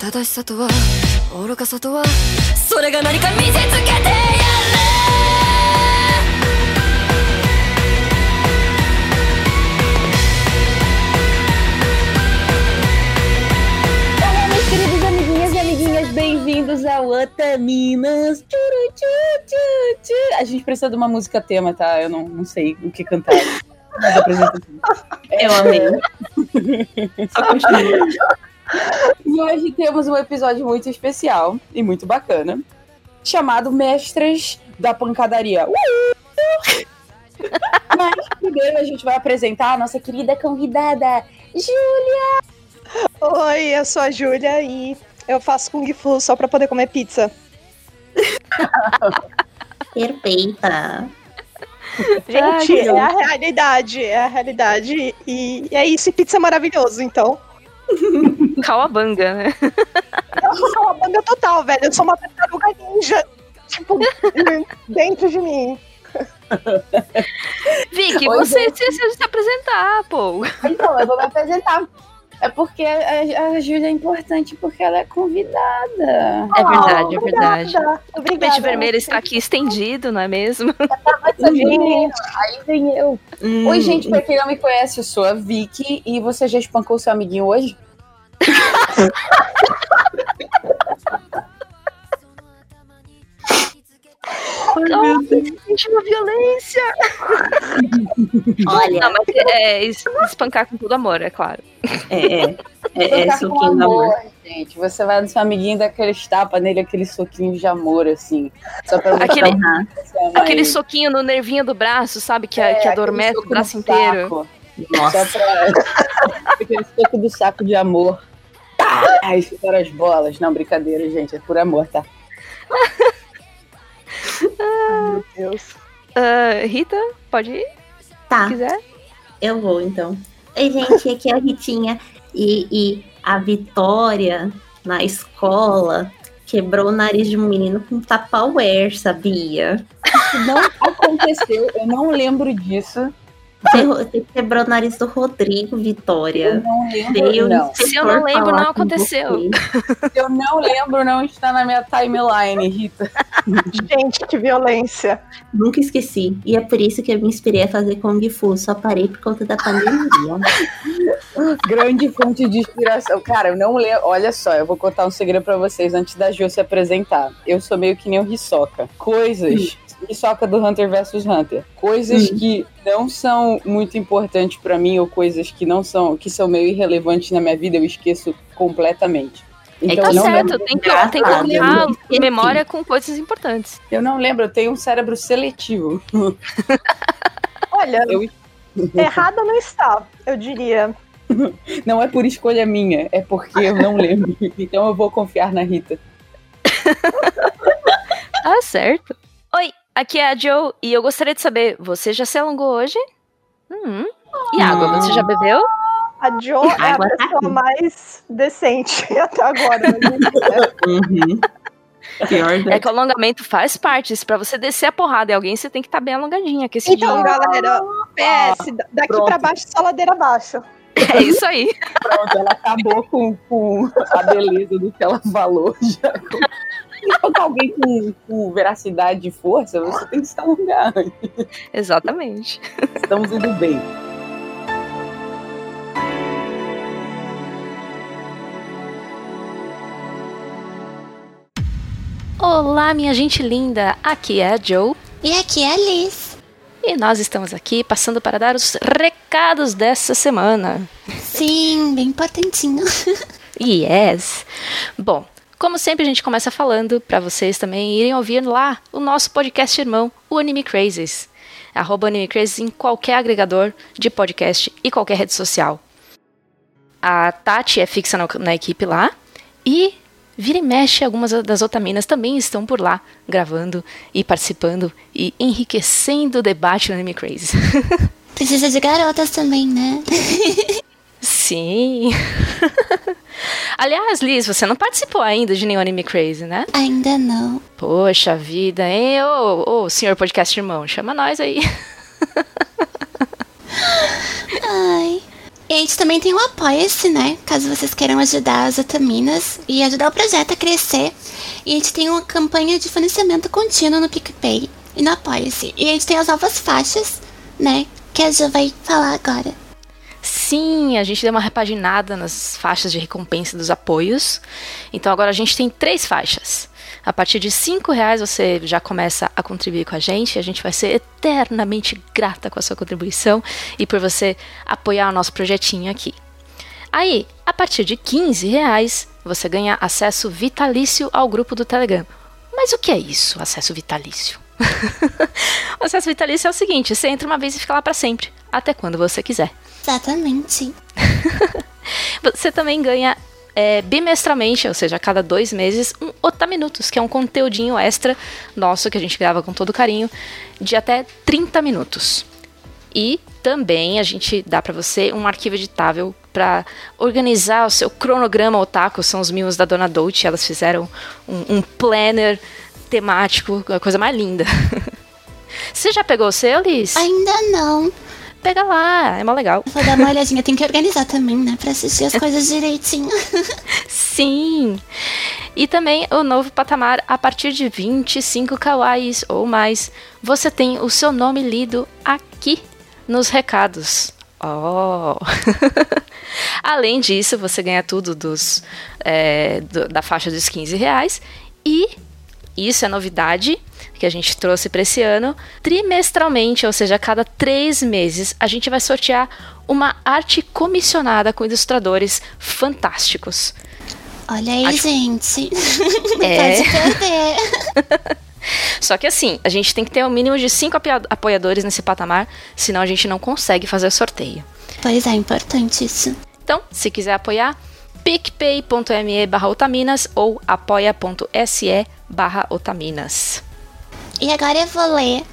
正しさとは愚かさとはそれが何か見せつけてやる Olá, meus queridos amiguinhas e amiguinhas, bem-vindos ao Otaminas. Tchuru, tchu, tchu, tchu. A gente precisa de uma música tema, tá? Eu não, não sei o que cantar. Mas apresentação. Eu amei. Só continua. E hoje temos um episódio muito especial e muito bacana, chamado Mestras da Pancadaria. Uh! Mas primeiro a gente vai apresentar a nossa querida convidada, Júlia. Oi, eu sou a Júlia e eu faço Kung Fu só pra poder comer pizza. Perfeita. Gente, Ai, é a realidade, é a realidade. E é isso, e pizza é maravilhoso, então. Cauabanga, né? Eu sou uma banda total, velho. Eu sou uma tartaruga ninja. Tipo, dentro de mim. Vicky, Oi, você precisa se apresentar, pô. Então, eu vou me apresentar. É porque a, a Júlia é importante porque ela é convidada. É verdade, é verdade. Obrigada. O tapete vermelho está aqui estendido, não é mesmo? Menina, aí vem eu. Hum, Oi, gente, pra quem não me conhece, eu sou a Vicky e você já espancou seu amiguinho hoje? Sente uma violência. Olha, Não, mas é, es- espancar com todo amor, é claro. é, é, é, é com suquinho do amor. gente. Você vai no seu amiguinho dar aqueles tapas nele, aqueles soquinhos de amor, assim. Só pra Aquele- Aquele ele. soquinho no nervinho do braço, sabe? Que, É, que aquele adormece o braço inteiro. Nossa. Só pra. aquele soco do saco de amor. Ah, isso para as bolas. Não, brincadeira, gente. É por amor, tá? Meu Deus. Ah, Rita, pode ir, se Tá, quiser. eu vou então. Oi, gente, aqui é a Ritinha. E, e a Vitória, na escola, quebrou o nariz de um menino com Tupperware, sabia? Não aconteceu, eu não lembro disso. Você, você quebrou o nariz do Rodrigo, Eu Vitória. não lembro, não. Se eu não lembro, não aconteceu. Eu não lembro, não está na minha timeline, Rita. Gente, que violência. Nunca esqueci. E é por isso que eu me inspirei a fazer Kung Fu. Só parei por conta da pandemia. Grande fonte de inspiração. Cara, eu não lembro. Olha só, eu vou contar um segredo pra vocês antes da Ju se apresentar. Eu sou meio que nem o Hisoka. Coisas. Hisoka do Hunter vs Hunter. Coisas Hum. que não são muito importantes pra mim ou coisas que não são que são meio irrelevantes na minha vida, eu esqueço completamente. É Então Tá eu não certo, lembro. tem que, tem que Ah, eu esqueci. memória com coisas importantes. Eu não lembro, eu tenho um cérebro seletivo. Olha, Eu- errada não está, eu diria. Não é por escolha minha, é porque eu não lembro. Então eu vou confiar na Rita. Tá certo. Oi, aqui é a Joe e eu gostaria de saber, você já se alongou hoje? Hum. E água, você já bebeu? A Jo é a Água tá pessoa mais decente até agora. né? Uhum. É que o alongamento faz parte. Se pra você descer a porrada em alguém, você tem que estar bem alongadinha. Que esse Então, dia galera, PS, daqui pronto. pra baixo, só ladeira abaixo. é isso aí. Pronto, ela acabou com, com a beleza do que ela falou já. Enquanto alguém com, com veracidade e força, você tem que se alongar. Exatamente. Estamos indo bem. Olá, minha gente linda. Aqui é a Joe. E aqui é a Liz. E nós estamos aqui passando para dar os recados dessa semana. Sim, bem importantinho. Yes! Bom, como sempre a gente começa falando para vocês também irem ouvir lá o nosso podcast irmão, o Anime Crazes. Arroba Anime Crazes em qualquer agregador de podcast e qualquer rede social. A Tati é fixa na, na equipe lá e vira e mexe algumas das otaminas também estão por lá gravando e participando e enriquecendo o debate no Anime Crazes. Precisa de garotas também, né? Sim. Aliás, Liz, você não participou ainda de nenhum Anime Crazy, né? Ainda não. Poxa vida, hein? Ô, ô, senhor podcast irmão, chama nós aí. Ai. E a gente também tem o Apoia-se, né? Caso vocês queiram ajudar as Otaminas e ajudar o projeto a crescer. E a gente tem uma campanha de financiamento contínuo no PicPay e no Apoia-se. E a gente tem as novas faixas, né? Que a Jo vai falar agora. Sim, a gente deu uma repaginada nas faixas de recompensa dos apoios. Então agora a gente tem três faixas. A partir de cinco reais você já começa a contribuir com a gente. A gente vai ser eternamente grata com a sua contribuição e por você apoiar o nosso projetinho aqui. Aí, a partir de 15 reais, você ganha acesso vitalício ao grupo do Telegram. Mas o que é isso, acesso vitalício? o acesso vitalício é o seguinte: você entra uma vez e fica lá para sempre, até quando você quiser. Exatamente. Você também ganha é, bimestralmente, ou seja, a cada dois meses, um Otaminutos, que é um conteúdinho extra nosso que a gente grava com todo carinho, de até 30 minutos. E também a gente dá para você um arquivo editável para organizar o seu cronograma otaku, são os mimos da Dona Dolce, elas fizeram um, um planner temático, a coisa mais linda. Você já pegou o seu, Liz? Ainda não. Pega lá, é mó legal. Vou dar uma olhadinha, tem que organizar também, né? Pra assistir as coisas direitinho. Sim! E também o novo patamar, a partir de 25 kawais ou mais, você tem o seu nome lido aqui nos recados. Oh! Além disso, você ganha tudo dos, é, do- da faixa dos 15 reais. E isso é novidade que a gente trouxe para esse ano. Trimestralmente, ou seja, a cada três meses, a gente vai sortear uma arte comissionada com ilustradores fantásticos. Olha aí, Acho- gente. Não É. pode perder. Só que assim, a gente tem que ter um mínimo de cinco apoiadores nesse patamar, senão a gente não consegue fazer o sorteio. Pois é, importante isso. Então, se quiser apoiar, picpay.me barra otaminas ou apoia.se barra otaminas. E agora eu vou ler,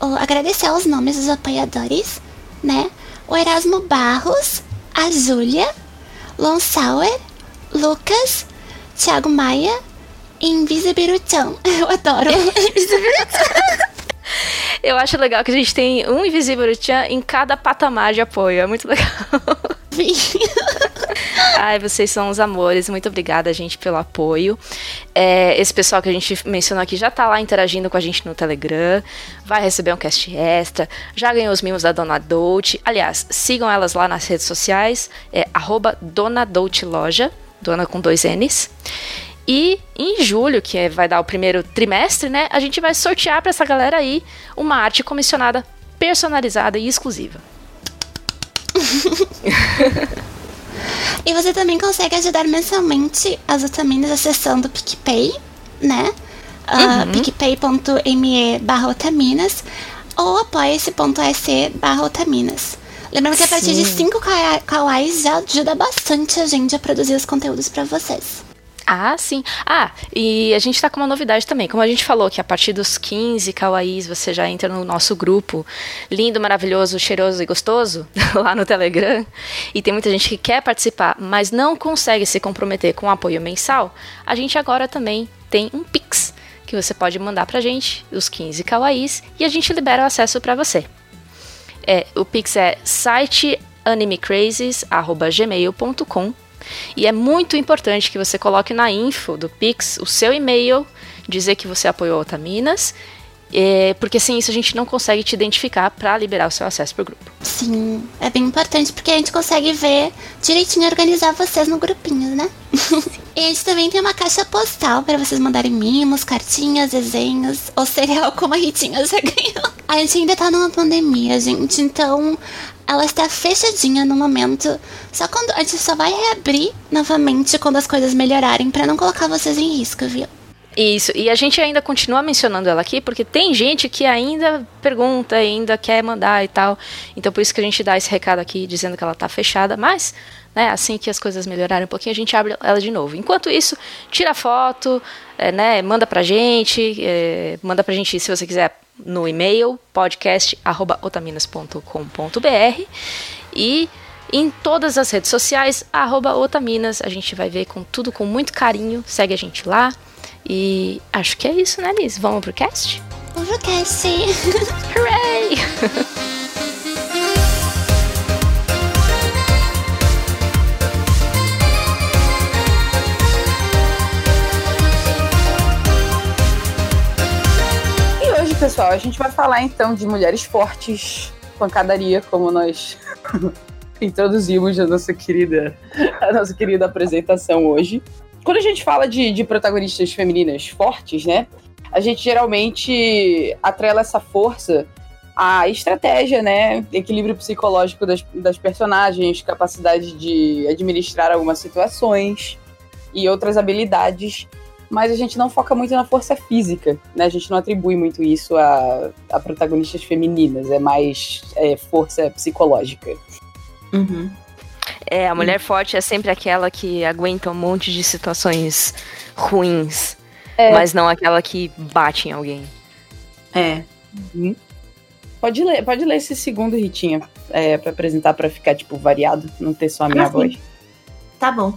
o- agradecer os nomes dos apoiadores, né? O Erasmo Barros, a Júlia, Lonsauer, Lucas, Thiago Maia e Invisibiruchan. Eu adoro Eu acho legal que a gente tem um Invisível em cada patamar de apoio. É muito legal. Ai, vocês são os amores. Muito obrigada, gente, pelo apoio. É, esse pessoal que a gente mencionou aqui já tá lá interagindo com a gente no Telegram. Vai receber um cast extra. Já ganhou os mimos da Dona Dolce. Aliás, sigam elas lá nas redes sociais. É arroba Dona Loja. Dona com dois N's. E em julho, que é- vai dar o primeiro trimestre, né? A gente vai sortear pra essa galera aí uma arte comissionada personalizada e exclusiva. E você também consegue ajudar mensalmente as otaminas acessando o PicPay, né? Uh, picpay.me barra otaminas ou apoia-se.se barra otaminas. Lembrando que a partir de 5 kawais já ajuda bastante a gente a produzir os conteúdos pra vocês. Ah, sim. Ah, e a gente tá com uma novidade também. Como a gente falou que a partir dos 15 kawaiis você já entra no nosso grupo lindo, maravilhoso, cheiroso e gostoso lá no Telegram. E tem muita gente que quer participar, mas não consegue se comprometer com o apoio mensal. A gente agora também tem um Pix que você pode mandar pra gente, os 15 kawaiis, e a gente libera o acesso pra você. É, o Pix é siteanimecrazes.gmail.com e é muito importante que você coloque na info do Pix o seu e-mail, dizer que você apoiou a Otaminas, é, porque sem isso a gente não consegue te identificar para liberar o seu acesso pro grupo. Sim, é bem importante porque a gente consegue ver direitinho e organizar vocês no grupinho, né? e a gente também tem uma caixa postal para vocês mandarem mimos, cartinhas, desenhos ou cereal como a Ritinha já ganhou. A gente ainda tá numa pandemia, gente, então ela está fechadinha no momento. Só quando a gente só vai reabrir novamente quando as coisas melhorarem para não colocar vocês em risco, viu? Isso, e a gente ainda continua mencionando ela aqui, porque tem gente que ainda pergunta, ainda quer mandar e tal. Então por isso que a gente dá esse recado aqui dizendo que ela tá fechada, mas né, assim que as coisas melhorarem um pouquinho, a gente abre ela de novo. Enquanto isso, tira foto, é, né, manda pra gente, é, manda pra gente se você quiser no e-mail podcast@otaminas.com.br e em todas as redes sociais arroba @otaminas, a gente vai ver com tudo com muito carinho. Segue a gente lá. E acho que é isso, né, Liz? Vamos pro cast? O Jucast. Hooray! pessoal, a gente vai falar então de mulheres fortes, pancadaria, como nós introduzimos a nossa querida, a nossa querida apresentação hoje. Quando a gente fala de, de protagonistas femininas fortes, né? A gente geralmente atrela essa força à estratégia, né? Equilíbrio psicológico das, das personagens, capacidade de administrar algumas situações e outras habilidades mas a gente não foca muito na força física, né? A gente não atribui muito isso a, a protagonistas femininas, é mais é, força psicológica. Uhum. É, a mulher forte é sempre aquela que aguenta um monte de situações ruins, É. mas não aquela que bate em alguém. É. Uhum. Pode ler, pode ler esse segundo Ritinha, é, para apresentar para ficar tipo variado, não ter só a minha Ah, sim. voz. Tá bom.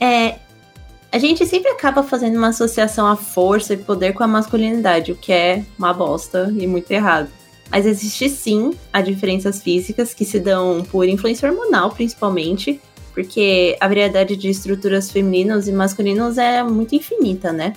É, a gente sempre acaba fazendo uma associação à força e poder com a masculinidade, o que é uma bosta e muito errado. Mas existe sim a diferenças físicas que se dão por influência hormonal, principalmente, porque a variedade de estruturas femininas e masculinas é muito infinita, né?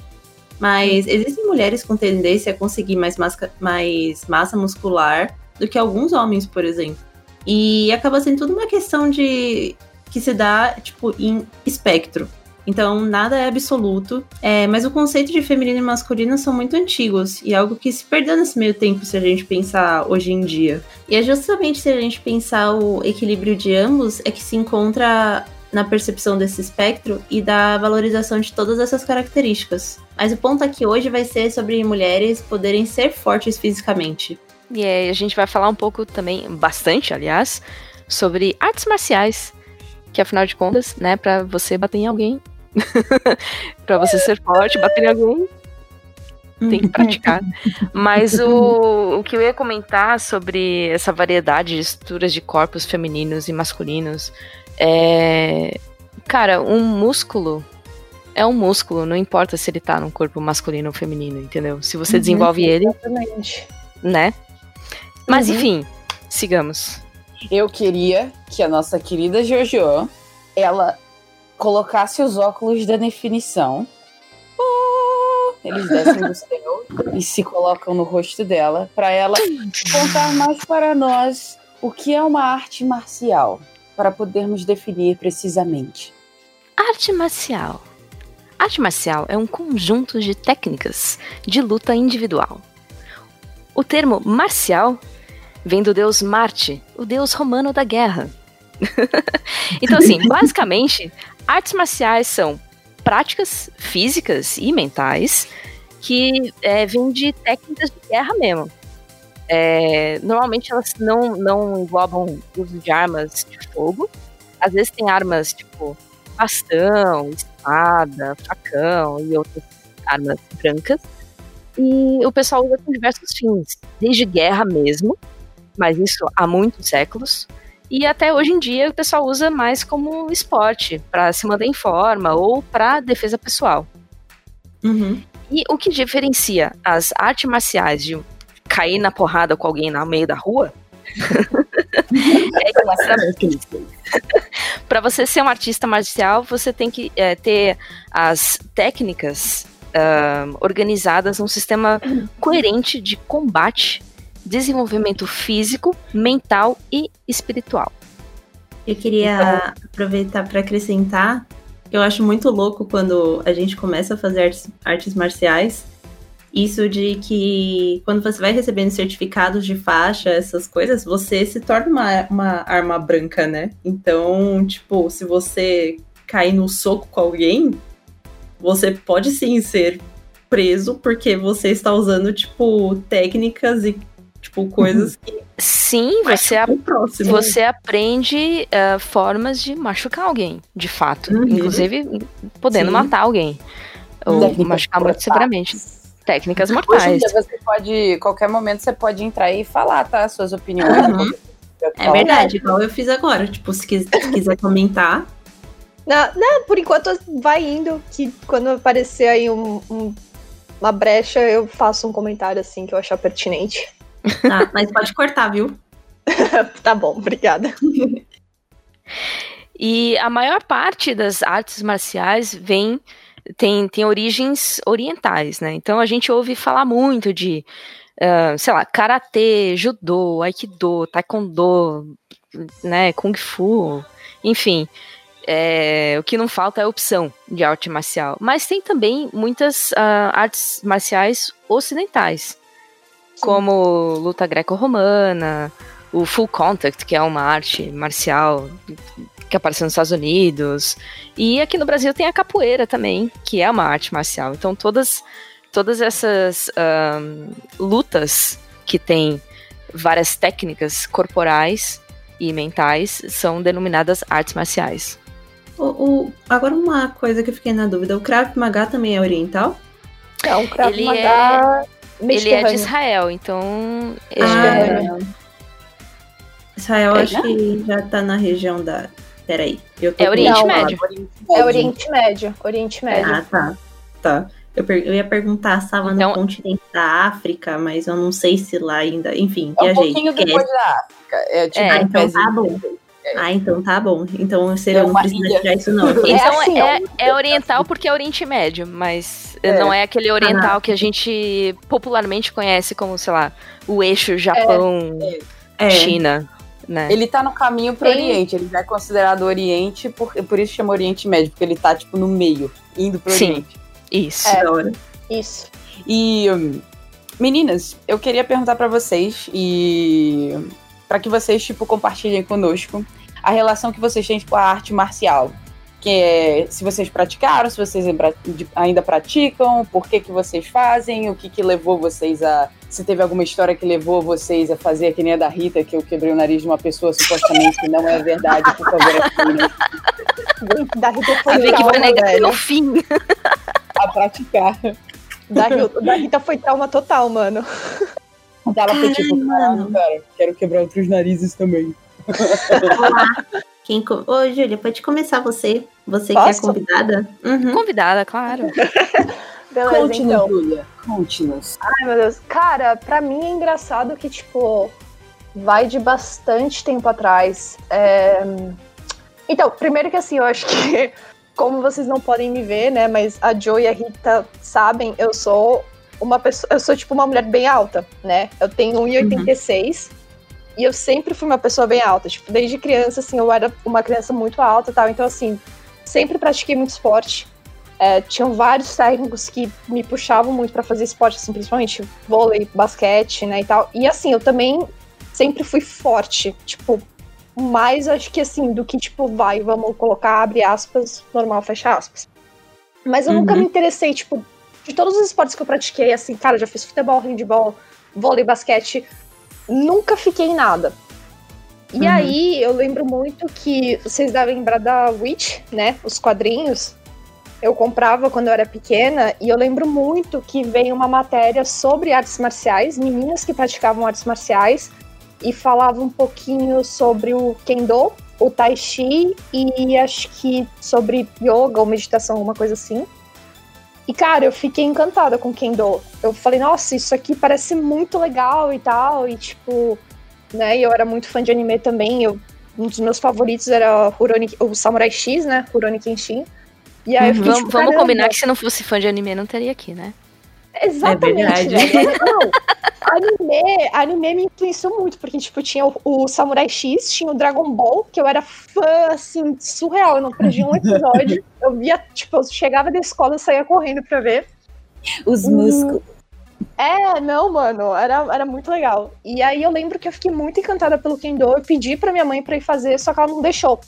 Mas existem mulheres com tendência a conseguir mais, mais massa muscular do que alguns homens, por exemplo. E acaba sendo tudo uma questão de que se dá, tipo, em espectro. Então, nada é absoluto. É, mas o conceito de feminino e masculino são muito antigos e é algo que se perdeu nesse meio tempo se a gente pensar hoje em dia. E é justamente se a gente pensar o equilíbrio de ambos é que se encontra na percepção desse espectro e da valorização de todas essas características. Mas o ponto aqui hoje vai ser sobre mulheres poderem ser fortes fisicamente. E aí a gente vai falar um pouco também, bastante, aliás, sobre artes marciais. Que afinal de contas, né, pra você bater em alguém. pra você ser forte, bater em alguém, tem que praticar. Mas o, o que eu ia comentar sobre essa variedade de estruturas de corpos femininos e masculinos é. Cara, um músculo é um músculo, não importa se ele tá num corpo masculino ou feminino, entendeu? Se você Uhum. desenvolve ele, Exatamente. né? Mas Uhum. enfim, sigamos. Eu queria que a nossa querida Jojo, ela colocasse os óculos da definição. Oh, Eles descem do céu e se colocam no rosto dela para ela contar mais para nós o que é uma arte marcial, para podermos definir precisamente. Arte marcial. Arte marcial é um conjunto de técnicas de luta individual. O termo marcial vem do deus Marte, o deus romano da guerra. então, assim, basicamente, artes marciais são práticas físicas e mentais que é, vêm de técnicas de guerra mesmo. É, normalmente elas não, não englobam uso de armas de fogo. Às vezes tem armas tipo bastão, espada, facão e outras armas brancas. E o pessoal usa com diversos fins, desde guerra mesmo, mas isso há muitos séculos. E até hoje em dia o pessoal usa mais como esporte, para se manter em forma ou para defesa pessoal. Uhum. E o que diferencia as artes marciais de cair na porrada com alguém no meio da rua é que para você ser um artista marcial, você tem que é, ter as técnicas ah, organizadas num sistema coerente de combate, desenvolvimento físico, mental e espiritual. Eu queria aproveitar para acrescentar. Eu acho muito louco quando a gente começa a fazer artes, artes marciais. Isso de que quando você vai recebendo certificados de faixa, essas coisas, você se torna uma, uma arma branca, né? Então, tipo, se você cair no soco com alguém, você pode sim ser preso porque você está usando, tipo, técnicas e, tipo, coisas que Sim, você, a- próximo. você aprende ah, formas de machucar alguém, de fato. Uhum. Inclusive, podendo Sim. matar alguém. Ou Técnicas machucar muito mortais. severamente. Técnicas Hoje em mortais. dia você pode, qualquer momento você pode entrar e falar, tá? Suas opiniões. Uhum. É verdade, igual eu fiz agora. Tipo, se quis- se quiser comentar, Não, não, por enquanto vai indo, que quando aparecer aí um- um- uma brecha, eu faço um comentário assim que eu achar pertinente. Tá? Mas pode cortar, viu? tá bom, obrigada. E a maior parte das artes marciais vem tem, tem origens orientais, né? Então a gente ouve falar muito de ah, sei lá, karatê, judô, aikido, taekwondo, né, kung fu, enfim. é, o que não falta é opção de arte marcial. Mas tem também muitas ah, artes marciais ocidentais, como luta greco-romana, o full contact, que é uma arte marcial que apareceu nos Estados Unidos. E aqui no Brasil tem a capoeira também, que é uma arte marcial. Então todas, todas essas ahn, lutas que têm várias técnicas corporais e mentais são denominadas artes marciais. O, o- agora uma coisa que eu fiquei na dúvida, o Krav Maga também é oriental? Não, Krav Ele Maga Ele é de. Israel, então. é- Ah, Israel É, acho que já tá na região da. Peraí. Eu tô É Oriente Não, Médio. É Oriente Médio. Oriente Médio. Ah, tá. Tá. Eu, per- eu ia perguntar se estava Então- no continente da África, mas eu não sei se lá ainda. Enfim, É um viajei. pouquinho depois da África. É tipo É, Ah, um então tá bom. Ah, então tá bom. Então você É não precisa ilha. tirar isso, não. É Então assim, é, é oriental porque é Oriente Médio, mas É. não é aquele oriental que a gente popularmente conhece como, sei lá, o eixo Japão, É. China, né? Ele tá no caminho pro Tem- Oriente. Ele já é considerado Oriente, por, por isso chama Oriente Médio, porque ele tá, tipo, no meio, indo pro Sim. Oriente. Isso. É. Da hora. Isso. E, hum, meninas, eu queria perguntar pra vocês e pra que vocês, tipo, compartilhem conosco a relação que vocês têm com a arte marcial. Que é se vocês praticaram, se vocês ainda praticam, por que que vocês fazem, o que que levou vocês a... Se teve alguma história que levou vocês a fazer que nem a da Rita, que eu quebrei o nariz de uma pessoa supostamente que não é verdade, por favor, meninas, Da Rita foi A ver que vai trauma, negar velho. no fim. a praticar. Da, Rita- da Rita foi trauma total, mano. Ela foi tipo, Caralho, cara, quero quebrar outros narizes também. Olá. Quem co- Ô, Júlia, pode começar você. Você que é Posso? convidada. Uhum. Convidada, claro. Beleza, Conte-nos, então. Júlia. Conte-nos. Ai, meu Deus. Cara, pra mim é engraçado que, tipo, vai de bastante tempo atrás. É, Então, primeiro que assim, eu acho que, como vocês não podem me ver, né, mas a Joe e a Rita sabem, eu sou uma pessoa, eu sou, tipo, uma mulher bem alta, né? Eu tenho 1,86 e eu sempre fui uma pessoa bem alta. Tipo, desde criança, assim, eu era uma criança muito alta e tal. Então, assim, sempre pratiquei muito esporte. É, tinham vários técnicos que me puxavam muito pra fazer esporte, assim, principalmente vôlei, basquete, né, e tal. E assim, eu também sempre fui forte, tipo, mais acho que assim, do que tipo, vai, vamos colocar, abre aspas, normal, fecha aspas. Mas eu nunca Uhum. me interessei, tipo, de todos os esportes que eu pratiquei, assim, cara, já fiz futebol, handball, vôlei, basquete, nunca fiquei em nada. E Uhum. aí, eu lembro muito que vocês devem lembrar da Witch, né? Os quadrinhos eu comprava quando eu era pequena e eu lembro muito que veio uma matéria sobre artes marciais, meninas que praticavam artes marciais e falava um pouquinho sobre o kendo, o tai chi e acho que sobre yoga ou meditação, alguma coisa assim. E cara, eu fiquei encantada com kendo. Eu falei, nossa, isso aqui parece muito legal e tal e tipo, né, e eu era muito fã de anime também. Eu, um dos meus favoritos era Rurouni, o Samurai X, né, Rurouni Kenshin. E aí eu fiquei, Vamos, tipo, vamos combinar que se não fosse fã de anime, não teria aqui, né? Exatamente, É. Não, anime, anime me influenciou muito, porque, tipo, tinha o, o Samurai X, tinha o Dragon Ball, que eu era fã, assim, surreal. Eu não perdi um episódio. Eu via, tipo, eu chegava da escola e saía correndo pra ver. Os músculos. É, não, mano, era, era muito legal. E aí eu lembro que eu fiquei muito encantada pelo Kendo, eu pedi pra minha mãe pra ir fazer, só que ela não deixou.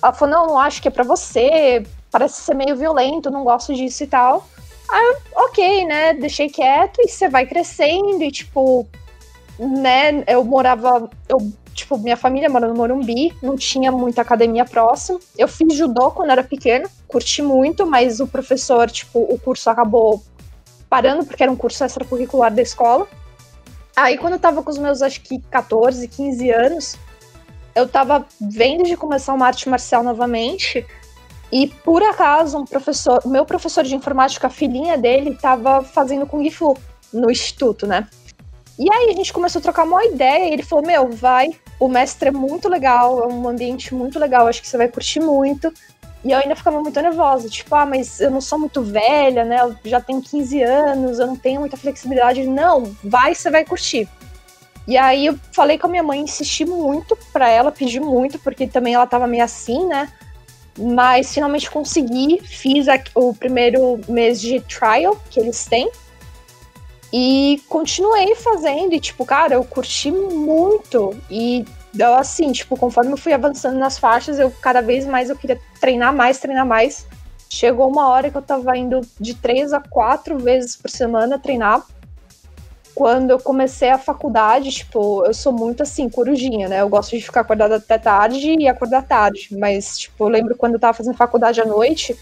Ela falou, não, não acho que é pra você, parece ser meio violento, não gosto disso e tal. Eu, ok, né, deixei quieto e você vai crescendo e tipo, né, eu morava, eu, tipo, minha família mora no Morumbi, não tinha muita academia próxima. Eu fiz judô quando era pequena, curti muito, mas o professor, tipo, o curso acabou parando porque era um curso extracurricular da escola. Aí quando eu tava com os meus, acho que 14, 15 anos, eu tava vendo de começar uma arte marcial novamente. E por acaso, um professor, meu professor de informática, a filhinha dele, tava fazendo Kung Fu no instituto, né? E aí a gente começou a trocar uma ideia e ele falou: Meu, vai, o mestre é muito legal, é um ambiente muito legal, acho que você vai curtir muito. E eu ainda ficava muito nervosa, tipo, ah, mas eu não sou muito velha, né? Eu já tenho 15 anos, eu não tenho muita flexibilidade. Não, vai, você vai curtir. E aí eu falei com a minha mãe, insisti muito pra ela, pedi muito, porque também ela tava meio assim, né? Mas finalmente consegui, fiz o primeiro mês de trial que eles têm. E continuei fazendo, e tipo, cara, eu curti muito. E eu, assim, tipo, conforme eu fui avançando nas faixas, eu cada vez mais eu queria treinar mais, treinar mais. Chegou uma hora que eu tava indo de três a quatro vezes por semana treinar. Quando eu comecei a faculdade, tipo, eu sou muito assim, corujinha, né? Eu gosto de ficar acordada até tarde e acordar tarde. Mas, tipo, eu lembro quando eu tava fazendo faculdade à noite,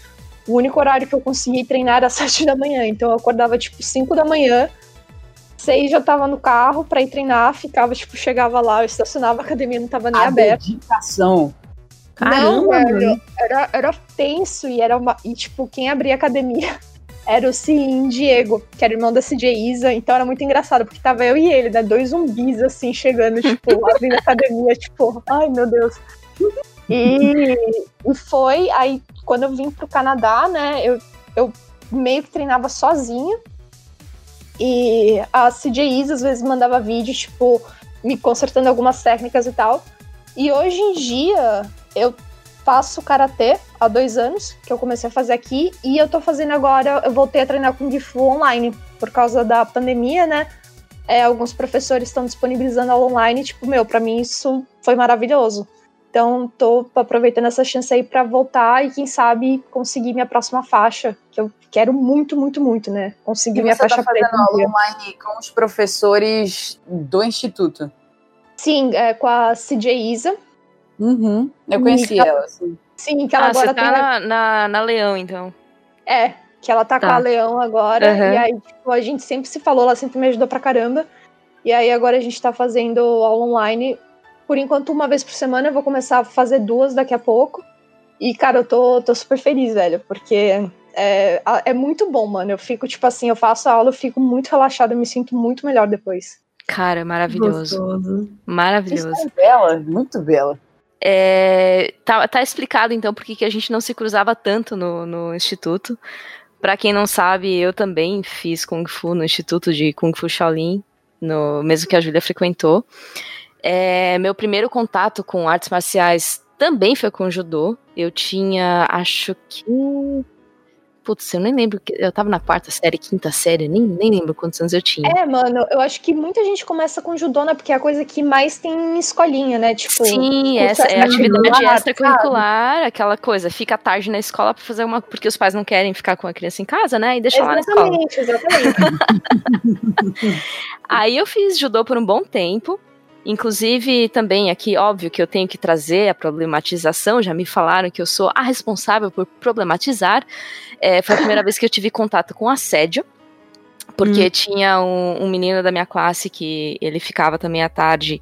o único horário que eu consegui treinar era sete da manhã. Então eu acordava, tipo, cinco da manhã, seis já tava no carro pra ir treinar, ficava, tipo, chegava lá, eu estacionava, a academia não tava nem A aberta. dedicação. Não, Caramba, velho, era, era tenso e era uma. E, tipo, quem abria a academia era o Sim Diego, que era irmão da CJ Isa, então era muito engraçado, porque tava eu e ele, né? Dois zumbis assim, chegando, tipo, abrindo a academia, tipo, ai meu Deus. E, e foi, aí quando eu vim pro Canadá, né, eu, eu meio que treinava sozinha. E a CJ Isa às vezes mandava vídeo, tipo, me consertando algumas técnicas e tal. E hoje em dia eu faço karatê há dois anos, que eu comecei a fazer aqui, e eu tô fazendo agora, eu voltei a treinar Kung Fu online, por causa da pandemia, né? É, alguns professores estão disponibilizando aula online, tipo, meu, pra mim isso foi maravilhoso. Então, tô aproveitando essa chance aí pra voltar e, quem sabe, conseguir minha próxima faixa, que eu quero muito, muito, muito, né? Conseguir E minha você tá faixa preta. fazendo aula online com os professores do instituto. Sim, é, com a CJ Isa. Uhum. Eu conheci E- ela, assim. Sim, que ela Ah, você agora tá tem. na, na, na Leão, então. É, que ela tá, Tá. com a Leão agora. Uhum. E aí, tipo, a gente sempre se falou, ela sempre me ajudou pra caramba. E aí agora a gente tá fazendo aula online. Por enquanto, uma vez por semana, eu vou começar a fazer duas daqui a pouco. E, cara, eu tô, tô super feliz, velho, porque é, é muito bom, mano. Eu fico, tipo assim, eu faço a aula, eu fico muito relaxada, eu me sinto muito melhor depois. Cara, maravilhoso. Gostoso. Maravilhoso. Isso é bela, muito bela. É, tá, tá explicado então por que a gente não se cruzava tanto no, no instituto. Pra quem não sabe, eu também fiz Kung Fu no Instituto de Kung Fu Shaolin, no mesmo que a Júlia frequentou. É, meu primeiro contato com artes marciais também foi com judô. Eu tinha, acho que. Putz, eu nem lembro. Eu tava na quarta série, quinta série, nem, nem lembro quantos anos eu tinha. É, mano, eu acho que muita gente começa com judô, né? Porque é a coisa que mais tem em escolinha, né? Tipo, Sim, essa é atividade extracurricular, aquela coisa, fica tarde na escola pra fazer uma. Porque os pais não querem ficar com a criança em casa, né? E deixa lá na escola. Exatamente, exatamente. Aí eu fiz judô por um bom tempo. Inclusive, também aqui, óbvio que eu tenho que trazer a problematização. Já me falaram que eu sou a responsável por problematizar. É, foi a primeira vez que eu tive contato com assédio. Porque tinha um, um menino da minha classe que ele ficava também à tarde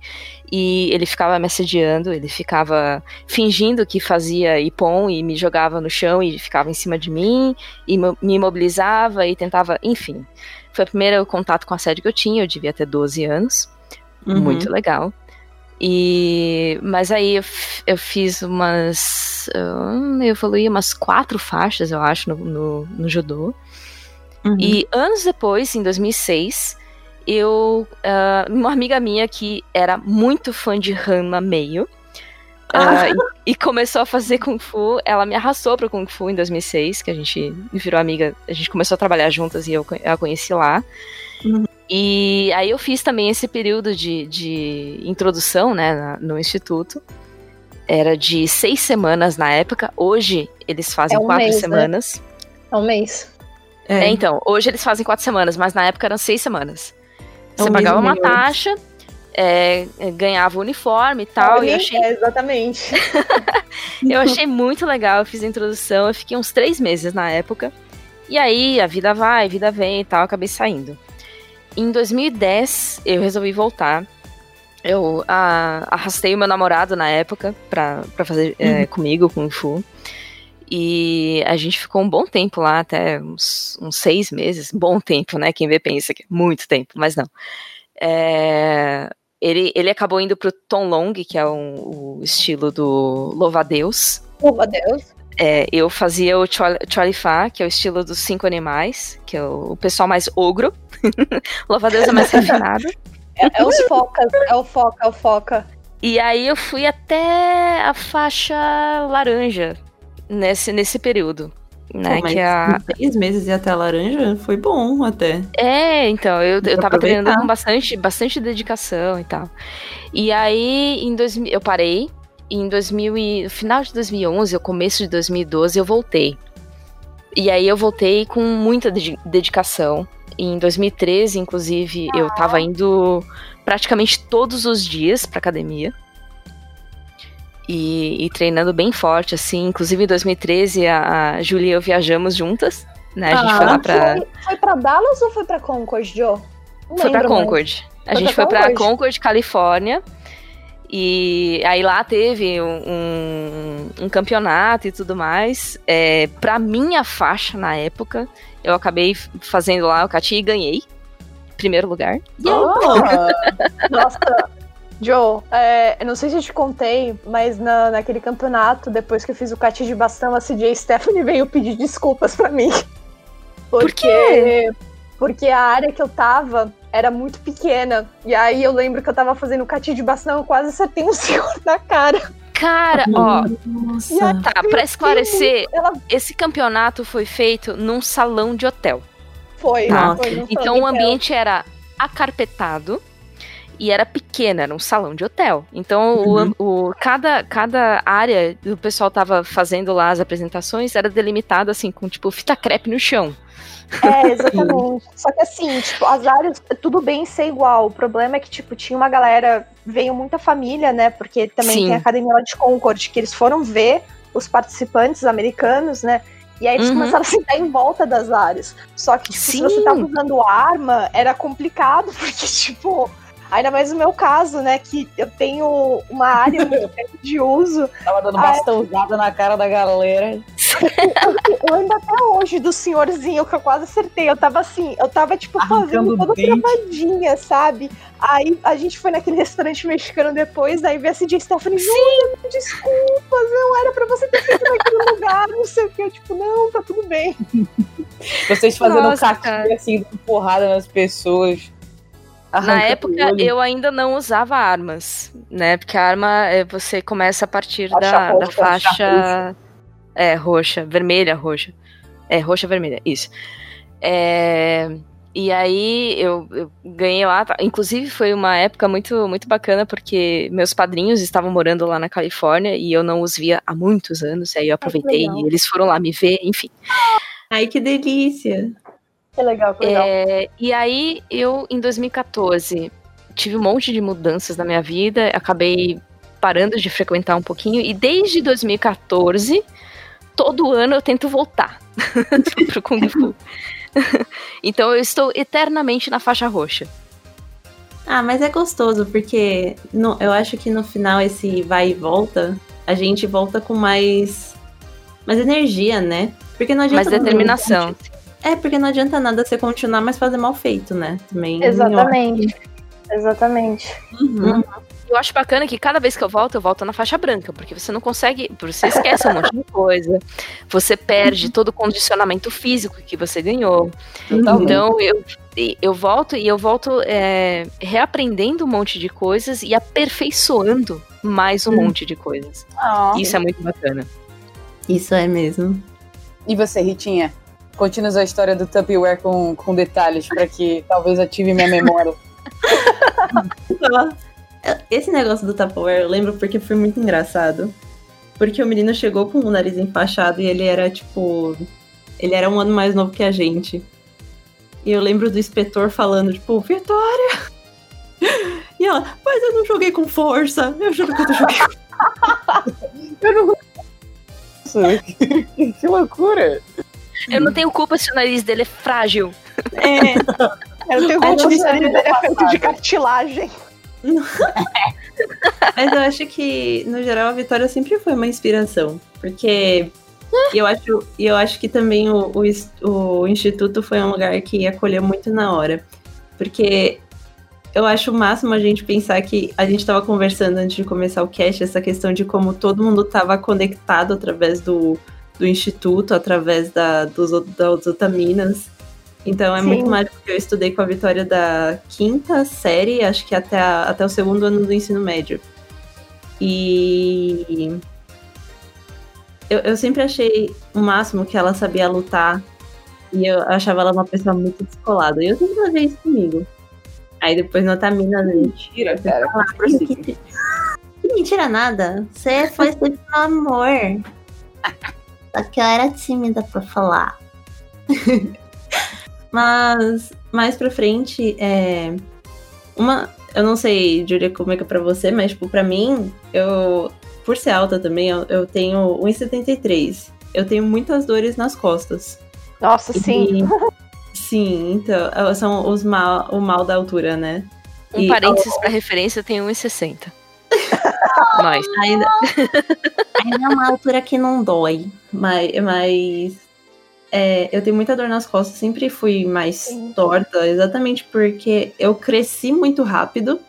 e ele ficava me assediando, ele ficava fingindo que fazia ipom e me jogava no chão e ficava em cima de mim e me imobilizava e tentava, enfim. Foi o primeiro contato com assédio que eu tinha, eu devia ter 12 anos Uhum. muito legal. E mas aí eu, eu fiz umas, hum, eu evoluí umas quatro faixas, eu acho, no, no, no judô. Uhum. E anos depois, em 2006, eu ah, uma amiga minha que era muito fã de Hanma Meio ah, e, e começou a fazer Kung Fu. Ela me arrastou pro Kung Fu em 2006, que a gente virou amiga. A gente começou a trabalhar juntas e eu a conheci lá. Uhum. E aí eu fiz também esse período de, de introdução, né, na- no instituto. Era de seis semanas na época. Hoje eles fazem É um quatro mês, né? semanas. É um mês. É, então, hoje eles fazem quatro semanas, mas na época eram seis semanas. É Você um mês pagava e uma taxa, é, é, ganhava o uniforme e tal. E eu achei, É, exatamente. eu achei muito legal, eu fiz a introdução, eu fiquei uns três meses na época. E aí, a vida vai, a vida vem e tal, acabei saindo. Em 2010, eu resolvi voltar. Eu ah, arrastei o meu namorado na época pra, pra fazer é, comigo Kung Fu. E a gente ficou um bom tempo lá, até uns, uns seis meses. Bom tempo, né? Quem vê pensa que é muito tempo, mas não. É, ele, ele acabou indo pro Tom Long, que é um- o estilo do Louva-a-Deus. Louva a Deus. É, eu fazia o Cholifá, que é o estilo dos cinco animais, que é o, o pessoal mais ogro. Louva a Deus é mais refinado. É, é os focas, é o foca, é o foca. E aí eu fui até a faixa laranja nesse, nesse período. Né, Pô, que é a... Seis meses e até a laranja foi bom até. É, então, eu, eu tava aproveitar. treinando com bastante, bastante dedicação e tal. E aí, em 2000, eu parei. E em 2000 e, no final de 2011, ou começo de 2012, eu voltei. E aí eu voltei com muita dedi- dedicação. Em 2013, inclusive, eu tava indo praticamente todos os dias pra academia. E, e treinando bem forte, assim. Inclusive, em 2013, a, a Julia e eu viajamos juntas. Né? A gente Ah, foi lá pra. Foi, foi pra Dallas ou foi pra Concord, Joe? Não Foi pra lembro mais. Concord. A Foi gente pra foi pra Concord? Concord, Califórnia. E aí lá teve um, um campeonato e tudo mais. É, pra minha faixa na época, eu acabei fazendo lá o Cati e ganhei. Primeiro lugar. Ah, Nossa, Joe, é, eu não sei se eu te contei, mas na, naquele campeonato, depois que eu fiz o cati de bastão, a CJ Stephanie veio pedir desculpas pra mim. Porque, quê? Porque a área que eu tava era muito pequena. E aí eu lembro que eu tava fazendo o cati de bastão, eu quase acertei um senhor na cara. Cara, ó, Nossa. tá, pra esclarecer, Ela esse campeonato foi feito num salão de hotel. foi. Tá. foi no Então o hotel. ambiente era acarpetado e era pequeno, era um salão de hotel. Então o- Uhum. o, cada, cada área do pessoal tava fazendo lá as apresentações era delimitada assim, com tipo fita crepe no chão. É, exatamente. Só que assim, tipo, as áreas, tudo bem ser igual. O problema é que, tipo, tinha uma galera, veio muita família, né? Porque também Sim. tem a academia lá de Concord, que eles foram ver os participantes americanos, né? E aí eles Uhum. começaram a sentar em volta das áreas. Só que, tipo, se você tava usando arma, era complicado, porque, tipo, ainda mais no meu caso, né? Que eu tenho uma área muito grande de uso. Tava dando Ah, bastãozada na cara da galera. Eu lembro até hoje do senhorzinho que eu quase acertei. Eu tava assim, eu tava, tipo, Arrancando fazendo toda dente. travadinha, sabe? Aí a gente foi naquele restaurante mexicano depois, aí veio a CJ Stephanie, Júlia, desculpas, não era pra você ter feito naquele lugar, não sei o que. Eu, tipo, não, tá tudo bem. Vocês fazendo Nossa, um caquinho assim, dando porrada nas pessoas. Na arrancando época eu ainda não usava armas, né? Porque a arma é, você começa a partir Faixa da, da roxa, faixa é roxa, vermelha, roxa. É roxa, vermelha, isso. É, e aí eu, eu ganhei lá, tá? inclusive foi uma época muito muito bacana porque meus padrinhos estavam morando lá na Califórnia e eu não os via há muitos anos, aí eu aproveitei e eles foram lá me ver, enfim. Ai, que delícia. Que legal, que legal. É, e aí, eu, em 2014, tive um monte de mudanças na minha vida, acabei parando de frequentar um pouquinho, e desde 2014, todo ano eu tento voltar pro Kung Fu. então eu estou eternamente na faixa roxa. Ah, mas é gostoso, porque no- eu acho que no final esse vai e volta, a gente volta com mais, mais energia, né? Porque não adianta Mas determinação. É, porque não adianta nada você continuar, mas fazer mal feito, né? Também. Exatamente. Exatamente. Uhum. Eu acho bacana que cada vez que eu volto, eu volto na faixa branca, porque você não consegue, você esquece um monte de coisa, você perde todo o condicionamento físico que você ganhou. Totalmente. Então eu, eu volto e eu volto é, reaprendendo um monte de coisas e aperfeiçoando mais um Hum. monte de coisas. Ah. Isso é muito bacana. Isso é mesmo. E você, Ritinha? Conte-nos a história do Tupperware com, com detalhes, para que talvez ative minha memória. Esse negócio do Tupperware eu lembro porque foi muito engraçado. Porque o menino chegou com o nariz enfaixado e ele era tipo. Ele era um ano mais novo que a gente. E eu lembro do inspetor falando, tipo, Vitória! E ela, mas eu não joguei com força. Eu juro que eu não joguei com Nossa, que, que loucura! Eu não tenho culpa se o nariz dele é frágil. É, Eu tenho culpa se gostaria ele é feito de cartilagem. Mas eu acho que, no geral, a Vitória sempre foi uma inspiração. Porque eu acho, e eu acho que também o, o, o Instituto foi um lugar que acolheu muito na hora. Porque eu acho o máximo a gente pensar que a gente estava conversando antes de começar o cast, essa questão de como todo mundo estava conectado através do, do instituto através da, dos, das otaminas. Então é Sim. muito mágico que eu estudei com a Vitória da quinta série, acho que até, a- até o segundo ano do ensino médio. E eu, eu sempre achei o máximo que ela sabia lutar. E eu achava ela uma pessoa muito descolada. E eu sempre fazia isso comigo. Aí depois na Otamina, gente. Mentira, cara. Que, Prossiga. que- que mentira nada. Você foi sempre no amor. Só que eu era tímida pra falar. Mas mais pra frente, é. Uma. Eu não sei, Julia, como é que é pra você, mas, tipo, pra mim, eu. Por ser alta também, eu, eu tenho 1,73. Eu tenho muitas dores nas costas. Nossa, sim. E- sim, então, são os mal, o mal da altura, né? Um E- parênteses pra referência, eu tenho 1,60. Mas, Ainda, ainda é uma altura que não dói, mas, mas é, eu tenho muita dor nas costas, sempre fui mais Sim. torta, exatamente porque eu cresci muito rápido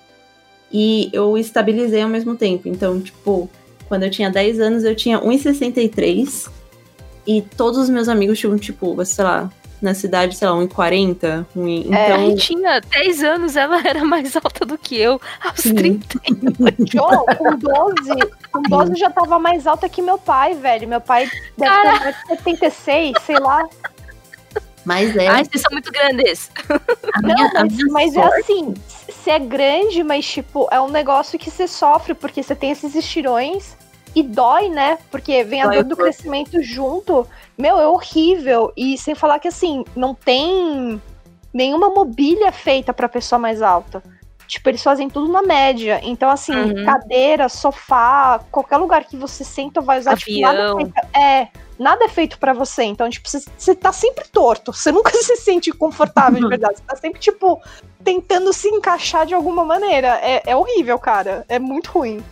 e eu estabilizei ao mesmo tempo. Então, tipo, quando eu tinha 10 anos, eu tinha 1,63 e todos os meus amigos tinham, tipo, sei lá, na cidade, sei lá, 1,40. um- É, Então, aí tinha 10 anos, ela era mais alta do que eu, aos Sim. 30. João, com 12, com 12 eu já tava mais alta que meu pai, velho. Meu pai deve ter mais de 76, sei lá. mas é. Ai, vocês são muito grandes. a Não, minha, a mas, mas é assim, você é grande, mas tipo, é um negócio que você sofre, porque você tem esses estirões e dói, né? Porque vem a Dói dor do crescimento junto. Meu, é horrível. E sem falar que assim, não tem nenhuma mobília feita pra pessoa mais alta. Tipo, eles fazem tudo na média. Então, assim, Uhum. cadeira, sofá, qualquer lugar que você senta vai usar, tipo, nada é feito, é, nada é feito pra você. Então, tipo, você, você tá sempre torto. Você nunca se sente confortável de verdade. Você tá sempre, tipo, tentando se encaixar de alguma maneira. É, é horrível, cara. É muito ruim.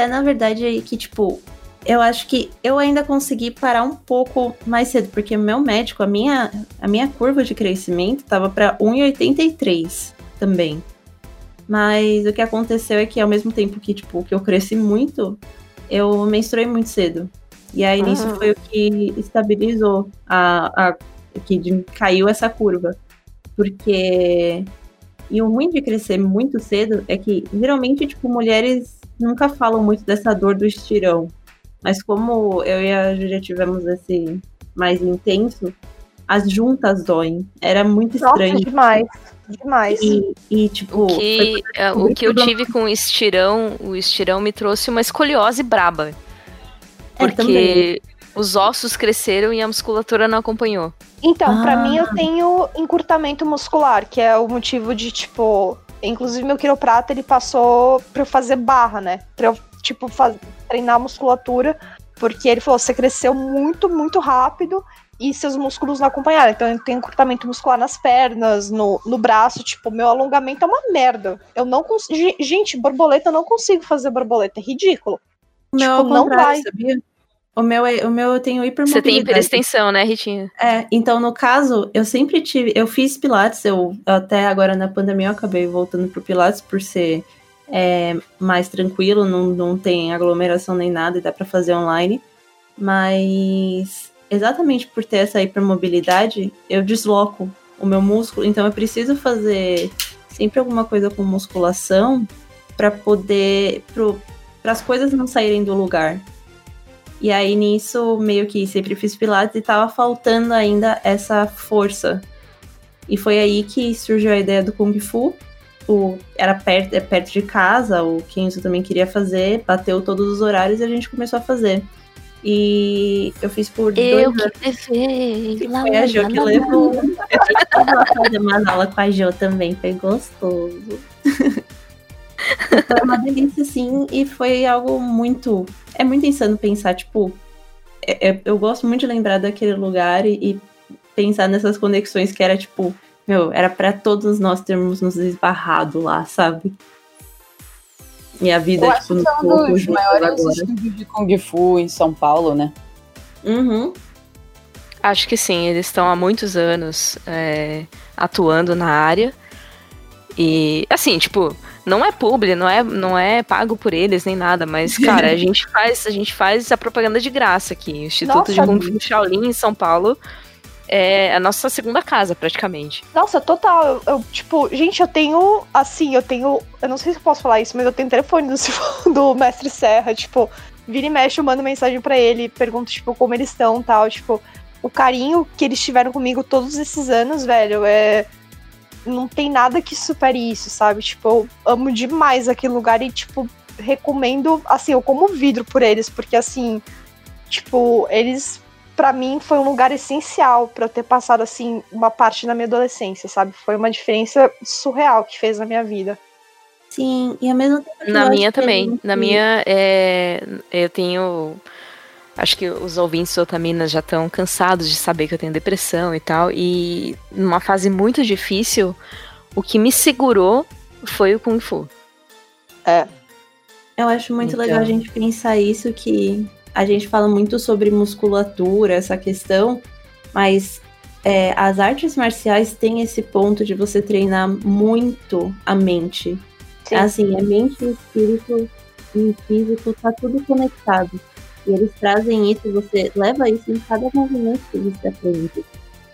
Até na verdade aí que, tipo, eu acho que eu ainda consegui parar um pouco mais cedo, porque o meu médico, a minha, a minha curva de crescimento tava pra 1,83 também. Mas o que aconteceu é que ao mesmo tempo que, tipo, que eu cresci muito, eu menstruei muito cedo. E aí nisso Ah. foi o que estabilizou a, a que caiu essa curva. Porque e o ruim de crescer muito cedo é que geralmente, tipo, mulheres nunca falam muito dessa dor do estirão. Mas como eu e a Júlia tivemos esse mais intenso, as juntas doem. Era muito Nossa, estranho. demais. Demais. E, e, tipo, O que, é, o que eu tive com o estirão, o estirão me trouxe uma escoliose braba. É, também. Porque os ossos cresceram e a musculatura não acompanhou. Então, pra Ah. mim, eu tenho encurtamento muscular, que é o motivo de, tipo. Inclusive, meu quiroprata, ele passou pra eu fazer barra, né? Pra eu, tipo, faz... treinar a musculatura, porque ele falou: você cresceu muito, muito rápido e seus músculos não acompanharam. Então, eu tenho encurtamento muscular nas pernas, no, no braço, tipo, meu alongamento é uma merda. Eu não consigo. Gente, borboleta, eu não consigo fazer borboleta, é ridículo. o meu tipo, não vai. sabia? O meu, é, o meu eu tenho Você hipermobilidade. tem hiperextensão, né, Ritinha? É, então no caso, eu sempre tive. Eu fiz Pilates, eu até agora na pandemia eu acabei voltando pro Pilates por ser é, mais tranquilo, não, não tem aglomeração nem nada e dá pra fazer online. Mas exatamente por ter essa hipermobilidade, eu desloco o meu músculo, então eu preciso fazer sempre alguma coisa com musculação para poder. para as coisas não saírem do lugar. E aí nisso, meio que sempre fiz pilates e tava faltando ainda essa força. E foi aí que surgiu a ideia do Kung Fu. O, era perto, é perto de casa, o Kenzo também queria fazer, bateu todos os horários e a gente começou a fazer. E eu fiz por Eu dois anos. que lá, Foi a Jo lá, que lá, levou. Eu fazer uma aula com a Jo também, foi gostoso. foi uma delícia, sim, e foi algo muito. É muito insano pensar, tipo. é- é- eu gosto muito de lembrar daquele lugar e, e pensar nessas conexões que era, tipo, meu, era pra todos nós termos nos esbarrado lá, sabe? E a vida, Eu tipo, acho no que é um dos maiores agora. estúdios de Kung Fu em São Paulo, né? Uhum. Acho que sim, eles estão há muitos anos é, atuando na área. E, assim, tipo, não é publi, não é, não é pago por eles nem nada, mas, cara, a gente faz, a gente faz a propaganda de graça aqui. O Instituto Nossa, de Kung Fu Shaolin em São Paulo é a nossa segunda casa, praticamente. Nossa, total. Eu, eu, tipo, gente, eu tenho. Assim, eu tenho. Eu não sei se eu posso falar isso, mas eu tenho telefone do, do Mestre Serra. Tipo, vira e mexe, eu mando mensagem para ele, pergunto, tipo, como eles estão tal. Tipo, o carinho que eles tiveram comigo todos esses anos, velho, é. Não tem nada que supere isso, sabe? Tipo, eu amo demais aquele lugar e, tipo, recomendo. Assim, eu como vidro por eles, porque, assim. Tipo, eles para mim foi um lugar essencial para eu ter passado assim uma parte da minha adolescência, sabe? Foi uma diferença surreal que fez na minha vida. Sim, e ao mesmo tempo. Na minha também. Na minha, é, eu tenho. Acho que os ouvintes do Otaminas já estão cansados de saber que eu tenho depressão e tal. E numa fase muito difícil, o que me segurou foi o Kung Fu. É. Eu acho muito Então. legal a gente pensar isso, que a gente fala muito sobre musculatura, essa questão, mas é, as artes marciais têm esse ponto de você treinar muito a mente. Sim. Assim, a mente, o espírito e o físico tá tudo conectado. E eles trazem isso, você leva isso em cada movimento que você aprende.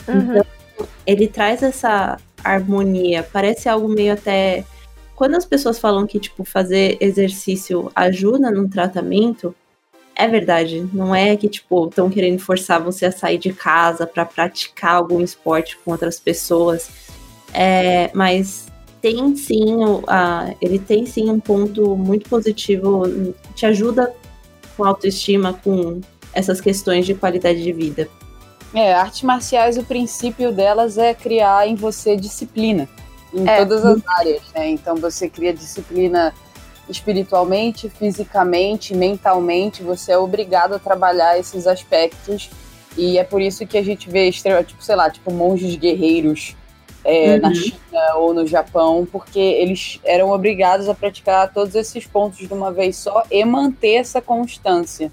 Uhum. Então, ele traz essa harmonia. Parece algo meio até. Quando as pessoas falam que, tipo, fazer exercício ajuda no tratamento, é verdade. Não é que, tipo, estão querendo forçar você a sair de casa para praticar algum esporte com outras pessoas. É, mas tem sim, a, ele tem sim um ponto muito positivo, te ajuda com autoestima, com essas questões de qualidade de vida. É, artes marciais, o princípio delas é criar em você disciplina. Em É. todas as áreas, né? Então você cria disciplina espiritualmente, fisicamente, mentalmente. Você é obrigado a trabalhar esses aspectos. E é por isso que a gente vê, tipo, sei lá, tipo, monges guerreiros é, Uhum. na China ou no Japão, porque eles eram obrigados a praticar todos esses pontos de uma vez só e manter essa constância.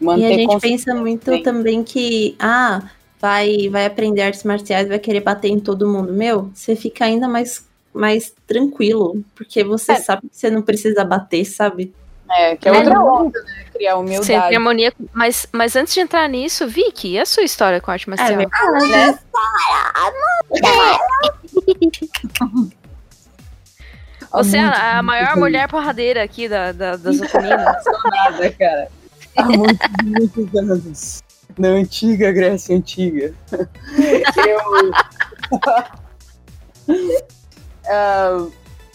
Manter E a gente pensa muito também que, ah, vai, vai aprender artes marciais, vai querer bater em todo mundo. Meu, você fica ainda mais, mais tranquilo, porque você É. sabe que você não precisa bater, sabe? É, que é É, outra onda, né? Criar humildade. Sempre harmonia. Mas, mas antes de entrar nisso, Vicky, e a sua história com arte marcial? verdade. né? Você é a, a maior mulher porradeira aqui da, da, das otaminas. nada, cara. Há muitos, muitos anos. Na antiga Grécia Antiga. Eu. Ah,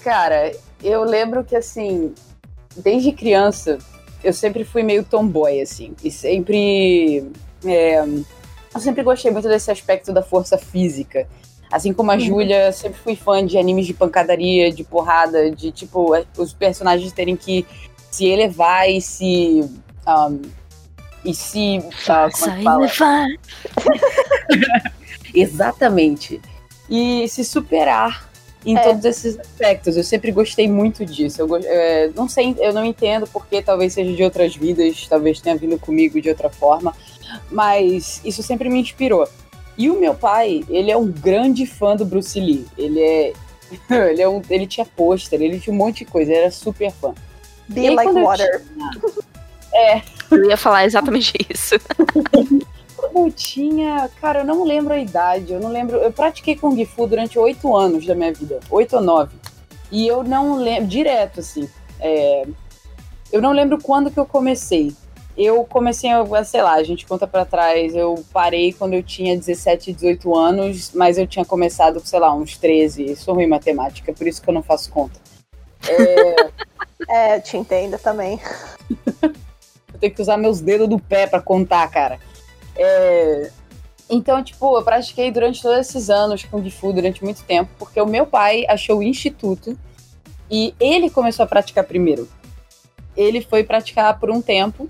cara, eu lembro que assim, desde criança, eu sempre fui meio tomboy, assim. E sempre. é, eu sempre gostei muito desse aspecto da força física. Assim como a Júlia, sempre fui fã de animes de pancadaria, de porrada, de tipo, os personagens terem que se elevar e se. um, e se. ah, como é que fala? levar. Exatamente. E se superar em É. todos esses aspectos. Eu sempre gostei muito disso. Eu, é, não sei, eu não entendo porque talvez seja de outras vidas, talvez tenha vindo comigo de outra forma, mas isso sempre me inspirou. E o meu pai, ele é um grande fã do Bruce Lee. Ele é. Ele, é um, ele tinha pôster, ele tinha um monte de coisa, ele era super fã. Be aí, like quando eu water. Eu ia falar exatamente isso. Eu tinha. Cara, eu não lembro a idade. Eu não lembro. Eu pratiquei Kung Fu durante oito anos da minha vida. Oito ou nove. E eu não lembro. Direto, assim. é, eu não lembro quando que eu comecei. Eu comecei, sei lá, a gente conta pra trás. Eu parei quando eu tinha 17, 18 anos, mas eu tinha começado, sei lá, uns 13. Sou ruim em matemática, por isso que eu não faço conta. É, te entendo também. Eu tenho que usar meus dedos do pé pra contar, cara. É, Então, tipo, eu pratiquei durante todos esses anos Kung Fu durante muito tempo, porque o meu pai achou o instituto e ele começou a praticar primeiro. Ele foi praticar por um tempo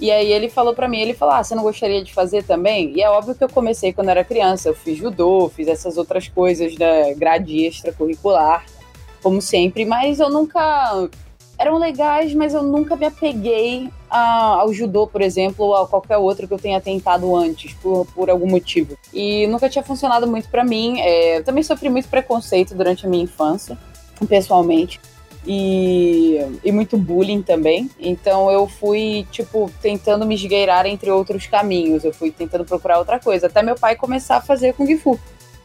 e aí ele falou pra mim, ele falou: "Ah, você não gostaria de fazer também?" E é óbvio que eu comecei quando era criança, eu fiz judô, fiz essas outras coisas da grade extracurricular, como sempre, mas eu nunca eram legais, mas eu nunca me apeguei a- ao judô, por exemplo, ou a qualquer outro que eu tenha tentado antes, por, por algum motivo. E nunca tinha funcionado muito pra mim. É, eu também sofri muito preconceito durante a minha infância, pessoalmente. E, e muito bullying também. Então eu fui, tipo, tentando me esgueirar entre outros caminhos. Eu fui tentando procurar outra coisa. Até meu pai começar a fazer Kung Fu.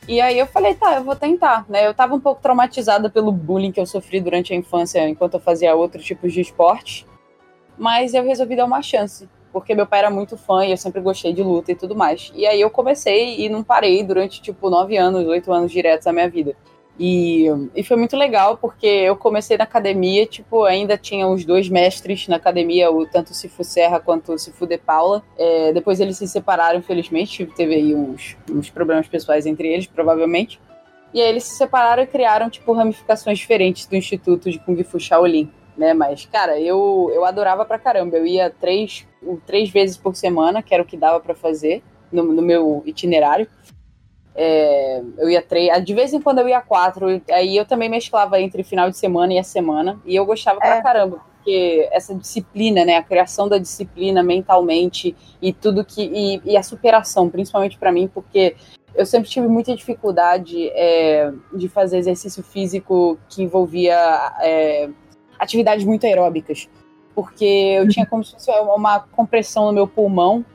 E aí eu falei, tá, eu vou tentar, né? Eu tava um pouco traumatizada pelo bullying que eu sofri durante a infância enquanto eu fazia outros tipos de esportes. Mas eu resolvi dar uma chance. Porque meu pai era muito fã e eu sempre gostei de luta e tudo mais. E aí eu comecei e não parei durante, tipo, nove anos, oito anos diretos da minha vida. E, e foi muito legal porque eu comecei na academia, tipo, ainda tinha os dois mestres na academia, o tanto o Cifu Serra quanto o Cifu De Paula. É, depois eles se separaram, infelizmente, teve aí uns, uns problemas pessoais entre eles, provavelmente. E aí eles se separaram e criaram, tipo, ramificações diferentes do Instituto de Kung Fu Shaolin, né? Mas, cara, eu, eu adorava pra caramba. Eu ia três, três vezes por semana, que era o que dava pra fazer no, no meu itinerário. É, eu ia três, de vez em quando eu ia quatro, aí eu também mesclava entre final de semana e a semana, e eu gostava pra É. caramba, porque essa disciplina, né, a criação da disciplina mentalmente e tudo que, e, e a superação, principalmente pra mim, porque eu sempre tive muita dificuldade é, de fazer exercício físico que envolvia é, atividades muito aeróbicas, porque eu tinha como se fosse uma compressão no meu pulmão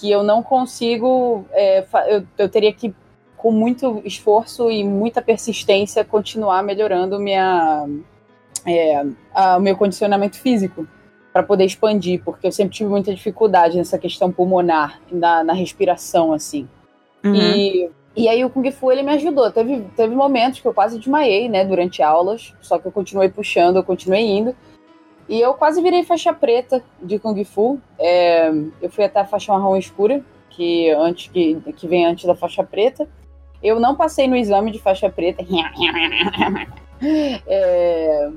que eu não consigo, é, eu, eu teria que com muito esforço e muita persistência continuar melhorando minha, é, a- o meu condicionamento físico para poder expandir, porque eu sempre tive muita dificuldade nessa questão pulmonar, na, na respiração, assim. Uhum. E, e aí o Kung Fu ele me ajudou. Teve, teve momentos que eu quase desmaiei, né, durante aulas, só que eu continuei puxando, eu continuei indo. E eu quase virei faixa preta de Kung Fu. É, eu fui até a faixa marrom escura, que, antes, que, que vem antes da faixa preta. Eu não passei no exame de faixa preta. É,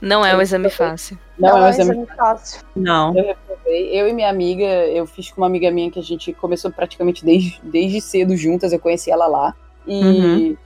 Não é um exame fácil. não, é um exame exame fácil. Não. eu reprovei. Eu e minha amiga, eu fiz com uma amiga minha que a gente começou praticamente desde, desde cedo juntas, eu conheci ela lá. E Uhum.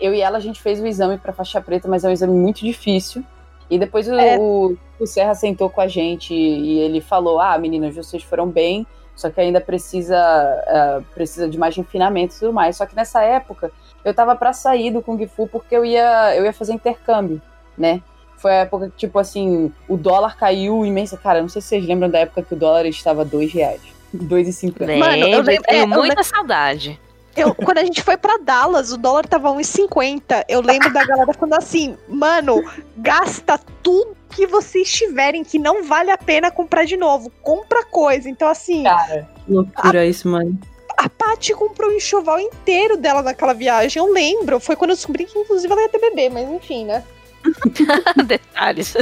eu e ela, a gente fez o exame pra faixa preta, mas é um exame muito difícil. E depois o, É. o, o Serra sentou com a gente e ele falou: Ah, meninas, vocês foram bem, só que ainda precisa, ah, precisa de mais refinamento e tudo mais. Só que nessa época, eu tava pra sair do Kung Fu porque eu ia, eu ia fazer intercâmbio, né? Foi a época que, tipo assim, o dólar caiu imensa. Cara, não sei se vocês lembram da época que o dólar estava dois reais. Dois e cinquenta. Mano, eu Lembro, tenho é, eu muita saudade. Eu, quando a gente foi pra Dallas, o dólar tava 1,50. Eu lembro da galera falando assim, mano, gasta tudo que vocês tiverem que não vale a pena comprar de novo. Compra coisa. Então, assim, Cara, Que loucura isso, mano. a Paty comprou o enxoval inteiro dela naquela viagem. Eu lembro. Foi quando eu descobri que, inclusive, ela ia ter bebê, mas enfim, né? Detalhes.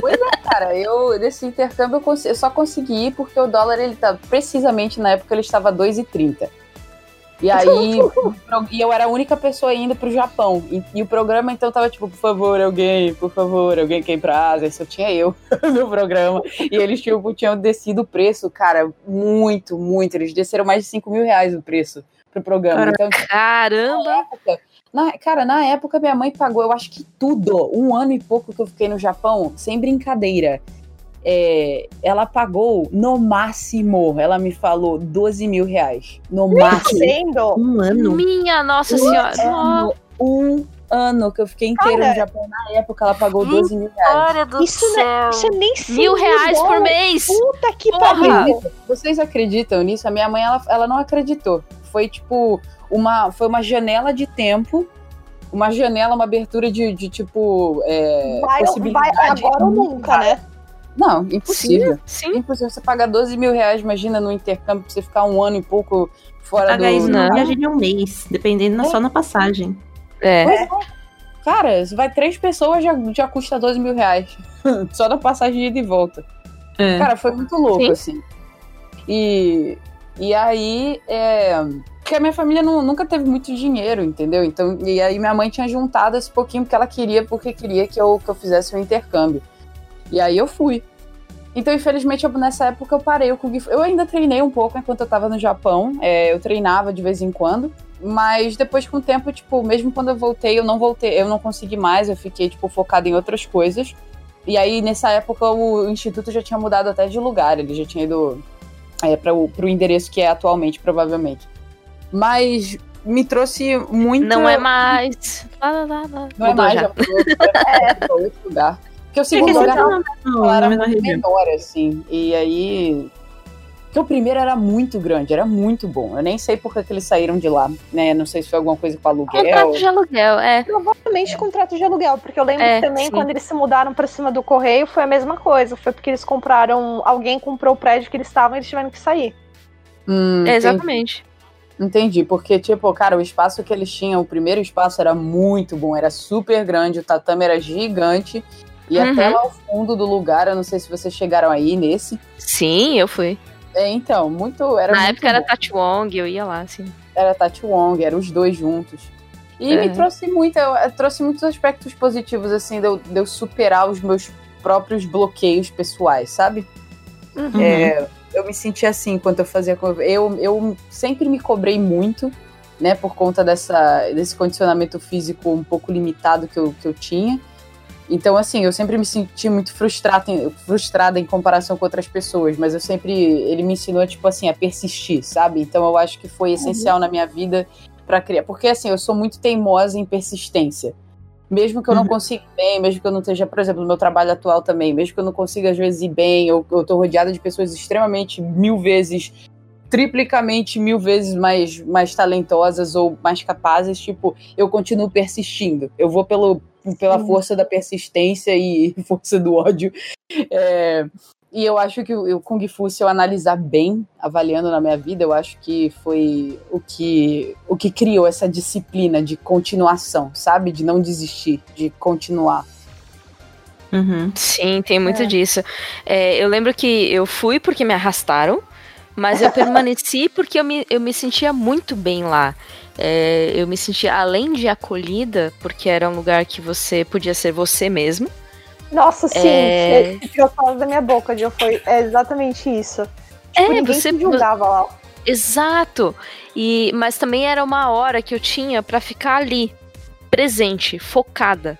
Cara, eu nesse intercâmbio eu, eu só consegui ir porque o dólar ele tá precisamente na época ele estava 2,30. E aí e eu era a única pessoa indo pro Japão. E, e o programa então tava tipo, por favor, alguém, por favor, alguém quer ir pra Ásia. Só tinha eu no programa. E eles tipo, tinham descido o preço, cara, muito, muito. Eles desceram mais de 5 mil reais o preço pro programa. Então, Caramba! na, cara, na época minha mãe pagou, eu acho que tudo, um ano e pouco que eu fiquei no Japão, sem brincadeira. É, ela pagou no máximo, ela me falou 12 mil reais. No máximo. Sendo. Um ano. Minha Nossa Senhora! ano, um ano que eu fiquei inteiro Cara, no Japão. Na época ela pagou 12 mil reais. Do Isso, céu! Isso é nem 100 Mil reais por mês! Puta que pariu. Vocês acreditam nisso? A minha mãe, ela, ela não acreditou. Foi tipo uma, foi uma janela de tempo, uma janela, uma abertura de, de tipo é, Vai, vai possibilidade. agora ou nunca, né? Não, impossível. Sim, sim. Impossível. Você pagar 12 mil reais, imagina, no intercâmbio, pra você ficar um ano e pouco fora Pagar do. isso Não. na viagem de um mês, dependendo só na passagem. É. É. Cara, se vai três pessoas, já, já custa 12 mil reais. Só na passagem de ida e volta. É. Cara, foi muito louco, Sim. assim. E, e aí, é, porque a minha família nu- nunca teve muito dinheiro, entendeu? Então, e aí minha mãe tinha juntado esse pouquinho que ela queria, porque queria que eu, que eu fizesse o intercâmbio. E aí eu fui. Então, infelizmente, eu- nessa época eu parei o Kung Fu. Eu ainda treinei um pouco enquanto eu tava no Japão. é, eu treinava de vez em quando. Mas depois, com o tempo, tipo, mesmo quando eu voltei, eu não voltei, eu não consegui mais, eu fiquei, tipo, focada em outras coisas. E aí, nessa época, o instituto já tinha mudado até de lugar, ele já tinha ido é, para o endereço que é atualmente, provavelmente. Mas me trouxe muito. Não é mais. Não é mais, já. é, outro lugar. Porque o segundo Porque lugar ela era região. menor, assim. E aí. Porque o primeiro era muito grande, era muito bom. Eu nem sei por que eles saíram de lá, né? Não sei se foi alguma coisa com aluguel. Contrato de aluguel, é. Provavelmente contrato de aluguel, porque eu lembro É, que também sim. quando eles se mudaram pra cima do correio foi a mesma coisa. Foi porque eles compraram. Alguém comprou o prédio que eles estavam e eles tiveram que sair. Hum, entendi. Exatamente. Entendi, porque, tipo, cara, o espaço que eles tinham, o primeiro espaço era muito bom, era super grande, o tatame era gigante. E Uhum. até lá ao fundo do lugar, eu não sei se vocês chegaram aí nesse. Sim, eu fui. É, então, muito. Era Na muito época era bom. Tati Wong, eu ia lá, assim. era Tati Wong, eram os dois juntos. E me Uhum. trouxe muito, trouxe muitos aspectos positivos, assim, de eu, de eu superar os meus próprios bloqueios pessoais, sabe? Uhum. É, eu me senti assim enquanto eu fazia. Eu, eu sempre me cobrei muito, né, por conta dessa, desse condicionamento físico um pouco limitado que eu, que eu tinha. Então, assim, eu sempre me senti muito frustrada, em- frustrada em comparação com outras pessoas, mas eu sempre. Ele me ensinou, tipo assim, a persistir, sabe? Então, eu acho que foi essencial na minha vida para criar. Porque, assim, eu sou muito teimosa em persistência. Mesmo que eu não Uhum. consiga ir bem, mesmo que eu não esteja, por exemplo, no meu trabalho atual também, mesmo que eu não consiga, às vezes, ir bem, eu, eu tô rodeada de pessoas extremamente mil vezes, triplicamente mil vezes mais, mais talentosas ou mais capazes, tipo, eu continuo persistindo. Eu vou pelo, pela força da persistência e força do ódio. É, e eu acho que o, o Kung Fu, se eu analisar bem, avaliando na minha vida, eu acho que foi o que, o que criou essa disciplina de continuação, sabe? De não desistir, de continuar. Uhum. Sim, tem muito É. disso. É, eu lembro que eu fui porque me arrastaram, mas eu permaneci porque eu me, eu me sentia muito bem lá. É, eu me sentia, além de acolhida, porque era um lugar que você podia ser você mesmo. Nossa, sim. É. Tirou palavras da minha boca, Gil. Foi é exatamente isso. É, Tipo, ninguém você- se julgava lá. Exato. E mas também era uma hora que eu tinha pra ficar ali, presente, focada.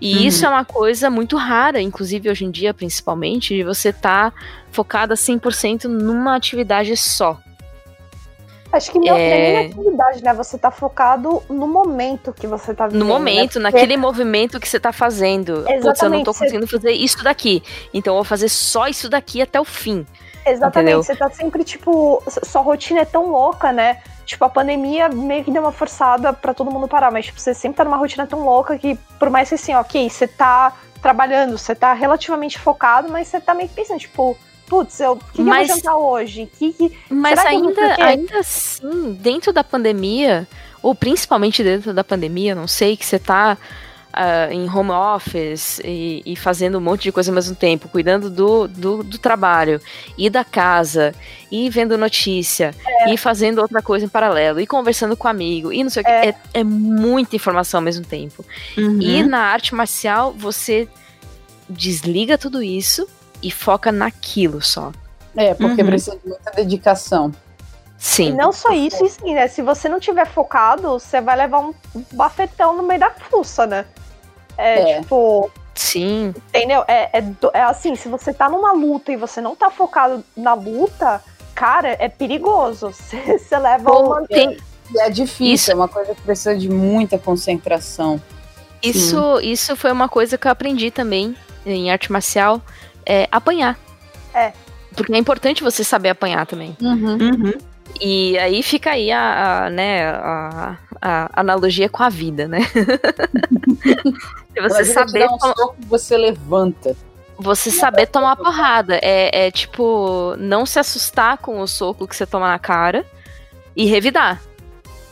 E Uhum. isso é uma coisa muito rara, inclusive hoje em dia, principalmente, de você estar focada 100% numa atividade só. Acho que não É. é... nem atividade, né? Você tá focado no momento que você tá vivendo. No momento, né? Porque- naquele movimento que você tá fazendo. Putz, eu não Exatamente, tô você- conseguindo fazer isso daqui. Então eu vou fazer só isso daqui até o fim. Exatamente, Entendeu? você tá sempre, tipo, sua rotina é tão louca, né? Tipo, a pandemia meio que deu uma forçada pra todo mundo parar, mas tipo, você sempre tá numa rotina tão louca que, por mais que assim, ok, você tá trabalhando, você tá relativamente focado, mas você tá meio que pensando, tipo, putz, eu, o que, que Mas- eu vou jantar hoje? Que, que... Mas Será que ainda, ainda assim, dentro da pandemia, ou principalmente dentro da pandemia, não sei, que você tá ah, em home office e, e fazendo um monte de coisa ao mesmo tempo, cuidando do, do, do trabalho e da casa, e vendo notícia, e fazendo outra coisa em paralelo, e conversando com amigo, e não sei o que. É. É, é muita informação ao mesmo tempo. Uhum. E na arte marcial, você desliga tudo isso e foca naquilo só. É, porque Uhum. precisa de muita dedicação. Sim. E não só isso, e sim, né? Se você não tiver focado, você vai levar um bafetão no meio da fuça, né? É, É. tipo, Sim. Entendeu? É, é, é assim, se você tá numa luta e você não tá focado na luta, cara, é perigoso. Você, você leva Pô, uma. tem, E é difícil, Isso- é uma coisa que precisa de muita concentração. Isso, isso foi uma coisa que eu aprendi também em arte marcial, é apanhar. É. Porque é importante você saber apanhar também. Uhum. E aí fica aí a, a, né, a, a analogia com a vida, né? Se Ela você saber, dar um to- soco, você levanta. você saber tomar porrada. É, é tipo, não se assustar com o soco que você toma na cara e revidar,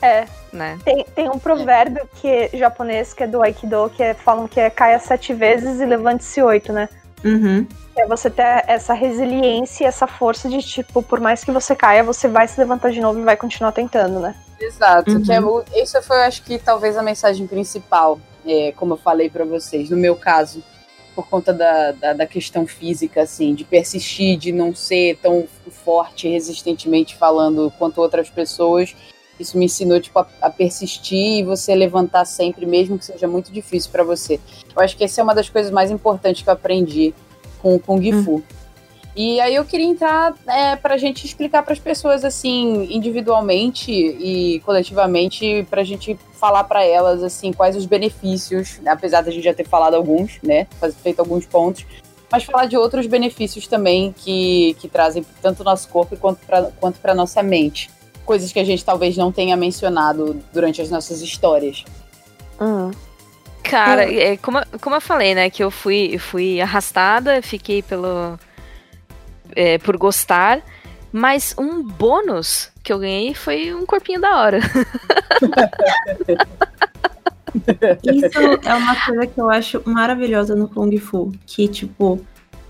É, né? tem, tem um provérbio que é japonês, que é do Aikido, que é, falam que é caia sete vezes e levante-se oito, né? Uhum. É você ter essa resiliência e essa força de, tipo, por mais que você caia, você vai se levantar de novo e vai continuar tentando, né? Exato. Uhum. Que é, isso foi, eu acho que, talvez a mensagem principal, é, como eu falei pra vocês, no meu caso, por conta da, da, da questão física, assim, de persistir, de não ser tão forte, resistentemente falando quanto outras pessoas. Isso me ensinou, tipo, a, a persistir e você levantar sempre, mesmo que seja muito difícil para você. Eu acho que essa é uma das coisas mais importantes que eu aprendi com o Kung Fu. Hum. E aí eu queria entrar é, para a gente explicar para as pessoas assim individualmente e coletivamente para a gente falar para elas assim quais os benefícios, apesar da gente já ter falado alguns, né, feito alguns pontos, mas falar de outros benefícios também que, que trazem tanto nosso corpo quanto para quanto para nossa mente, coisas que a gente talvez não tenha mencionado durante as nossas histórias. Uhum. Cara, é, como, como eu falei, né, que eu fui, fui arrastada, fiquei pelo é, por gostar, mas um bônus que eu ganhei foi um corpinho da hora. Isso é uma coisa que eu acho maravilhosa no Kung Fu, que, tipo,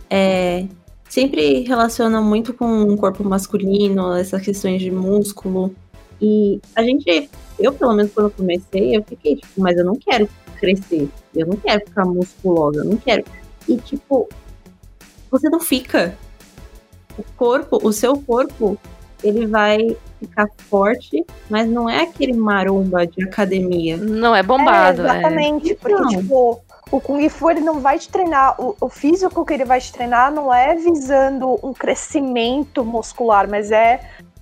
é, sempre relaciona muito com o corpo masculino, essas questões de músculo. E a gente, eu pelo menos quando comecei, eu fiquei, tipo, mas eu não quero crescer, eu não quero ficar musculosa, eu não quero. E, tipo, você não fica o corpo, o seu corpo, ele vai ficar forte, mas não é aquele maromba de academia. Não é bombado. É, exatamente, é. porque, não. tipo, o Kung Fu ele não vai te treinar, o, o, físico que ele vai te treinar não é visando um crescimento muscular, mas é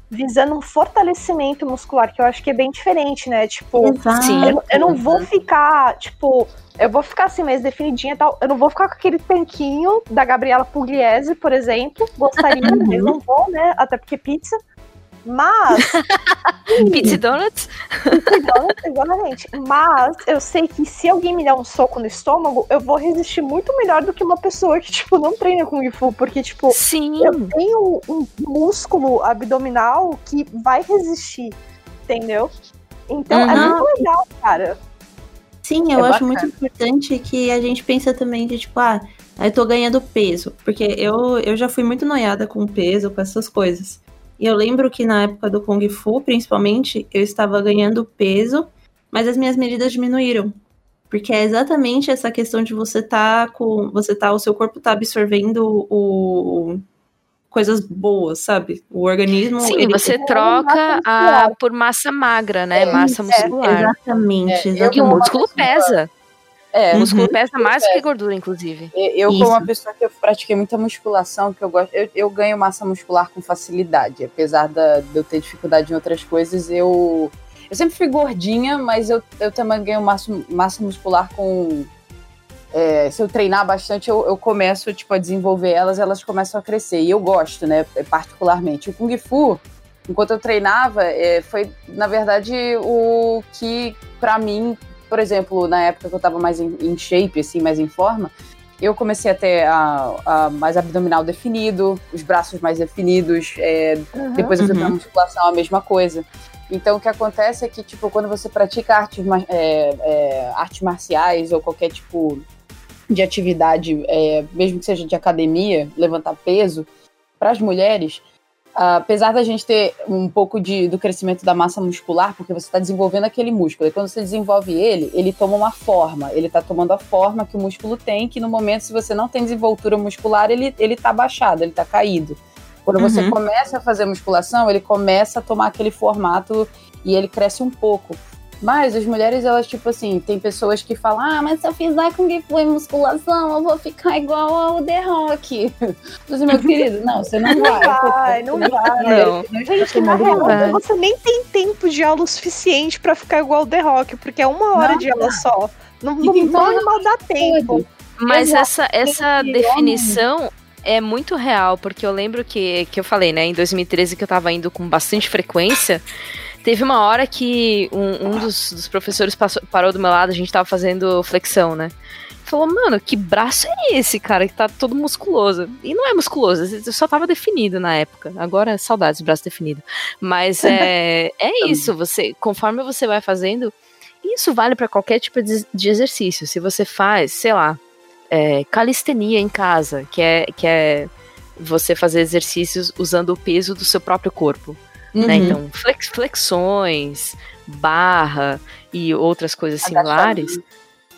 visando um fortalecimento muscular, que eu acho que é bem diferente, né? Tipo, eu, eu, não vou ficar, tipo, eu vou ficar assim mais definidinha e tal. Eu não vou ficar com aquele tanquinho da Gabriela Pugliese, por exemplo. Gostaria, mas não vou, né? Até porque pizza. Mas. Pizza Donuts? Pizza Donuts, exatamente. Mas eu sei que se alguém me der um soco no estômago, eu vou resistir muito melhor do que uma pessoa que, tipo, não treina Kung Fu. Porque, tipo, Sim. eu tenho um músculo abdominal que vai resistir, entendeu? Então uhum. é muito legal, cara. Sim, eu é acho bacana. muito importante que a gente pensa também de, tipo, ah, eu tô ganhando peso. Porque eu, eu já fui muito noiada com peso, com essas coisas. E eu lembro que na época do Kung Fu, principalmente, eu estava ganhando peso, mas as minhas medidas diminuíram. Porque é exatamente essa questão de você tá com. Você tá. O seu corpo tá absorvendo o. Coisas boas, sabe? O organismo. Sim, você troca a, por massa magra, né? É, massa muscular. É, exatamente. É, exatamente. E o músculo pesa. É, o músculo uhum. pesa mais que gordura, inclusive. Eu, como uma pessoa que eu pratiquei muita musculação, que eu gosto, eu, eu ganho massa muscular com facilidade. Apesar da, de eu ter dificuldade em outras coisas, eu. Eu sempre fui gordinha, mas eu, eu também ganho massa, massa muscular com. É, se eu treinar bastante, eu, eu começo tipo, a desenvolver elas, elas começam a crescer. E eu gosto, né? Particularmente. O Kung Fu, enquanto eu treinava, é, foi, na verdade, o que, para mim, por exemplo, na época que eu tava mais em, shape, assim, mais em forma, eu comecei a ter a, a, mais abdominal definido, os braços mais definidos, é, uhum, depois eu fui uhum. pra musculação, a mesma coisa. Então, o que acontece é que, tipo, quando você pratica artes, é, é, artes marciais ou qualquer tipo de atividade, é, mesmo que seja de academia, levantar peso, para as mulheres, apesar da gente ter um pouco de, do crescimento da massa muscular, porque você está desenvolvendo aquele músculo, e quando você desenvolve ele, ele toma uma forma, ele está tomando a forma que o músculo tem, que no momento, se você não tem desenvoltura muscular, ele, ele tá baixado, ele está caído. Quando você uhum. começa a fazer musculação, ele começa a tomar aquele formato e ele cresce um pouco. Mas as mulheres, elas, tipo assim, tem pessoas que falam: ah, mas se eu fizer Kung Fu e musculação, eu vou ficar igual ao The Rock. Mas, meu querido, não, você não, não vai. vai não vai, não vai. Gente, na real, você nem tem tempo de aula suficiente pra ficar igual ao The Rock, porque é uma hora não, de aula só. Não, não, não mal dá tempo. Mas essa, essa definição é muito real, porque eu lembro que, que eu falei, né, em 2013 que eu tava indo com bastante frequência. Teve uma hora que um, um dos, dos, professores passou, parou do meu lado, a gente tava fazendo flexão, né? Falou, mano, que braço é esse, cara, que tá todo musculoso? E não é musculoso, só tava definido na época. Agora, saudades, braço definido. Mas é, é isso, você, conforme você vai fazendo, isso vale para qualquer tipo de, de, exercício. Se você faz, sei lá, é, calistenia em casa, que é, que é você fazer exercícios usando o peso do seu próprio corpo. Né? Uhum. Né? Então, flex, flexões, barra e outras coisas similares, agachamento.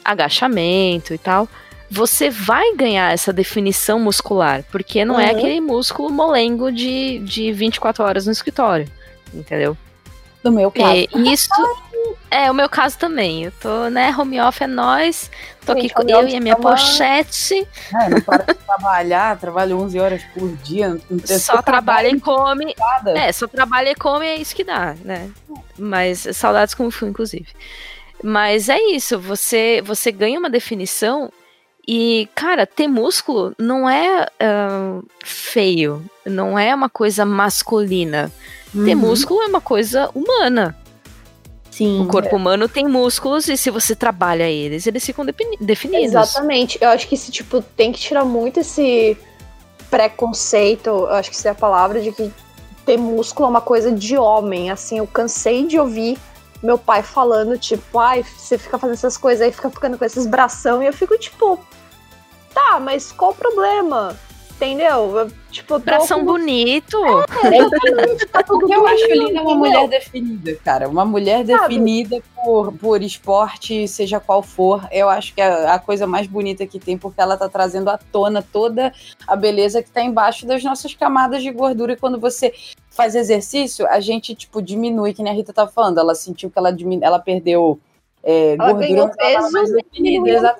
agachamento e tal, você vai ganhar essa definição muscular, porque não é uhum. é aquele músculo molengo de, de 24 horas no escritório, entendeu? No meu caso. É, isso é o meu caso também. Eu tô, né, home off é nós. Tô Gente, aqui com eu office e a minha é pochete. É, não para de trabalhar, trabalho 11 horas por dia. Só trabalha e come. É, só trabalha e come, é isso que dá, né? Mas saudades como fui, inclusive. Mas é isso, você, você ganha uma definição e, cara, ter músculo não é ah, feio, não é uma coisa masculina. Ter Uhum. músculo é uma coisa humana. Sim. O corpo humano tem músculos e se você trabalha eles, eles ficam defini- definidos. Exatamente. Eu acho que esse tipo tem que tirar muito esse preconceito, eu acho que essa é a palavra, de que ter músculo é uma coisa de homem. Assim, eu cansei de ouvir meu pai falando, tipo, ai, você fica fazendo essas coisas aí, fica ficando com esses bração, e eu fico, tipo, tá, mas qual o problema? Entendeu? Eu, tipo, Bração com- bonito. Exatamente, tá tudo O que eu acho bem, lindo é uma mulher definida, cara. Uma mulher definida por, por esporte, seja qual for. Eu acho que é a coisa mais bonita que tem, porque ela tá trazendo à tona toda a beleza que tá embaixo das nossas camadas de gordura. E quando você faz exercício, a gente, tipo, diminui, que nem a Rita tava falando. Ela sentiu que ela, diminu... ela perdeu é, Ela gordura, ganhou ela peso, definida.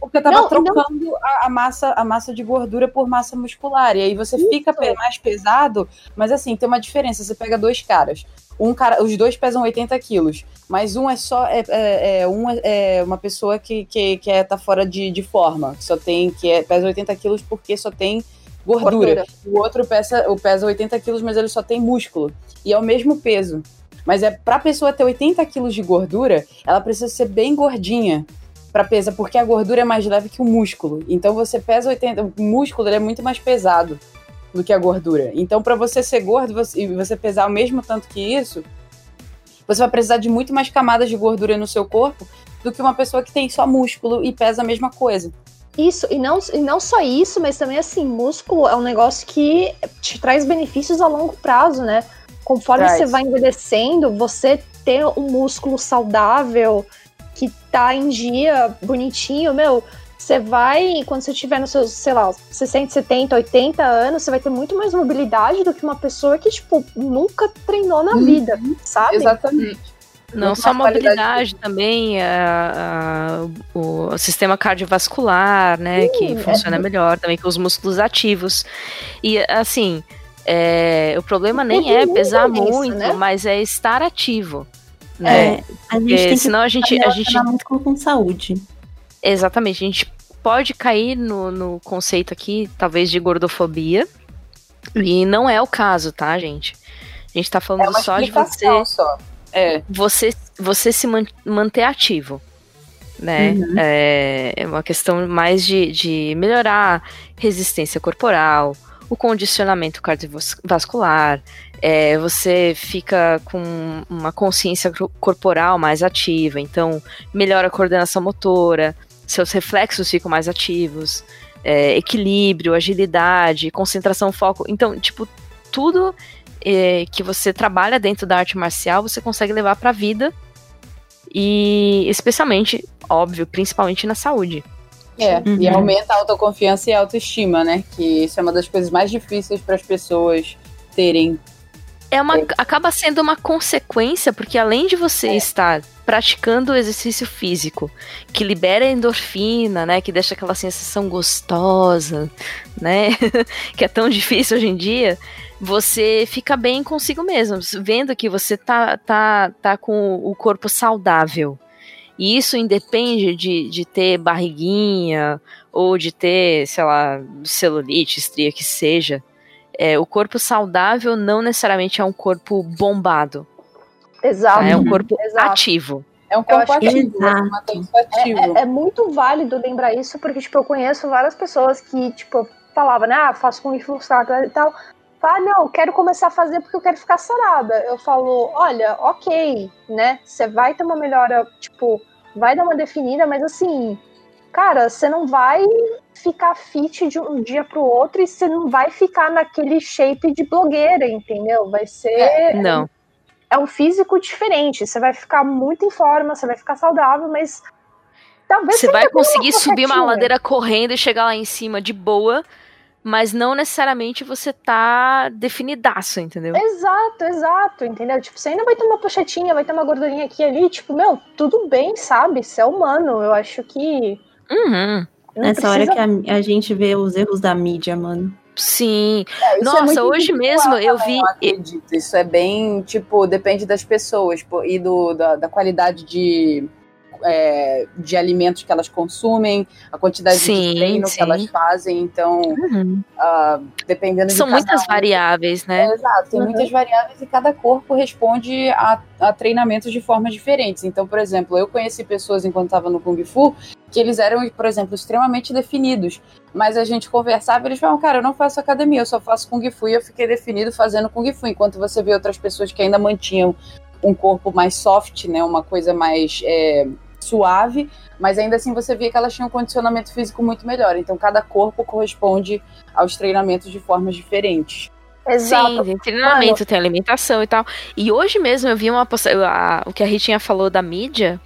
Porque tava Não, não- trocando a, a massa, a massa de gordura por massa muscular. E aí você fica pe- mais pesado, mas assim, tem uma diferença. Você pega dois caras. Um cara, os dois pesam 80 quilos, mas um é só é, é, é, um é, é uma pessoa que, que, que é, tá fora de, de forma, que só tem que é, pesa 80 quilos porque só tem gordura. Gordura. O outro pesa, o pesa 80 quilos, mas ele só tem músculo. E é o mesmo peso. Mas é pra pessoa ter 80 quilos de gordura, ela precisa ser bem gordinha pra pesar, porque a gordura é mais leve que o músculo. Então você pesa 80, o músculo ele é muito mais pesado do que a gordura. Então pra você ser gordo você- e você pesar o mesmo tanto que isso, você vai precisar de muito mais camadas de gordura no seu corpo do que uma pessoa que tem só músculo e pesa a mesma coisa. Isso, e não, e não só isso, mas também assim, músculo é um negócio que te traz benefícios a longo prazo, né? Conforme Traz. você vai envelhecendo, você ter um músculo saudável, que tá em dia, bonitinho, meu, você vai, quando você tiver nos seus, sei lá, 60, 70, 80 anos, você vai ter muito mais mobilidade do que uma pessoa que, tipo, nunca treinou na Uhum. vida, sabe? Exatamente. Não Muito só qualidade mobilidade, também a- a- o, o sistema cardiovascular, né, que é. funciona melhor, também com os músculos ativos. E assim, é, o problema nem é pesar tem isso, muito, né? mas é estar ativo. Né? É, a gente tem que senão a gente, a gente relacionar músculo com saúde. Exatamente, a gente pode cair no, no conceito aqui, talvez, de gordofobia. E não é o caso, tá, gente? A gente tá falando É uma só de você, só. É. você, você se man- manter ativo. Né? Uhum. É, é uma questão mais de, de melhorar resistência corporal, o condicionamento cardiovascular, é, você fica com uma consciência corporal mais ativa, então melhora a coordenação motora, seus reflexos ficam mais ativos, é, equilíbrio, agilidade, concentração, foco. Então, tipo, tudo é, que você trabalha dentro da arte marcial, você consegue levar pra vida e especialmente, óbvio, principalmente na saúde. É, e Uhum. aumenta a autoconfiança e a autoestima, né? Que isso é uma das coisas mais difíceis para as pessoas terem. É uma, É. acaba sendo uma consequência, porque além de você É. estar praticando o exercício físico, que libera endorfina, né, que deixa aquela sensação gostosa, né, que é tão difícil hoje em dia, você fica bem consigo mesmo, vendo que você tá, tá, tá com o corpo saudável. E isso independe de, de ter barriguinha ou de ter, sei lá, celulite, estria, que seja. É, o corpo saudável não necessariamente é um corpo bombado, Exato. tá? é um corpo Exato. ativo. É um corpo que- ativo, ativo. É, é muito válido lembrar isso, porque, tipo, eu conheço várias pessoas que, tipo, falavam, né, ah, faço com influxado e tal. Ah, não, eu quero começar a fazer porque eu quero ficar sarada. Eu falo, olha, ok, né, você vai ter uma melhora, tipo, vai dar uma definida, mas assim, cara, você não vai ficar fit de um dia pro outro e você não vai ficar naquele shape de blogueira, entendeu? Vai ser Não. é um físico diferente. Você vai ficar muito em forma, você vai ficar saudável, mas talvez Você vai conseguir uma subir uma ladeira correndo e chegar lá em cima de boa, mas não necessariamente você tá definidaço, entendeu? Exato, exato, entendeu? Tipo, você ainda vai ter uma pochetinha, vai ter uma gordurinha aqui e ali, tipo, meu, tudo bem, sabe? Você é humano, eu acho que. Uhum. Nessa hora precisa- que a, a gente vê os erros da mídia, mano. Sim. É, isso é Nossa, muito hoje mesmo eu vi. Eu acredito. Isso é bem, tipo, depende das pessoas pô, e do, da, da qualidade de, é, de alimentos que elas consumem, a quantidade Sim, de treino sim. que elas fazem. Então, Uhum. ah, dependendo São de muitas variáveis, É, né? exato, tem Uhum. muitas variáveis e cada corpo responde a, a treinamentos de formas diferentes. Então, por exemplo, eu conheci pessoas enquanto estava no Kung Fu que eles eram, por exemplo, extremamente definidos. Mas a gente conversava e eles falavam, cara, eu não faço academia, eu só faço Kung Fu e eu fiquei definido fazendo Kung Fu. Enquanto você vê outras pessoas que ainda mantinham um corpo mais soft, né, uma coisa mais é, suave, mas ainda assim você via que elas tinham um condicionamento físico muito melhor. Então, cada corpo corresponde aos treinamentos de formas diferentes. Exato. Sim, tem treinamento, tem alimentação e tal. E hoje mesmo eu vi uma posta- a- o que a Ritinha falou da mídia.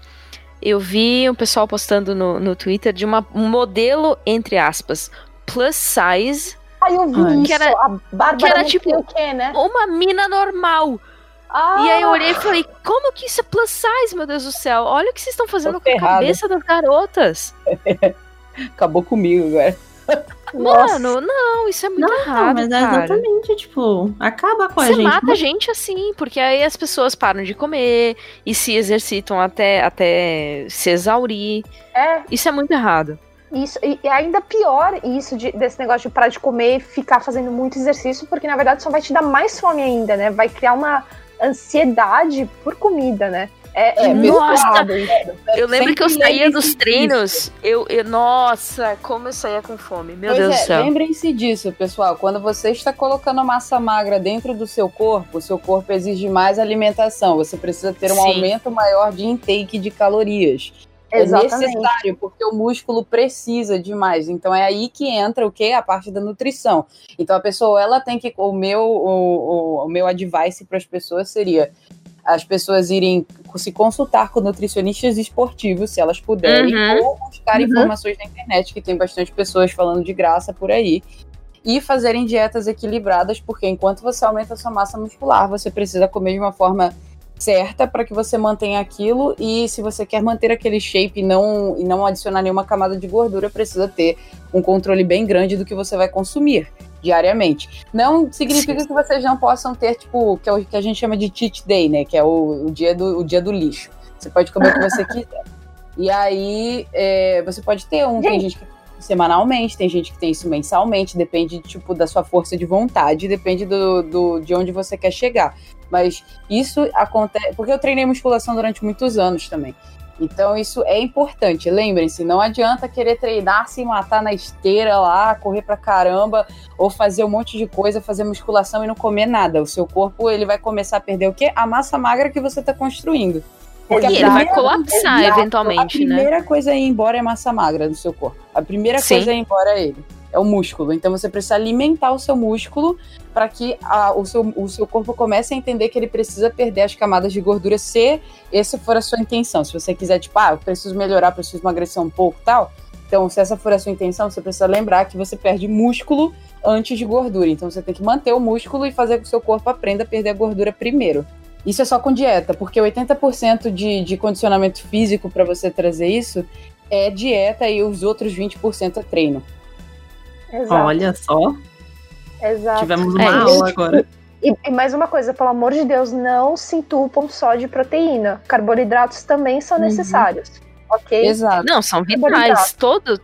Eu vi um pessoal postando no, no Twitter de uma, um modelo, entre aspas, plus size, Aí eu vi Ai. isso, Que era- a Bárbara que era, tipo, o quê, né? uma mina normal. Ah, E aí eu olhei e falei, como que isso é plus size, meu Deus do céu? Olha o que vocês estão fazendo Tô com a cabeça das garotas. Acabou comigo agora. nossa. Mano, não, isso é muito Não, errado, mas é exatamente, tipo, acaba com a Você gente. mata a gente assim, porque aí as pessoas param de comer e se exercitam até, até se exaurir. É, Isso é muito errado. isso. E e ainda pior isso de- desse negócio de parar de comer e ficar fazendo muito exercício, porque na verdade só vai te dar mais fome ainda, né? Vai criar uma ansiedade por comida, né? É, É, nossa. Eu lembro que eu saía dos treinos, eu, eu- Nossa, como eu saía com fome. Meu Pois Deus é, do céu. Lembrem-se disso, pessoal. Quando você está colocando massa magra dentro do seu corpo, o seu corpo exige mais alimentação. Você precisa ter um Sim. aumento maior de intake de calorias. É Exatamente. necessário, porque o músculo precisa de mais. Então é aí que entra o que? A parte da nutrição. Então a pessoa, ela tem que. O meu, o, o, o meu advice para as pessoas seria as pessoas irem se consultar com nutricionistas esportivos, se elas puderem, Uhum. ou buscar Uhum. informações na internet, que tem bastante pessoas falando de graça por aí. E fazerem dietas equilibradas, porque enquanto você aumenta a sua massa muscular, você precisa comer de uma forma certa para que você mantenha aquilo e se você quer manter aquele shape e não, e não adicionar nenhuma camada de gordura, precisa ter um controle bem grande do que você vai consumir diariamente. Não significa que vocês não possam ter, tipo, que é o que a gente chama de cheat day, né? Que é o, o dia, do, o dia do lixo. Você pode comer o que você quiser. E aí, é, você pode ter um, tem gente que semanalmente, tem gente que tem isso mensalmente, depende, tipo, da sua força de vontade, depende do, do, de onde você quer chegar. Mas isso acontece. Porque eu treinei musculação durante muitos anos também. Então isso é importante. Lembrem-se, não adianta querer treinar, se matar na esteira lá, correr pra caramba, ou fazer um monte de coisa, fazer musculação e não comer nada. O seu corpo ele vai começar a perder o quê? A massa magra que você tá construindo. Porque a E ele vai colapsar Exato. eventualmente, a né? primeira coisa a ir embora é massa magra do seu corpo. A primeira Sim. coisa a ir embora é ele. É o músculo. Então você precisa alimentar o seu músculo para que a- o, seu, o seu corpo comece a entender que ele precisa perder as camadas de gordura se essa for a sua intenção. Se você quiser, tipo, ah, eu preciso melhorar, preciso emagrecer um pouco tal. Então, se essa for a sua intenção, você precisa lembrar que você perde músculo antes de gordura. Então, você tem que manter o músculo e fazer com que o seu corpo aprenda a perder a gordura primeiro. Isso é só com dieta, porque 80% de, de condicionamento físico para você trazer isso é dieta e os outros 20% é treino. Exato. Olha só, exato. tivemos É uma isso. aula agora. E, e mais uma coisa, pelo amor de Deus, não se entupam só de proteína. Carboidratos também são Uhum. necessários. Ok? Exato. Não, são vitais. Todo,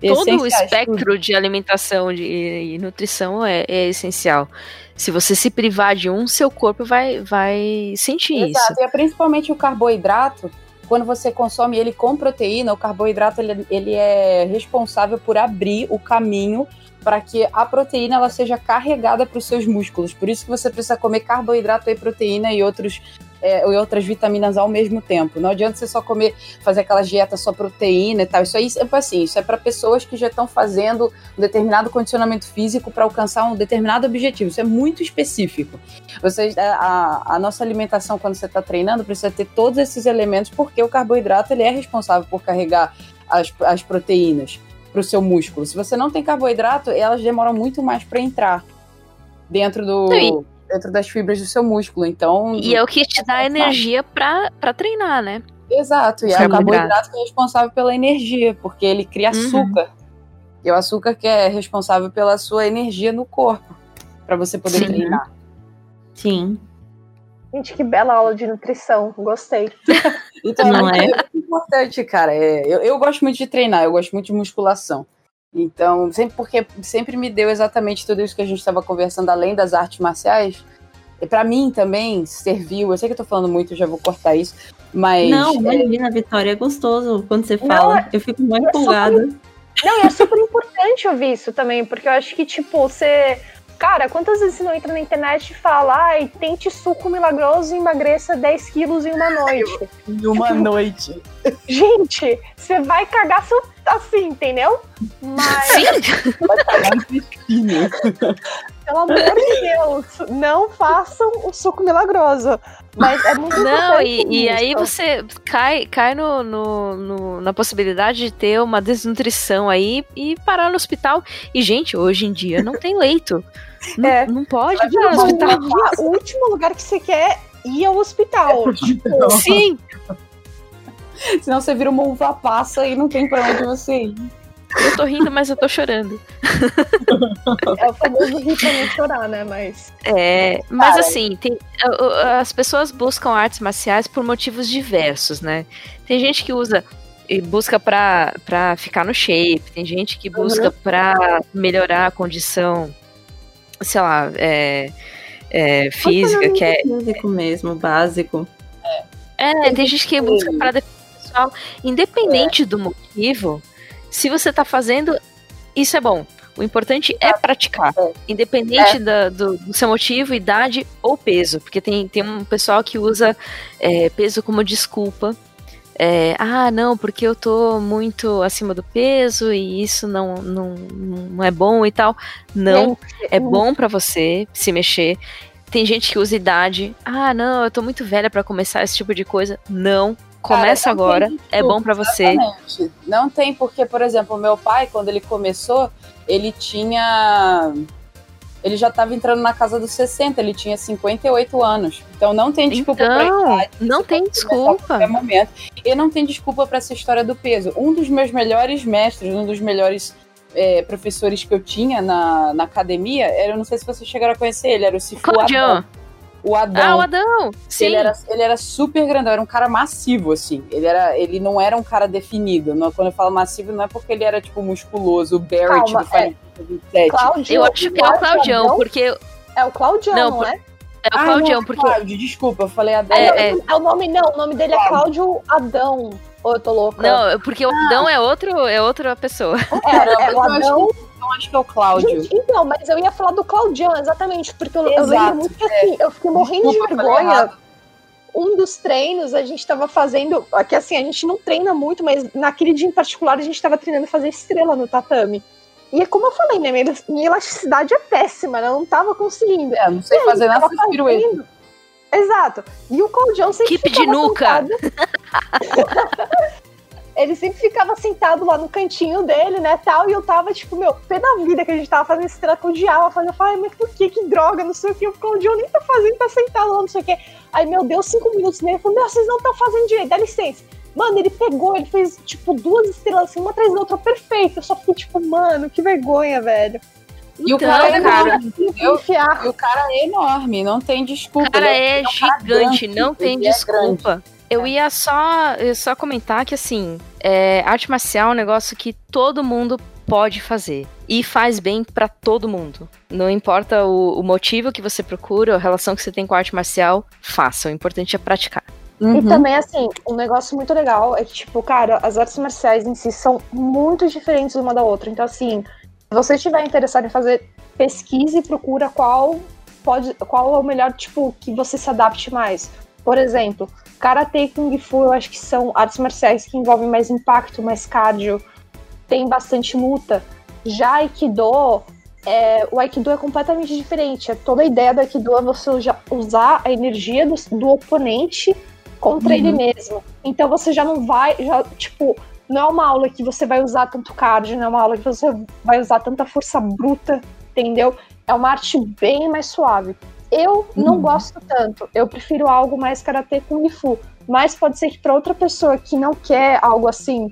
todo o espectro de alimentação de, e nutrição é, é essencial. Se você se privar de um, seu corpo vai, vai sentir Exato, isso. e é principalmente o carboidrato. Quando você consome ele com proteína, o carboidrato ele, ele é responsável por abrir o caminho para que a proteína ela seja carregada para os seus músculos. Por isso que você precisa comer carboidrato e proteína e outros é, e outras vitaminas ao mesmo tempo. Não adianta você só comer, fazer aquelas dietas só proteína e tal. Isso aí é assim, isso é para pessoas que já estão fazendo um determinado condicionamento físico para alcançar um determinado objetivo. Isso é muito específico. Você, a, a nossa alimentação, quando você está treinando, precisa ter todos esses elementos, porque o carboidrato ele é responsável por carregar as, as proteínas. pro seu músculo. Se você não tem carboidrato, elas demoram muito mais para entrar dentro do Sim. Dentro das fibras do seu músculo. Então, E é o que te dá energia pra, pra treinar, né? exato, e Os é o carboidratos. carboidrato que é responsável pela energia, porque ele cria Uhum. açúcar. E é o açúcar que é responsável pela sua energia no corpo, para você poder Sim. treinar. Sim. Gente, que bela aula de nutrição. Gostei. Então Não é, é? muito, é muito importante, cara. É, eu, eu gosto muito de treinar, eu gosto muito de musculação. Então, sempre porque sempre me deu exatamente tudo isso que a gente estava conversando, além das artes marciais. E para mim também serviu. Eu sei que eu tô falando muito, já vou cortar isso. Mas Não, é, imagina, Vitória, é gostoso quando você Não, fala. eu fico muito é super- empolgada. Não, e é super importante ouvir isso também, porque eu acho que, tipo, você. Cara, quantas vezes você não entra na internet e fala, ai, tente suco milagroso e emagreça 10 quilos em uma noite? em uma noite. Gente, você vai cagar seu. assim, entendeu? Mas, Vai pagar no intestino. pelo amor de Deus, não façam o suco milagroso. Mas é muito Não, e, e aí você cai, cai no, no- no- na possibilidade de ter uma desnutrição aí e parar no hospital. E, gente, hoje em dia não tem leito. Não, É. não pode no virar hospital. O último lugar que você quer ir ao hospital. Tipo, Sim, Senão você vira uma uva passa e não tem pra onde você ir. eu tô rindo, mas eu tô chorando. é o famoso rir pra não chorar, né? Mas. É, mas Cara, assim, tem, as pessoas buscam artes marciais por motivos diversos, né? Tem gente que usa e busca pra, pra ficar no shape, tem gente que busca pra melhorar a condição, sei lá, é, é, física, que é. Físico mesmo, básico. É, tem gente que busca para defesa pessoal. Independente do motivo, se você tá fazendo, isso é bom. O importante é praticar. Independente da- do, do seu motivo, idade ou peso. Porque tem, tem um pessoal que usa é, peso como desculpa. É, ah, não, porque eu tô muito acima do peso e isso não, não, não é bom e tal. Não, é bom pra você se mexer. Tem gente que usa idade. Ah, não, eu tô muito velha pra começar esse tipo de coisa. Não, começa Cara, agora. tem É bom pra você. Não tem, porque, por exemplo, meu pai, quando ele começou, ele tinha ele já estava entrando na casa dos 60, ele tinha 58 anos. Então não tem desculpa então, pra idade. Não tem desculpa. Momento. E não tem desculpa para essa história do peso. Um dos meus melhores mestres, um dos melhores é, professores que eu tinha na, na academia, era, eu não sei se vocês chegaram a conhecer ele, era o Sifu Claudio. O Adão. Ah, o Adão! Sim. Ele era, ele era super grandão, era um cara massivo, assim. Ele, era, ele não era um cara definido. Não, quando eu falo massivo, não é porque ele era, tipo, musculoso, o Barrett Calma, do é, 27. Claudio, eu acho que é o é Claudião, porque. É o Claudião, não, não é? É o ah, Claudião, não, porque. Cláudio, desculpa, falei Adão. É, é... É. é, o nome, não. O nome dele é Cláudio Adão. Ou eu tô louca? Não, porque o ah. Adão é, outro, é outra pessoa. É, é o Adão. Então acho que é o Cláudio. Então, mas eu ia falar do Claudião, exatamente, porque eu, Exato, eu lembro muito que assim, eu fiquei morrendo desculpa, de vergonha. Um dos treinos a gente tava fazendo, aqui assim, a gente não treina muito, mas naquele dia em particular a gente tava treinando fazer estrela no tatame. E é como eu falei, né? Minha, minha elasticidade é péssima, né? Eu não tava conseguindo. É, não sei E fazer ele nada tava essas piruetas. fazendo. Exato. E o Claudião sempre Equipe de ficava nuca. sentado. Ele sempre ficava sentado lá no cantinho dele, né, tal, e eu tava, tipo, meu, pé da vida que a gente tava fazendo estrela com o diabo, fazendo, eu falei, mas por que, que droga, não sei o que, o Claudião nem tá fazendo, tá sentado lá, não sei o que. Aí, meu Deus, cinco minutos nele, ele falou, meu, vocês não estão fazendo direito, dá licença. Mano, ele pegou, ele fez, tipo, duas estrelas, assim, uma atrás da outra, perfeito. Eu só fiquei, tipo, mano, que vergonha, velho. E o Então, cara é cara, enorme, entendeu? Enfiar. E o cara é enorme, não tem desculpa. O cara é cara gigante, grande, não tem é desculpa. Eu ia só, eu só comentar que, assim, é, arte marcial é um negócio que todo mundo pode fazer. E faz bem pra todo mundo. Não importa o, o motivo que você procura, a relação que você tem com a arte marcial, faça. O importante é praticar. E Uhum. também, assim, um negócio muito legal é que, tipo, cara, as artes marciais em si são muito diferentes uma da outra. Então, assim, se você estiver interessado em fazer pesquisa e procura qual pode, qual é o melhor, tipo, que você se adapte mais. Por exemplo, Karate e Kung Fu, eu acho que são artes marciais que envolvem mais impacto, mais cardio, tem bastante luta. Já Aikido, é, o Aikido é completamente diferente. É toda a ideia do Aikido é você usar a energia do, do oponente contra ele mesmo. Então você já não vai, já, tipo, não é uma aula que você vai usar tanto cardio, não é uma aula que você vai usar tanta força bruta, entendeu? É uma arte bem mais suave. Eu não gosto tanto, eu prefiro algo mais karatê kung fu, mas pode ser que para outra pessoa que não quer algo assim,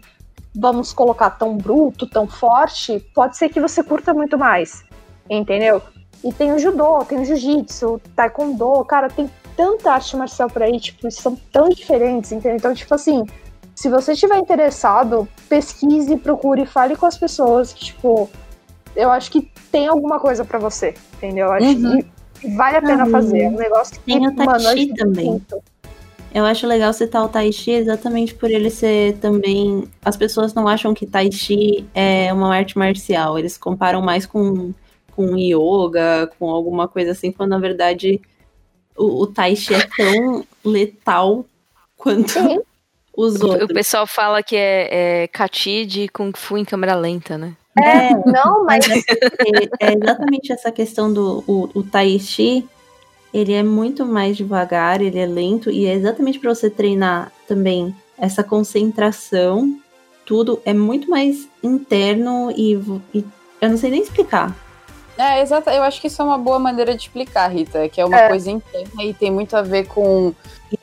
vamos colocar tão bruto, tão forte, pode ser que você curta muito mais, entendeu? E tem o judô, tem o jiu-jitsu, taekwondo, cara, tem tanta arte marcial por aí, tipo, são tão diferentes, entendeu? Então, tipo assim, se você estiver interessado, pesquise, procure, fale com as pessoas que, tipo, eu acho que tem alguma coisa para você, entendeu? Eu acho Uhum. que vale a pena Uhum. fazer. É um negócio que, Tem o Tai mano, Chi ajuda também. muito. Eu acho legal citar o Tai Chi exatamente por ele ser também. As pessoas não acham que Tai Chi é uma arte marcial. Eles comparam mais com, com yoga, com alguma coisa assim, quando na verdade o, o Tai Chi é tão letal quanto Sim. os O outros. pessoal fala que é, é Kati de Kung Fu em câmera lenta, né? É, não, mas Mas é, é exatamente essa questão do o, o Tai Chi. Ele é muito mais devagar, ele é lento, e é exatamente para você treinar também essa concentração. Tudo é muito mais interno e, e eu não sei nem explicar. É, exato. Eu acho que isso é uma boa maneira de explicar, Rita, que é uma É. coisa interna e tem muito a ver com.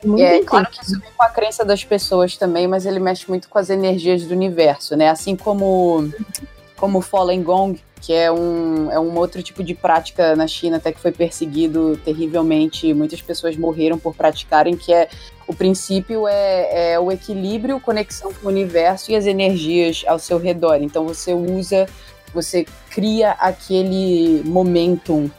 É muito É, claro que isso vem com a crença das pessoas também, mas ele mexe muito com as energias do universo, né? Assim como como o Fallen Gong, que é um, é um outro tipo de prática na China, até que foi perseguido terrivelmente, muitas pessoas morreram por praticarem, que é o princípio é, é o equilíbrio, conexão com o universo e as energias ao seu redor. Então você usa, você cria aquele momentum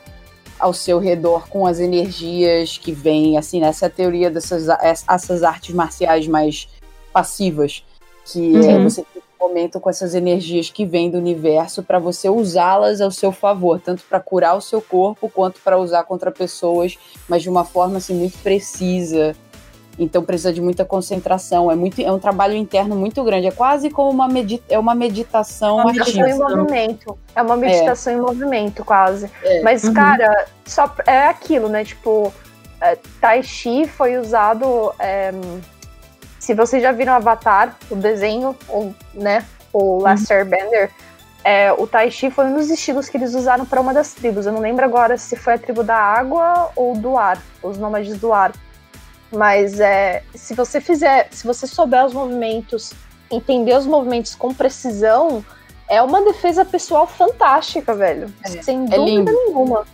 ao seu redor com as energias que vêm, assim, essa é a teoria dessas essas artes marciais mais passivas, que é Uhum. você tem um momento com essas energias que vêm do universo para você usá-las ao seu favor, tanto para curar o seu corpo quanto para usar contra pessoas, mas de uma forma assim muito precisa. Então precisa de muita concentração, é muito é um trabalho interno muito grande, é quase como uma medita é uma meditação Uma ativa. meditação em movimento. É uma meditação em movimento, quase. É. Mas, Uhum. cara, só é aquilo, né? Tipo, é, Tai Chi foi usado. é, se vocês já viram Avatar, o desenho, o, né? O Last Airbender, é, o Tai Chi foi um dos estilos que eles usaram para uma das tribos. Eu não lembro agora se foi a tribo da água ou do ar, os nômades do ar. Mas é, se você fizer, se você souber os movimentos, entender os movimentos com precisão, é uma defesa pessoal fantástica, velho. É, Sem é dúvida lindo. nenhuma.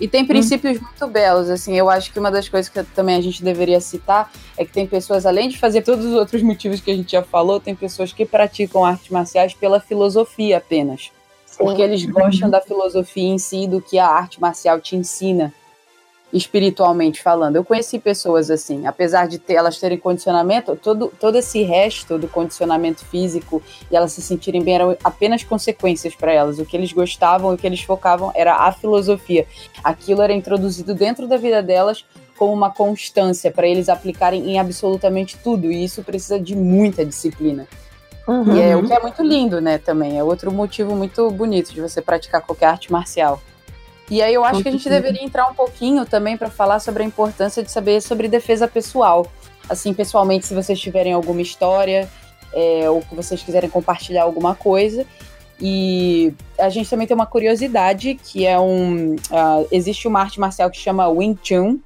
E tem princípios muito belos, assim, eu acho que uma das coisas que também a gente deveria citar é que tem pessoas, além de fazer todos os outros motivos que a gente já falou, tem pessoas que praticam artes marciais pela filosofia apenas. Sim. Porque eles gostam da filosofia em si, do que a arte marcial te ensina, espiritualmente falando. Eu conheci pessoas assim, apesar de ter, elas terem condicionamento, todo, todo esse resto do condicionamento físico e elas se sentirem bem eram apenas consequências para elas. O que eles gostavam, o que eles focavam era a filosofia. Aquilo era introduzido dentro da vida delas como uma constância para eles aplicarem em absolutamente tudo, e isso precisa de muita disciplina. Uhum. E é o que é muito lindo, né, também. É outro motivo muito bonito de você praticar qualquer arte marcial. E aí eu acho que a gente deveria entrar um pouquinho também para falar sobre a importância de saber sobre defesa pessoal. Assim, pessoalmente, se vocês tiverem alguma história é, ou que vocês quiserem compartilhar alguma coisa. E a gente também tem uma curiosidade, que é um... ah, existe uma arte marcial que chama Wing Chun,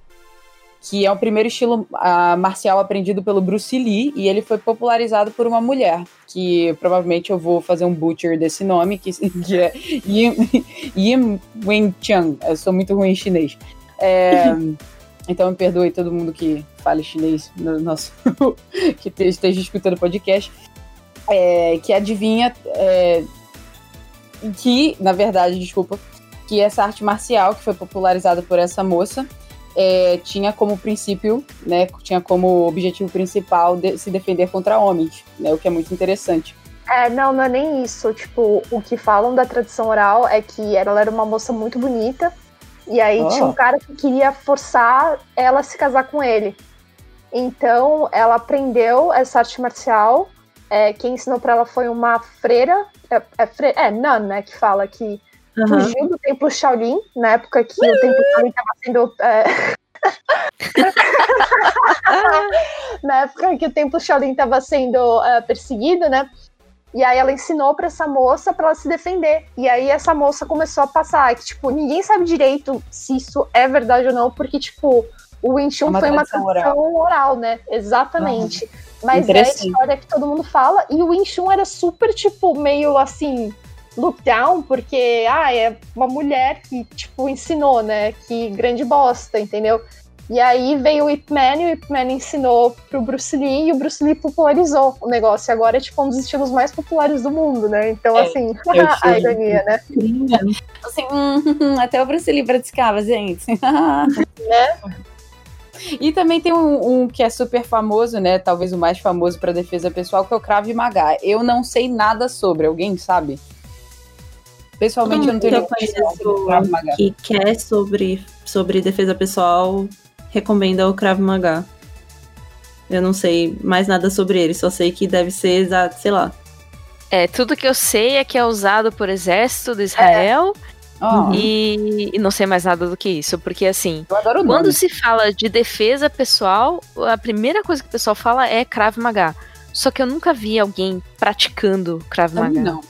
que é o primeiro estilo ah, marcial aprendido pelo Bruce Lee, e ele foi popularizado por uma mulher, que provavelmente eu vou fazer um butcher desse nome, que, que é Yim, Yim Chun. Eu sou muito ruim em chinês. É, então me perdoe todo mundo que fale chinês no nosso que te- esteja escutando o podcast. É, que adivinha é, que, na verdade, desculpa, que essa arte marcial que foi popularizada por essa moça é, tinha como princípio, né, tinha como objetivo principal de- se defender contra homens, né, o que é muito interessante. É, não, não é nem isso. Tipo, o que falam da tradição oral é que ela era uma moça muito bonita. E aí Oh. tinha um cara que queria forçar ela a se casar com ele. Então ela aprendeu essa arte marcial. É, quem ensinou pra ela foi uma freira. É, é, é nun, né? Que fala que Aham. fugiu do templo Shaolin, na época que o templo Shaolin estava sendo. é, Na época que o Templo Shaolin estava sendo uh, perseguido, né? E aí ela ensinou para essa moça para ela se defender. E aí essa moça começou a passar que tipo, ninguém sabe direito se isso é verdade ou não, porque tipo, o Wing Chun É uma foi uma tradição tradição oral, né? Exatamente. Mas é a história que todo mundo fala. E o Wing Chun era super, tipo, meio assim, look down, porque, ah, é uma mulher que, tipo, ensinou, né? Que grande bosta, entendeu? E aí veio o Ip Man e o Ip Man ensinou pro Bruce Lee e o Bruce Lee popularizou o negócio. E agora é, tipo, um dos estilos mais populares do mundo, né? Então, É, assim, a ironia, né? Assim, hum, até o Bruce Lee praticava, gente. Né? E também tem um, um que é super famoso, né? Talvez o mais famoso para defesa pessoal, que é o Krav Maga. Eu não sei nada sobre, alguém sabe? Pessoalmente, eu não tenho eu nenhuma Maga. que quer sobre, sobre defesa pessoal recomenda o Krav Maga. Eu não sei mais nada sobre ele, só sei que deve ser exato, sei lá. É, tudo que eu sei é que é usado por exército de Israel Ó, e, e não sei mais nada do que isso, porque assim, quando se fala de defesa pessoal, a primeira coisa que o pessoal fala é Krav Maga. Só que eu nunca vi alguém praticando Krav Maga. não.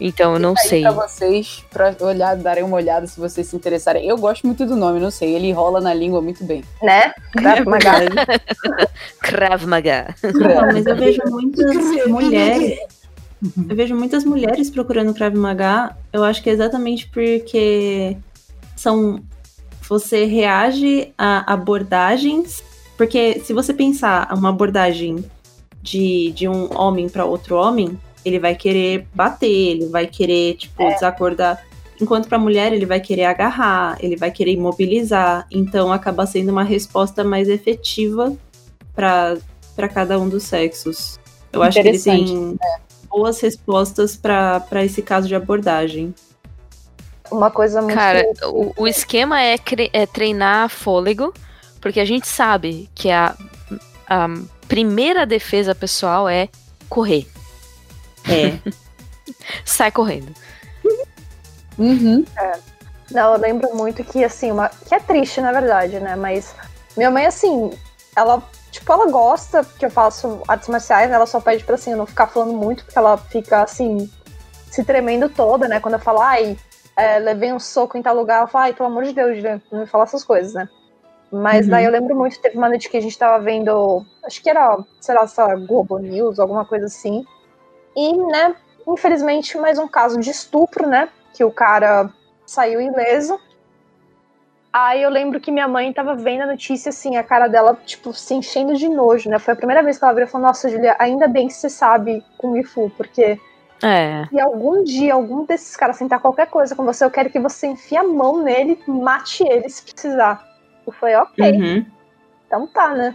Então eu não Fica aí sei. Pra vocês, pra olhar, darem uma olhada se vocês se interessarem. Eu gosto muito do nome, não sei. Ele rola na língua muito bem. Né? Krav Maga. Krav Maga. Não, mas eu vejo muitas mulheres. Eu vejo muitas mulheres procurando Krav Maga. Eu acho que é exatamente porque são. Você reage a abordagens. Porque se você pensar uma abordagem de, de um homem para outro homem, ele vai querer bater, ele vai querer, tipo, desacordar. Enquanto para mulher, ele vai querer agarrar, ele vai querer imobilizar. Então acaba sendo uma resposta mais efetiva para cada um dos sexos. Eu acho que ele tem boas respostas para esse caso de abordagem. Uma coisa muito. Cara, o, o esquema é, é treinar fôlego, porque a gente sabe que a, a primeira defesa pessoal é correr. É. Sai correndo. Uhum. Não, eu lembro muito que, assim, uma... que é triste, na verdade, né? Mas minha mãe, assim, ela, tipo, ela gosta que eu faço artes marciais, né? Ela só pede pra, assim, eu não ficar falando muito, porque ela fica, assim, se tremendo toda, né? Quando eu falo, ai, é, levei um soco em tal lugar, ela fala, ai, pelo amor de Deus, não me fala essas coisas, né? Mas Uhum. daí eu lembro muito, teve uma noite que a gente tava vendo, acho que era, sei lá, essa Globo News, alguma coisa assim. E, né, infelizmente, mais um caso de estupro, né? Que o cara saiu ileso. Aí eu lembro que minha mãe tava vendo a notícia, assim, a cara dela, tipo, se enchendo de nojo, né? Foi a primeira vez que ela virou e falou, nossa, Julia, ainda bem que você sabe Kung Fu, porque É. se algum dia algum desses caras tentar qualquer coisa com você, eu quero que você enfie a mão nele, mate ele se precisar. Eu falei, ok, Uhum. então tá, né?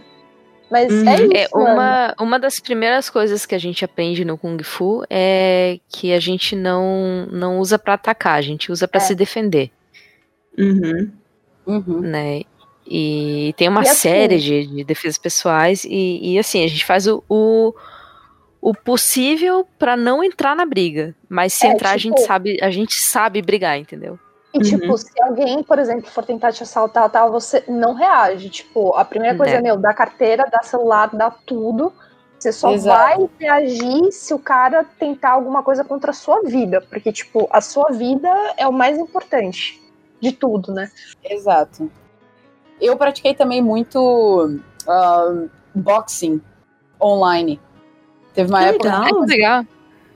Mas Uhum. é isso, É, uma, uma das primeiras coisas que a gente aprende no Kung Fu é que a gente não, não usa pra atacar, a gente usa pra É. se defender, Uhum. Uhum. né? E tem uma E assim- série de, de defesas pessoais e, e, assim, a gente faz o, o, o possível pra não entrar na briga, mas se É, entrar a tipo- gente sabe, a gente sabe brigar, entendeu? E, tipo, Uhum. se alguém, por exemplo, for tentar te assaltar, tal, você não reage. Tipo, a primeira coisa É. é, meu, dá carteira, dá celular, dá tudo. Você só Exato. vai reagir se o cara tentar alguma coisa contra a sua vida. Porque, tipo, a sua vida é o mais importante de tudo, né? Exato. Eu pratiquei também muito ah, boxing online. Teve uma Que época. legal. É que legal.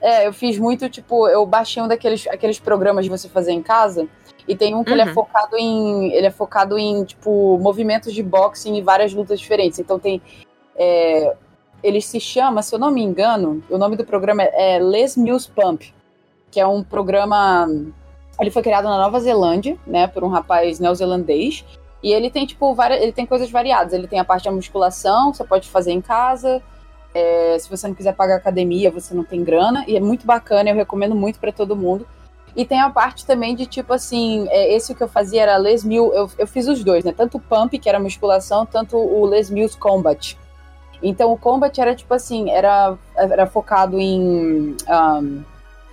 É, eu fiz muito, tipo, eu baixei um daqueles aqueles programas de você fazer em casa. E tem um que ele é Uhum. focado em. Ele é focado em, tipo, movimentos de boxing e várias lutas diferentes. Então tem. é, ele se chama, se eu não me engano, o nome do programa é Les Mills Pump, que é um programa. Ele foi criado na Nova Zelândia, né, por um rapaz neozelandês. E ele tem, tipo, várias, ele tem coisas variadas. Ele tem a parte da musculação, você pode fazer em casa. É, se você não quiser pagar academia, você não tem grana. E é muito bacana, eu recomendo muito pra todo mundo. E tem a parte também de, tipo assim, é, esse que eu fazia era Les Mills, eu, eu fiz os dois, né? Tanto o Pump, que era musculação, tanto o Les Mills Combat. Então o Combat era, tipo assim, era, era focado em ahn,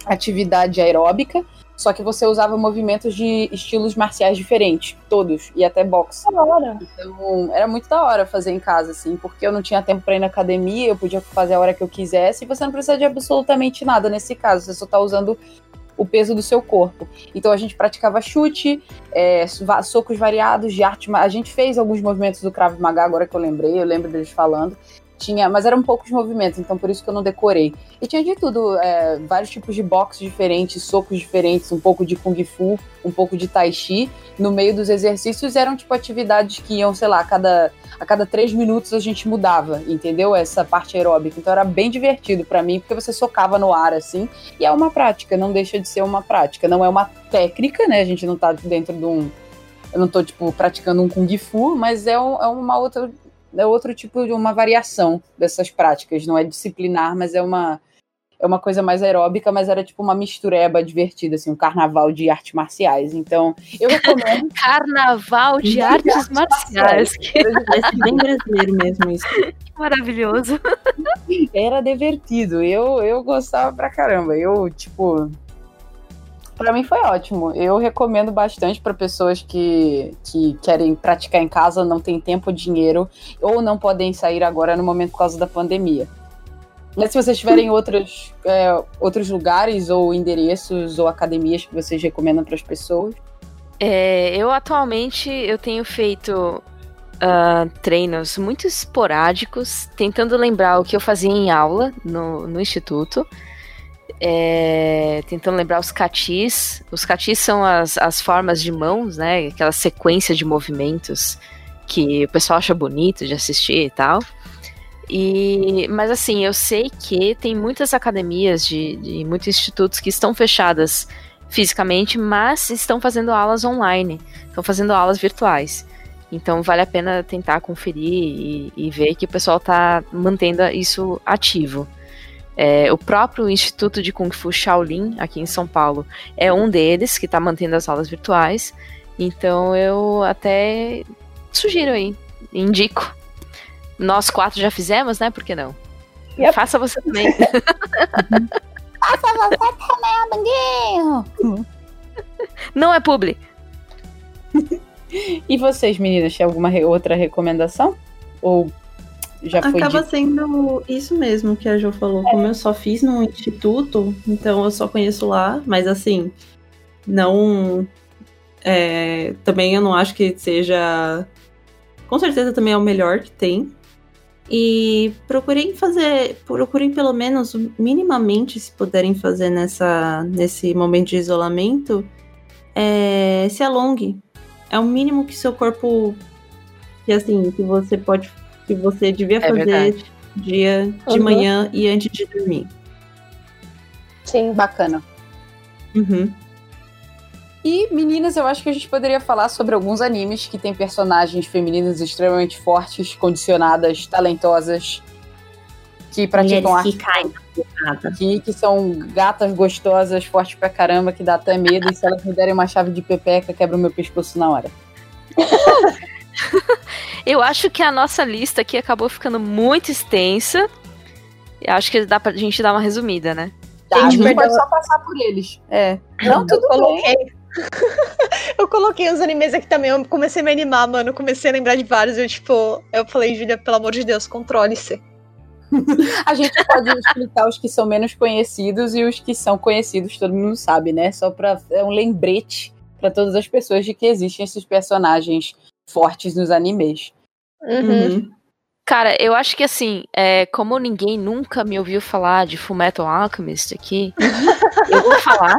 atividade aeróbica. Só que você usava movimentos de estilos marciais diferentes, todos, e até boxe. Da hora. Então, era muito da hora fazer em casa, assim, porque eu não tinha tempo pra ir na academia, eu podia fazer a hora que eu quisesse, e você não precisa de absolutamente nada nesse caso, você só tá usando o peso do seu corpo. Então a gente praticava chute, é, socos variados de arte. A gente fez alguns movimentos do Krav Maga, agora que eu lembrei, eu lembro deles falando. Tinha, mas eram poucos movimentos, então por isso que eu não decorei. E tinha de tudo, é, vários tipos de boxe diferentes, socos diferentes, um pouco de kung fu, um pouco de tai chi. No meio dos exercícios eram tipo atividades que iam, sei lá, a cada, a cada três minutos a gente mudava, entendeu? Essa parte aeróbica. Então era bem divertido pra mim, porque você socava no ar assim. E é uma prática, não deixa de ser uma prática. Não é uma técnica, né? A gente não tá dentro de um. Eu não tô, tipo, praticando um Kung Fu, mas é, um- é uma outra. É outro tipo de uma variação dessas práticas. Não é disciplinar, mas é uma. É uma coisa mais aeróbica, mas era tipo uma mistureba divertida, assim, um carnaval de artes marciais. Então, eu recomendo. Carnaval de De artes artes marciais. Que Parece bem brasileiro mesmo isso. maravilhoso. era divertido. Eu, eu gostava pra caramba. Eu, tipo. Pra mim foi ótimo. Eu recomendo bastante pra pessoas que, que querem praticar em casa, não tem tempo dinheiro, ou não podem sair agora no momento por causa da pandemia. Mas se vocês tiverem outros, é, outros lugares, ou endereços, ou academias que vocês recomendam para as pessoas. É, eu atualmente eu tenho feito ah, treinos muito esporádicos, tentando lembrar o que eu fazia em aula no, no instituto. É, tentando lembrar os catis. Os catis são as, as formas de mãos, né? Aquela sequência de movimentos que o pessoal acha bonito de assistir e tal. E, mas assim, eu sei que tem muitas academias de, de muitos institutos que estão fechadas fisicamente, mas estão fazendo aulas online, estão fazendo aulas virtuais. Então vale a pena tentar conferir e, e ver que o pessoal está mantendo isso ativo. É, o próprio Instituto de Kung Fu Shaolin, aqui em São Paulo, é um deles que está mantendo as aulas virtuais. Então eu até sugiro aí, indico. Nós quatro já fizemos, né? Por que não? Yep. Faça você também. não é publi. E vocês, meninas, tem alguma re- outra recomendação? Ou já foi Acaba sendo isso mesmo que a Jo falou. Como eu só fiz no instituto, então eu só conheço lá, mas assim, não. é, também eu não acho que seja. Com certeza também é o melhor que tem. E procurem fazer. Procurem pelo menos minimamente, se puderem fazer nessa, nesse momento de isolamento, é, se alongue. É o mínimo que seu corpo. Que assim, que você pode. Que você devia É fazer verdade. dia de Uhum. manhã e antes de dormir. Sim. Bacana. Uhum. E, meninas, eu acho que a gente poderia falar sobre alguns animes que têm personagens femininas extremamente fortes, condicionadas, talentosas, que praticam Mulheres arte que aqui, que são gatas gostosas, fortes pra caramba, que dá até medo. E se elas me derem uma chave de pepeca, quebra o meu pescoço na hora. Eu acho que a nossa lista aqui acabou ficando muito extensa. Eu acho que dá pra gente dar uma resumida, né? Tá, a Gente, gente perdão. pode só passar por eles. É. Não, eu tudo bem. coloquei. eu coloquei os animes aqui também. Eu comecei a me animar, mano. Comecei a lembrar de vários. Eu, tipo, eu falei, Julia, pelo amor de Deus, controle-se. A gente pode explicar os que são menos conhecidos e os que são conhecidos, todo mundo sabe, né? Só pra. É um lembrete pra todas as pessoas de que existem esses personagens fortes nos animes. Uhum. Uhum. Cara, eu acho que assim, é, como ninguém nunca me ouviu falar de Fullmetal Alchemist aqui, eu vou falar.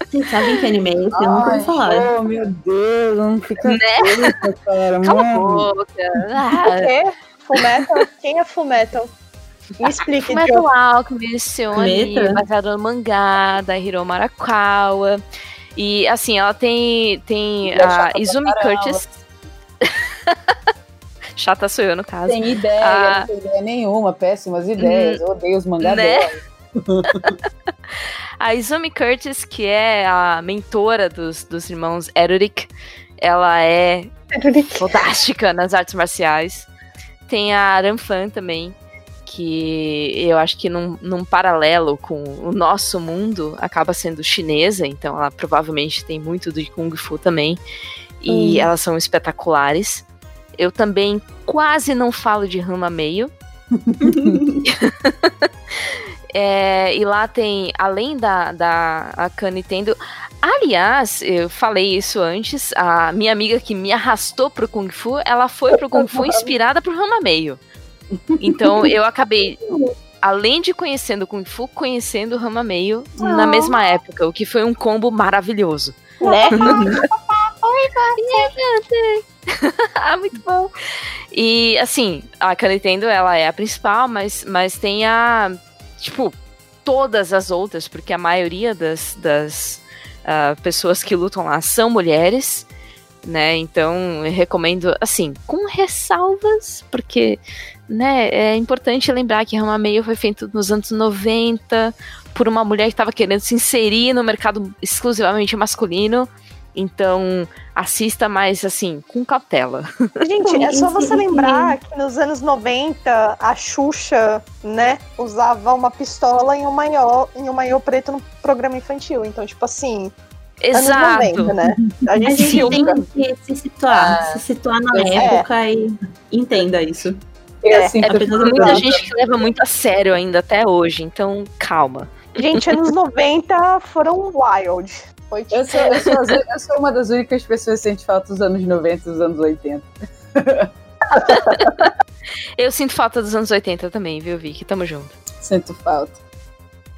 Vocês sabem que anime é esse? Eu nunca ouvi falar. Oh, meu Deus, não fica Né? puta, cara. Cala a boca. O Ah, quê? Fullmetal? Quem é Fullmetal? Me explique, Fullmetal. Alchemist é um anime baseado no mangá da Hiro Marakawa. E assim, ela tem, tem é a pra Izumi. Curtis. Chata sou eu, no caso. Tem ideia, Ah. não tem ideia nenhuma, péssimas ideias. Eu odeio os mangá Né? A Izumi Curtis, que é a mentora dos, dos irmãos Erurik, ela é fantástica nas artes marciais. Tem a Aram Fan também, que eu acho que num, num paralelo com o nosso mundo acaba sendo chinesa, então ela provavelmente tem muito de Kung Fu também. E elas são espetaculares. Eu também quase não falo de Rama Meio. É, e lá tem, além da, da a Nintendo. Aliás, eu falei isso antes, a minha amiga que me arrastou pro Kung Fu, ela foi pro Kung Fu inspirada por Rama Meio. Então eu acabei, além de conhecendo Kung Fu, conhecendo Rama Meio na mesma época, o que foi um combo maravilhoso. Né? ah, muito bom. E assim, a Nintendo ela é a principal, mas, mas tem a. Tipo, todas as outras, porque a maioria das, das uh, pessoas que lutam lá são mulheres, né? Então eu recomendo, assim, com ressalvas, porque né, é importante lembrar que Rama Meio foi feito nos anos 90 por uma mulher que estava querendo se inserir no mercado exclusivamente masculino. Então, assista mais assim, com cautela. Gente, é só você lembrar que nos anos 90 a Xuxa, né, usava uma pistola em um maiô, em um maiô preto no programa infantil. Então, tipo assim, Exato. anos 90, né? A A gente, gente tem que se situar, Ah, se situar na é. época e entenda isso. É, assim, É Apesar tem do muita gente que leva muito a sério ainda até hoje, então calma. Gente, anos 90 foram wild. Foi tipo, Eu sou, eu, sou, eu sou uma das únicas pessoas que sente falta dos anos 90 e dos anos 80. Eu sinto falta dos anos 80 também, viu, Vicky? Tamo junto. Sinto falta.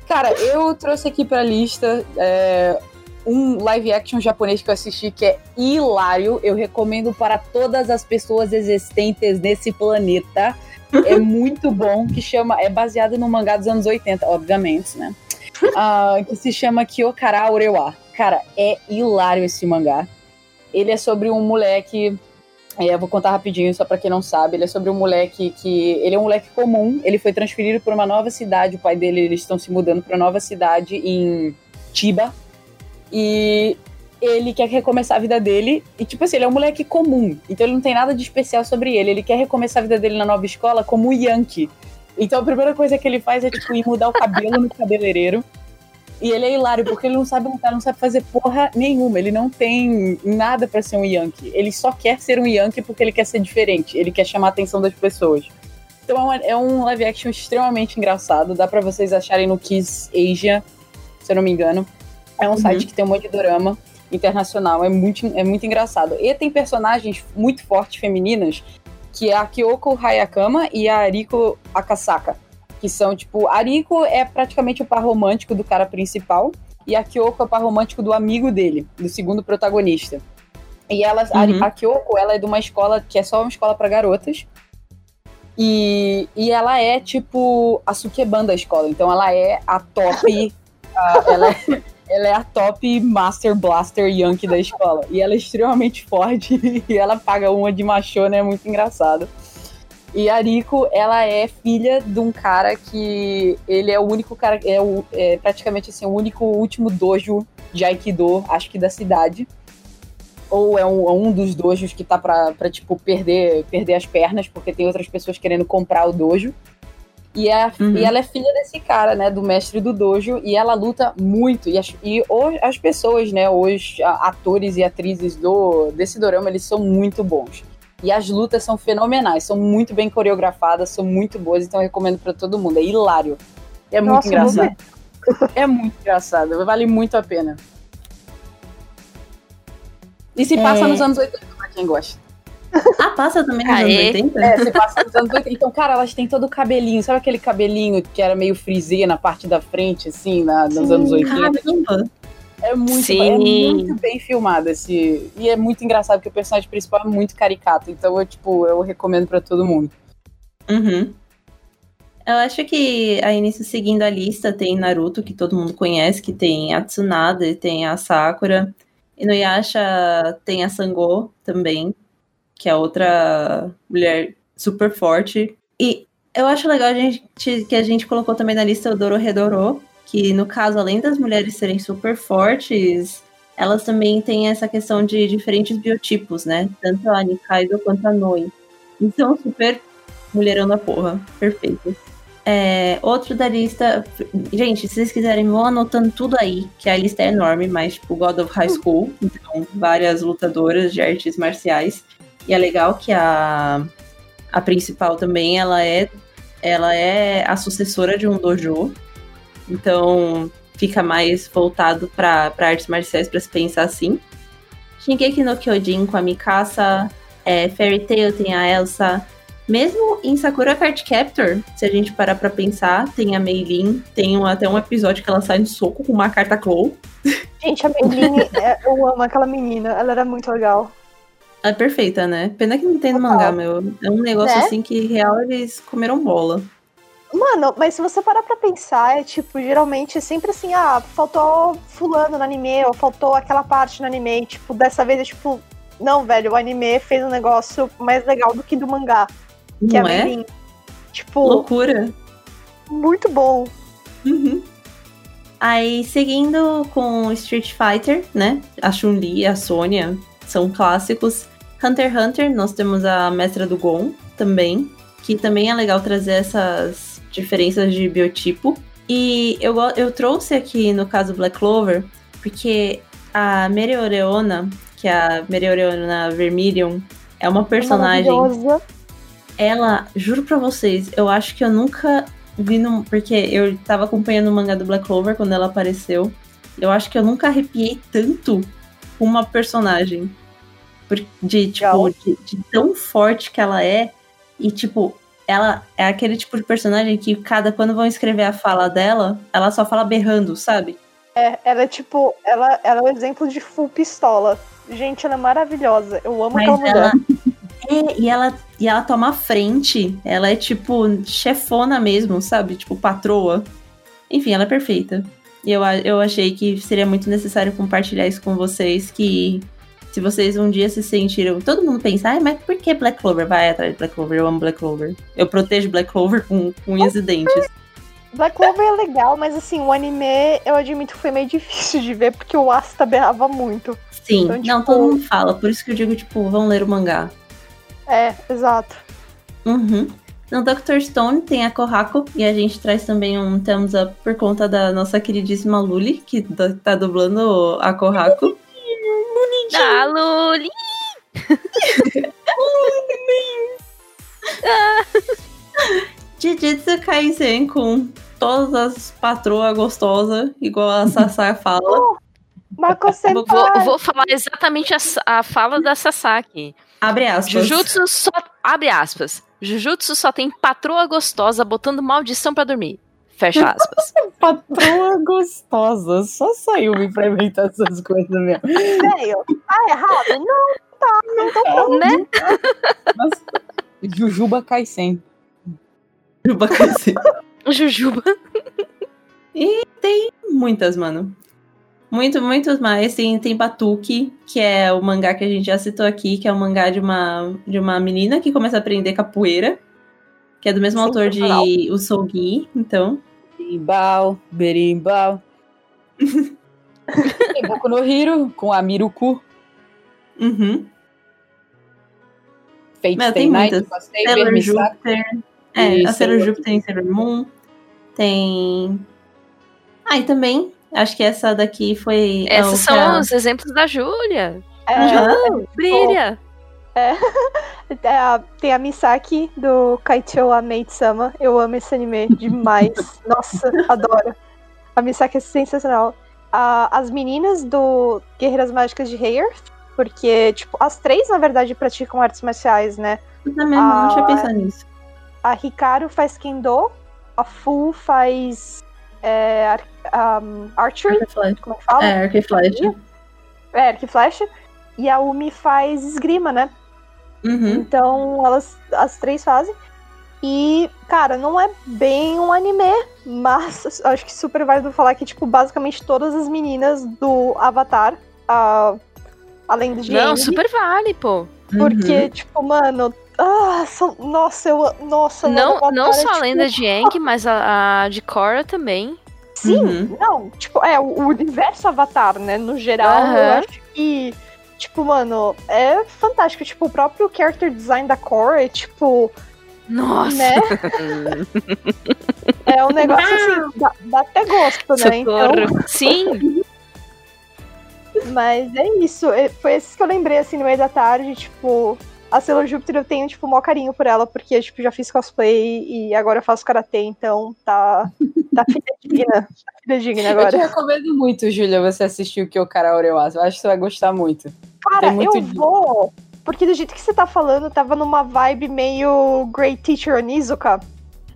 Cara, eu trouxe aqui pra lista é, um live action japonês que eu assisti que é hilário. Eu recomendo para todas as pessoas existentes nesse planeta. É muito bom, que chama. É baseado no mangá dos anos 80, obviamente, né? Ah, que se chama Kyokara Orewa. Cara, é hilário esse mangá. Ele é sobre um moleque. é, eu vou contar rapidinho, só pra quem não sabe. Ele é sobre um moleque que. Ele é um moleque comum. Ele foi transferido para uma nova cidade. O pai dele, eles estão se mudando para nova cidade em Chiba. E ele quer recomeçar a vida dele. E, tipo assim, ele é um moleque comum. Então ele não tem nada de especial sobre ele. Ele quer recomeçar a vida dele na nova escola como Yankee. Então a primeira coisa que ele faz é, tipo, ir mudar o cabelo no cabeleireiro. E ele é hilário, porque ele não sabe lutar, não sabe fazer porra nenhuma. Ele não tem nada pra ser um Yankee. Ele só quer ser um Yankee porque ele quer ser diferente. Ele quer chamar a atenção das pessoas. Então é, uma- é um live action extremamente engraçado. Dá pra vocês acharem no Kiss Asia, se eu não me engano. É um site que tem um monte de dorama internacional. É muito, é muito engraçado. E tem personagens muito fortes femininas, que é a Kyoko Hayakama e a Ariko Akasaka. Que são, tipo, a Ariko é praticamente o par romântico do cara principal. E a Kyoko é o par romântico do amigo dele, do segundo protagonista. E ela, a- Uhum. a, Kyoko, ela é de uma escola que é só uma escola pra garotas. E, e ela é, tipo, a Sukeban da escola. Então ela é a top. a- ela, é, ela é a top Master Blaster Yankee da escola. E ela é extremamente forte. E ela paga uma de machona, é muito engraçado. E a Riko, ela é filha de um cara que ele é o único cara, é, o, é praticamente assim, o único último dojo de Aikido, acho que da cidade. Ou é um, é um dos dojos que tá pra, pra tipo, perder, perder as pernas, porque tem outras pessoas querendo comprar o dojo. E, é, Uhum. e ela é filha desse cara, né, do mestre do dojo, e ela luta muito. E as, e as pessoas, né, os a- atores e atrizes do, desse dorama, eles são muito bons. E as lutas são fenomenais, são muito bem coreografadas, são muito boas, então eu recomendo pra todo mundo. É hilário. É muito Nossa, vou engraçado. É muito engraçado, vale muito a pena. E se passa É. nos anos 80, pra quem gosta. Ah, passa também nos Aê. anos 80? É, se passa nos anos 80. Então, cara, elas têm todo o cabelinho. Sabe aquele cabelinho que era meio frisê na parte da frente, assim, na, nos Sim, anos 80? Caramba. É muito, é muito bem filmado esse. E é muito engraçado porque o personagem principal é muito caricato. Então, eu, tipo, eu recomendo pra todo mundo. Uhum. Eu acho que a início seguindo a lista tem Naruto, que todo mundo conhece, que tem a Tsunade, tem a Sakura. E no Yasha tem a Sango também, que é outra mulher super forte. E eu acho legal a gente, que a gente colocou também na lista o Dorohedoro, que no caso, além das mulheres serem super fortes, elas também têm essa questão de diferentes biotipos, né? Tanto a Nikaido quanto a Noi. Então, super mulherão da porra. Perfeito. É, outro da lista. Gente, se vocês quiserem, vão anotando tudo aí, que a lista é enorme, mas tipo God of High School, então várias lutadoras de artes marciais. E é legal que a, a principal também, ela é, ela é a sucessora de um dojo. Então fica mais voltado para artes marciais para se pensar assim. Shingeki no Kyojin com a Mikasa, é, Fairy Tail tem a Elsa, mesmo em Sakura Card Captor, se a gente parar pra pensar, tem a Meilin, tem um, até um episódio que ela sai no soco com uma carta Claw. Gente, a Meline, é, eu amo aquela menina, ela era muito legal. É perfeita, né? Pena que não tem no Total. mangá, meu. É um negócio Né? assim que, real, eles comeram bola. Mano, mas se você parar pra pensar, é tipo, geralmente é sempre assim, ah, faltou fulano no anime, ou faltou aquela parte no anime, e, tipo, dessa vez é tipo, não, velho, o anime fez um negócio mais legal do que do mangá, que Não é a é? Meilin. Tipo, Loucura. muito bom. Uhum. Aí, seguindo com Street Fighter, né? A Chun-Li a Sônia são clássicos. Hunter x Hunter, nós temos a Mestra do Gon também, que também é legal trazer essas diferenças de biotipo. E eu, eu trouxe aqui, no caso Black Clover, porque a Mereoreona, que é a Mereoreona Vermilion, é uma personagem ela, juro pra vocês, eu acho que eu nunca vi num. Porque eu tava acompanhando o mangá do Black Clover quando ela apareceu. Eu acho que eu nunca arrepiei tanto uma personagem. De, tipo, de, de tão forte que ela é. E, tipo, ela é aquele tipo de personagem que cada quando vão escrever a fala dela, ela só fala berrando, sabe? É, ela é tipo, ela, ela é um exemplo de full pistola. Gente, ela é maravilhosa. Eu amo Mas aquela ela. É, e ela, e ela toma frente. Ela é tipo chefona mesmo, sabe? Tipo patroa. Enfim, ela é perfeita. E eu, eu achei que seria muito necessário compartilhar isso com vocês. Que se vocês um dia se sentiram. Todo mundo pensa, ai, mas por que Black Clover? Vai atrás de Black Clover, eu amo Black Clover. Eu protejo Black Clover com, com unhas e dentes. Black Clover é legal, mas assim, o anime, eu admito que foi meio difícil de ver, porque o Asta berrava muito. Sim, Então, não, tipo- todo mundo fala. Por isso que eu digo, tipo, vão ler o mangá. É, exato. Uhum. No Dr. Stone tem a Kohako e a gente traz também um thumbs up por conta da nossa queridíssima Luli, que tá dublando a Kohako. Ah, Luli! Jujutsu Kaisen com todas as patroas gostosas, igual a Sasá fala. Vou, vou falar exatamente a, a fala da Sasaki. Abre aspas. Jujutsu só. Abre aspas. Jujutsu só tem patroa gostosa botando maldição pra dormir. Fecha aspas. Patroa gostosa. Só saiu me pra inventar essas coisas mesmo. Velho, tá errado? Não, tá, não tô falando. né? Nossa. Jujuba Kaisen. Juba Kaisen. Jujuba. Muitas, mano. Muito, muitos mais. Tem, tem Batuki, que é o mangá que a gente já citou aqui, que é o mangá de uma, de uma menina que começa a aprender capoeira. Que é do mesmo autor de Sensacional. O Sougi, então. Berimbau, berimbau. Tem Boku no Hiro, com a Miruku. Uhum. Fate Stay tem Night, muitas. Sailor. Júpiter. É, E a Sailor Sailor- Júpiter tem Sailor Moon. Tem. Ah, e também, acho que essa daqui foi. a Esses são os exemplos da Júlia. É, Brilha. é a- tem a Misaki do Kaichou Amate-sama. Eu amo esse anime demais. Nossa, adoro. A Misaki é sensacional. A- as meninas do Guerreiras Mágicas de Heyer, porque, tipo, as três, na verdade, praticam artes marciais, né? Eu também não tinha pensado nisso. A Hikaru faz Kendo, a Fu faz é, um, Archery, como é que fala? É, arco e flecha. É, arco e flecha. E a Umi faz esgrima, né? Uhum. Então, elas as três fazem. E, cara, não é bem um anime, mas acho que super válido falar que, tipo, basicamente todas as meninas do Avatar, a, além do Não, Aang, super vale, pô. porque, Uhum. tipo, mano, ah, são- nossa, eu, nossa, Não, não é, só a lenda de Aang, mas a, a de Korra também. Sim, Uhum. não, tipo, é, o universo Avatar, né, no geral, eu Aham. acho que, tipo, mano, é fantástico, tipo, o próprio character design da Korra é, tipo, Nossa! né? É um negócio assim, dá, dá até gosto, né? Então, Socorro. Sim, mas é isso. é- Foi esses que eu lembrei, assim, no meio da tarde, tipo... A Sailor Júpiter eu tenho, tipo, o maior carinho por ela, porque, tipo, já fiz cosplay e agora eu faço karatê, então tá... Tá fidedigna. Tá fidedigna Eu te agora. recomendo muito, Júlia, você assistir o Kyokara Orewasu. Eu acho que você vai gostar muito. Cara, muito eu de- vou... Porque do jeito que você tá falando, tava numa vibe meio Great Teacher Onizuka.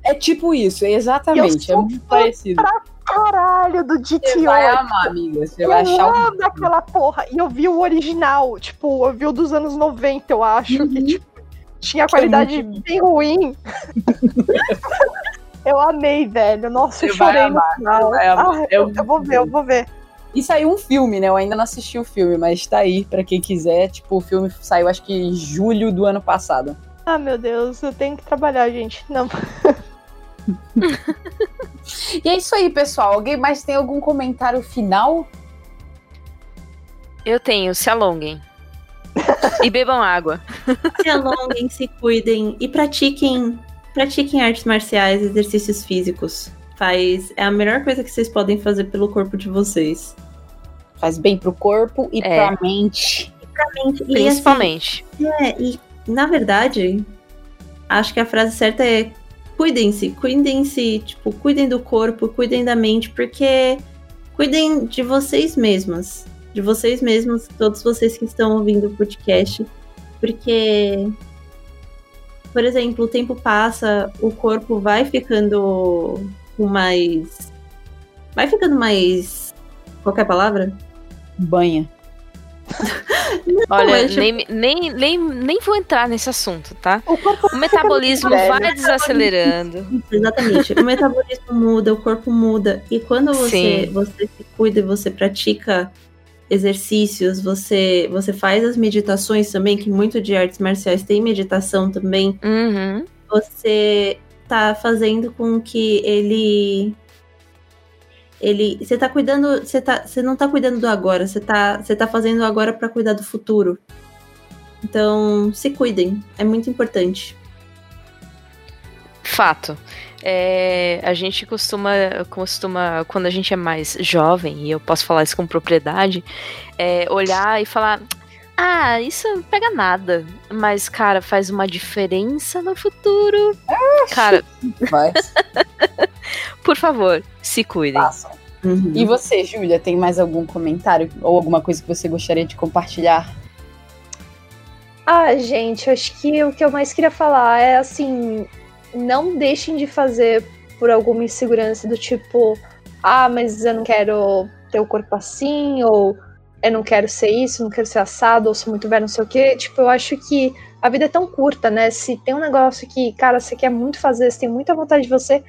É tipo isso, exatamente. É sou muito parecido. Caralho, do Você GTO. vai amar, amiga. Você vai Eu achar o amo aquela porra. E eu vi o original, tipo, eu vi o dos anos 90, eu acho, que tipo, tinha qualidade bem ruim. eu amei, velho. Nossa, eu chorei no final. Ah, eu, eu vou ver, eu vou ver. E saiu um filme, né? Eu ainda não assisti o filme, mas tá aí pra quem quiser. Tipo, o filme saiu acho que em julho do ano passado. Ah, meu Deus, eu tenho que trabalhar, gente. Não. E é isso aí, pessoal. Alguém mais tem algum comentário final? eu tenho, se alonguem. e bebam água. Se alonguem, se cuidem e pratiquem, pratiquem artes marciais, exercícios físicos. Faz, é a melhor coisa que vocês podem fazer pelo corpo de vocês. Faz bem pro corpo e É. pra mente. E, assim, Principalmente. É, e na verdade, acho que a frase certa é cuidem-se, cuidem-se, tipo, cuidem do corpo, cuidem da mente, porque cuidem de vocês mesmas, de vocês mesmos, todos vocês que estão ouvindo o podcast, porque por exemplo, o tempo passa, o corpo vai ficando com mais vai ficando mais qualquer palavra? Banha. Olha, é tipo- nem, nem, nem, nem vou entrar nesse assunto, tá? O corpo O metabolismo velho. vai desacelerando. Exatamente. O metabolismo muda, o corpo muda. E quando você, Sim. você se cuida e você pratica exercícios, você, você faz as meditações também, que muito de artes marciais tem meditação também, Uhum. você tá fazendo com que ele. Ele. Você tá cuidando. Você, tá, você não tá cuidando do agora, você tá, você tá fazendo agora para cuidar do futuro. Então, se cuidem. É muito importante. Fato. É, a gente costuma, costuma, quando a gente é mais jovem, e eu posso falar isso com propriedade, é, olhar e falar: Ah, isso não pega nada. Mas, cara, faz uma diferença no futuro. Cara, Vai, por favor, se cuidem. façam. Uhum. E você, Júlia, tem mais algum comentário ou alguma coisa que você gostaria de compartilhar? Ah, gente, acho que o que eu mais queria falar é assim: não deixem de fazer por alguma insegurança do tipo, ah, mas eu não quero ter o corpo assim, ou eu não quero ser isso, não quero ser assado, ou sou muito velho, não sei o quê. Tipo, eu acho que a vida é tão curta, né? Se tem um negócio que, cara, você quer muito fazer, você tem muita vontade de você,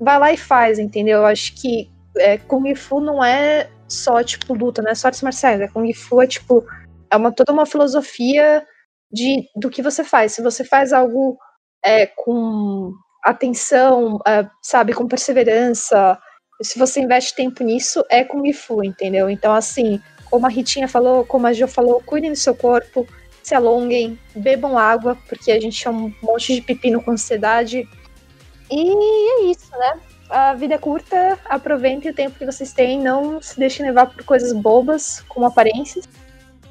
vai lá e faz, entendeu? Eu acho que é, Kung Fu não é só, tipo, luta, não é só artes marciais. É Kung Fu é, tipo, é uma, toda uma filosofia de, do que você faz. Se você faz algo é, com atenção, é, sabe, com perseverança, se você investe tempo nisso, é Kung Fu, entendeu? Então, assim, como a Ritinha falou, como a Jo falou, cuidem do seu corpo, se alonguem, bebam água, porque a gente é um monte de pepino com ansiedade. E é isso, né? A vida é curta, aproveitem o tempo que vocês têm, não se deixem levar por coisas bobas, como aparências.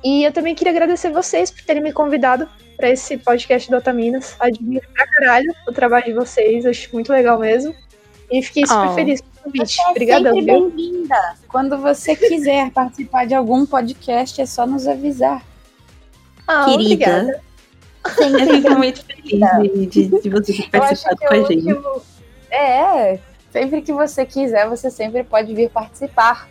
E eu também queria agradecer vocês por terem me convidado para esse podcast do Otaminas. Admiro pra caralho o trabalho de vocês, acho muito legal mesmo. E fiquei super Oh. feliz com o convite. Você é Obrigadão, sempre viu? bem-vinda. Quando você quiser participar de algum podcast, é só nos avisar. Ah, obrigada. Querida, eu fico muito feliz de, de, de você ter Eu acho participado que com a gente. eu- É, sempre que você quiser, você sempre pode vir participar.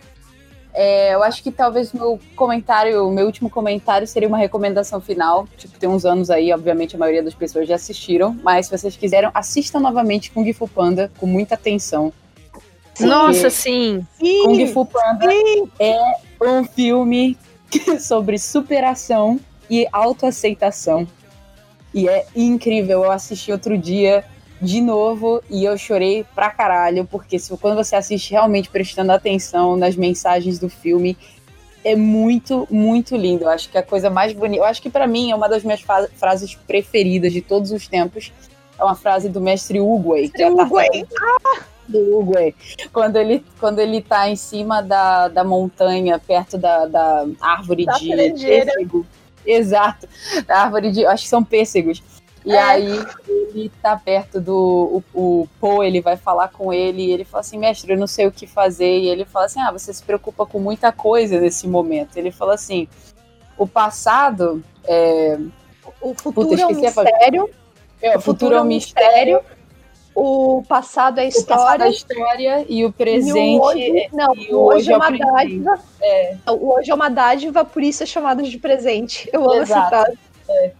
É, eu acho que talvez o meu comentário, o meu último comentário seria uma recomendação final. Tipo, tem uns anos aí, obviamente a maioria das pessoas já assistiram, mas se vocês quiserem, assistam novamente Kung Fu Panda com muita atenção. Nossa, sim. Kung Fu Panda é um filme sobre superação e autoaceitação. E é incrível. Eu assisti outro dia de novo e eu chorei pra caralho, porque se, quando você assiste realmente prestando atenção nas mensagens do filme, é muito, muito lindo. Eu acho que a coisa mais bonita. Eu acho que pra mim é uma das minhas frases preferidas de todos os tempos. é uma frase do mestre Uguay. que é a Do Uguay. Quando ele, quando ele tá em cima da, da montanha, perto da, da árvore Da de pêssego. Exato. Da árvore de. Acho que são pêssegos. E É. aí ele tá perto do. O, o ele vai falar com ele e ele fala assim, mestre, eu não sei o que fazer. E ele fala assim: Ah, você se preocupa com muita coisa nesse momento. Ele fala assim: o passado. É, O futuro Puta, é um mistério. é, o futuro é um mistério. O passado é O passado é história. história e o E presente. o hoje, não, e o hoje hoje é é uma presente. dádiva. O hoje é uma dádiva, por isso é chamado de presente. Eu amo essa Exato. frase. É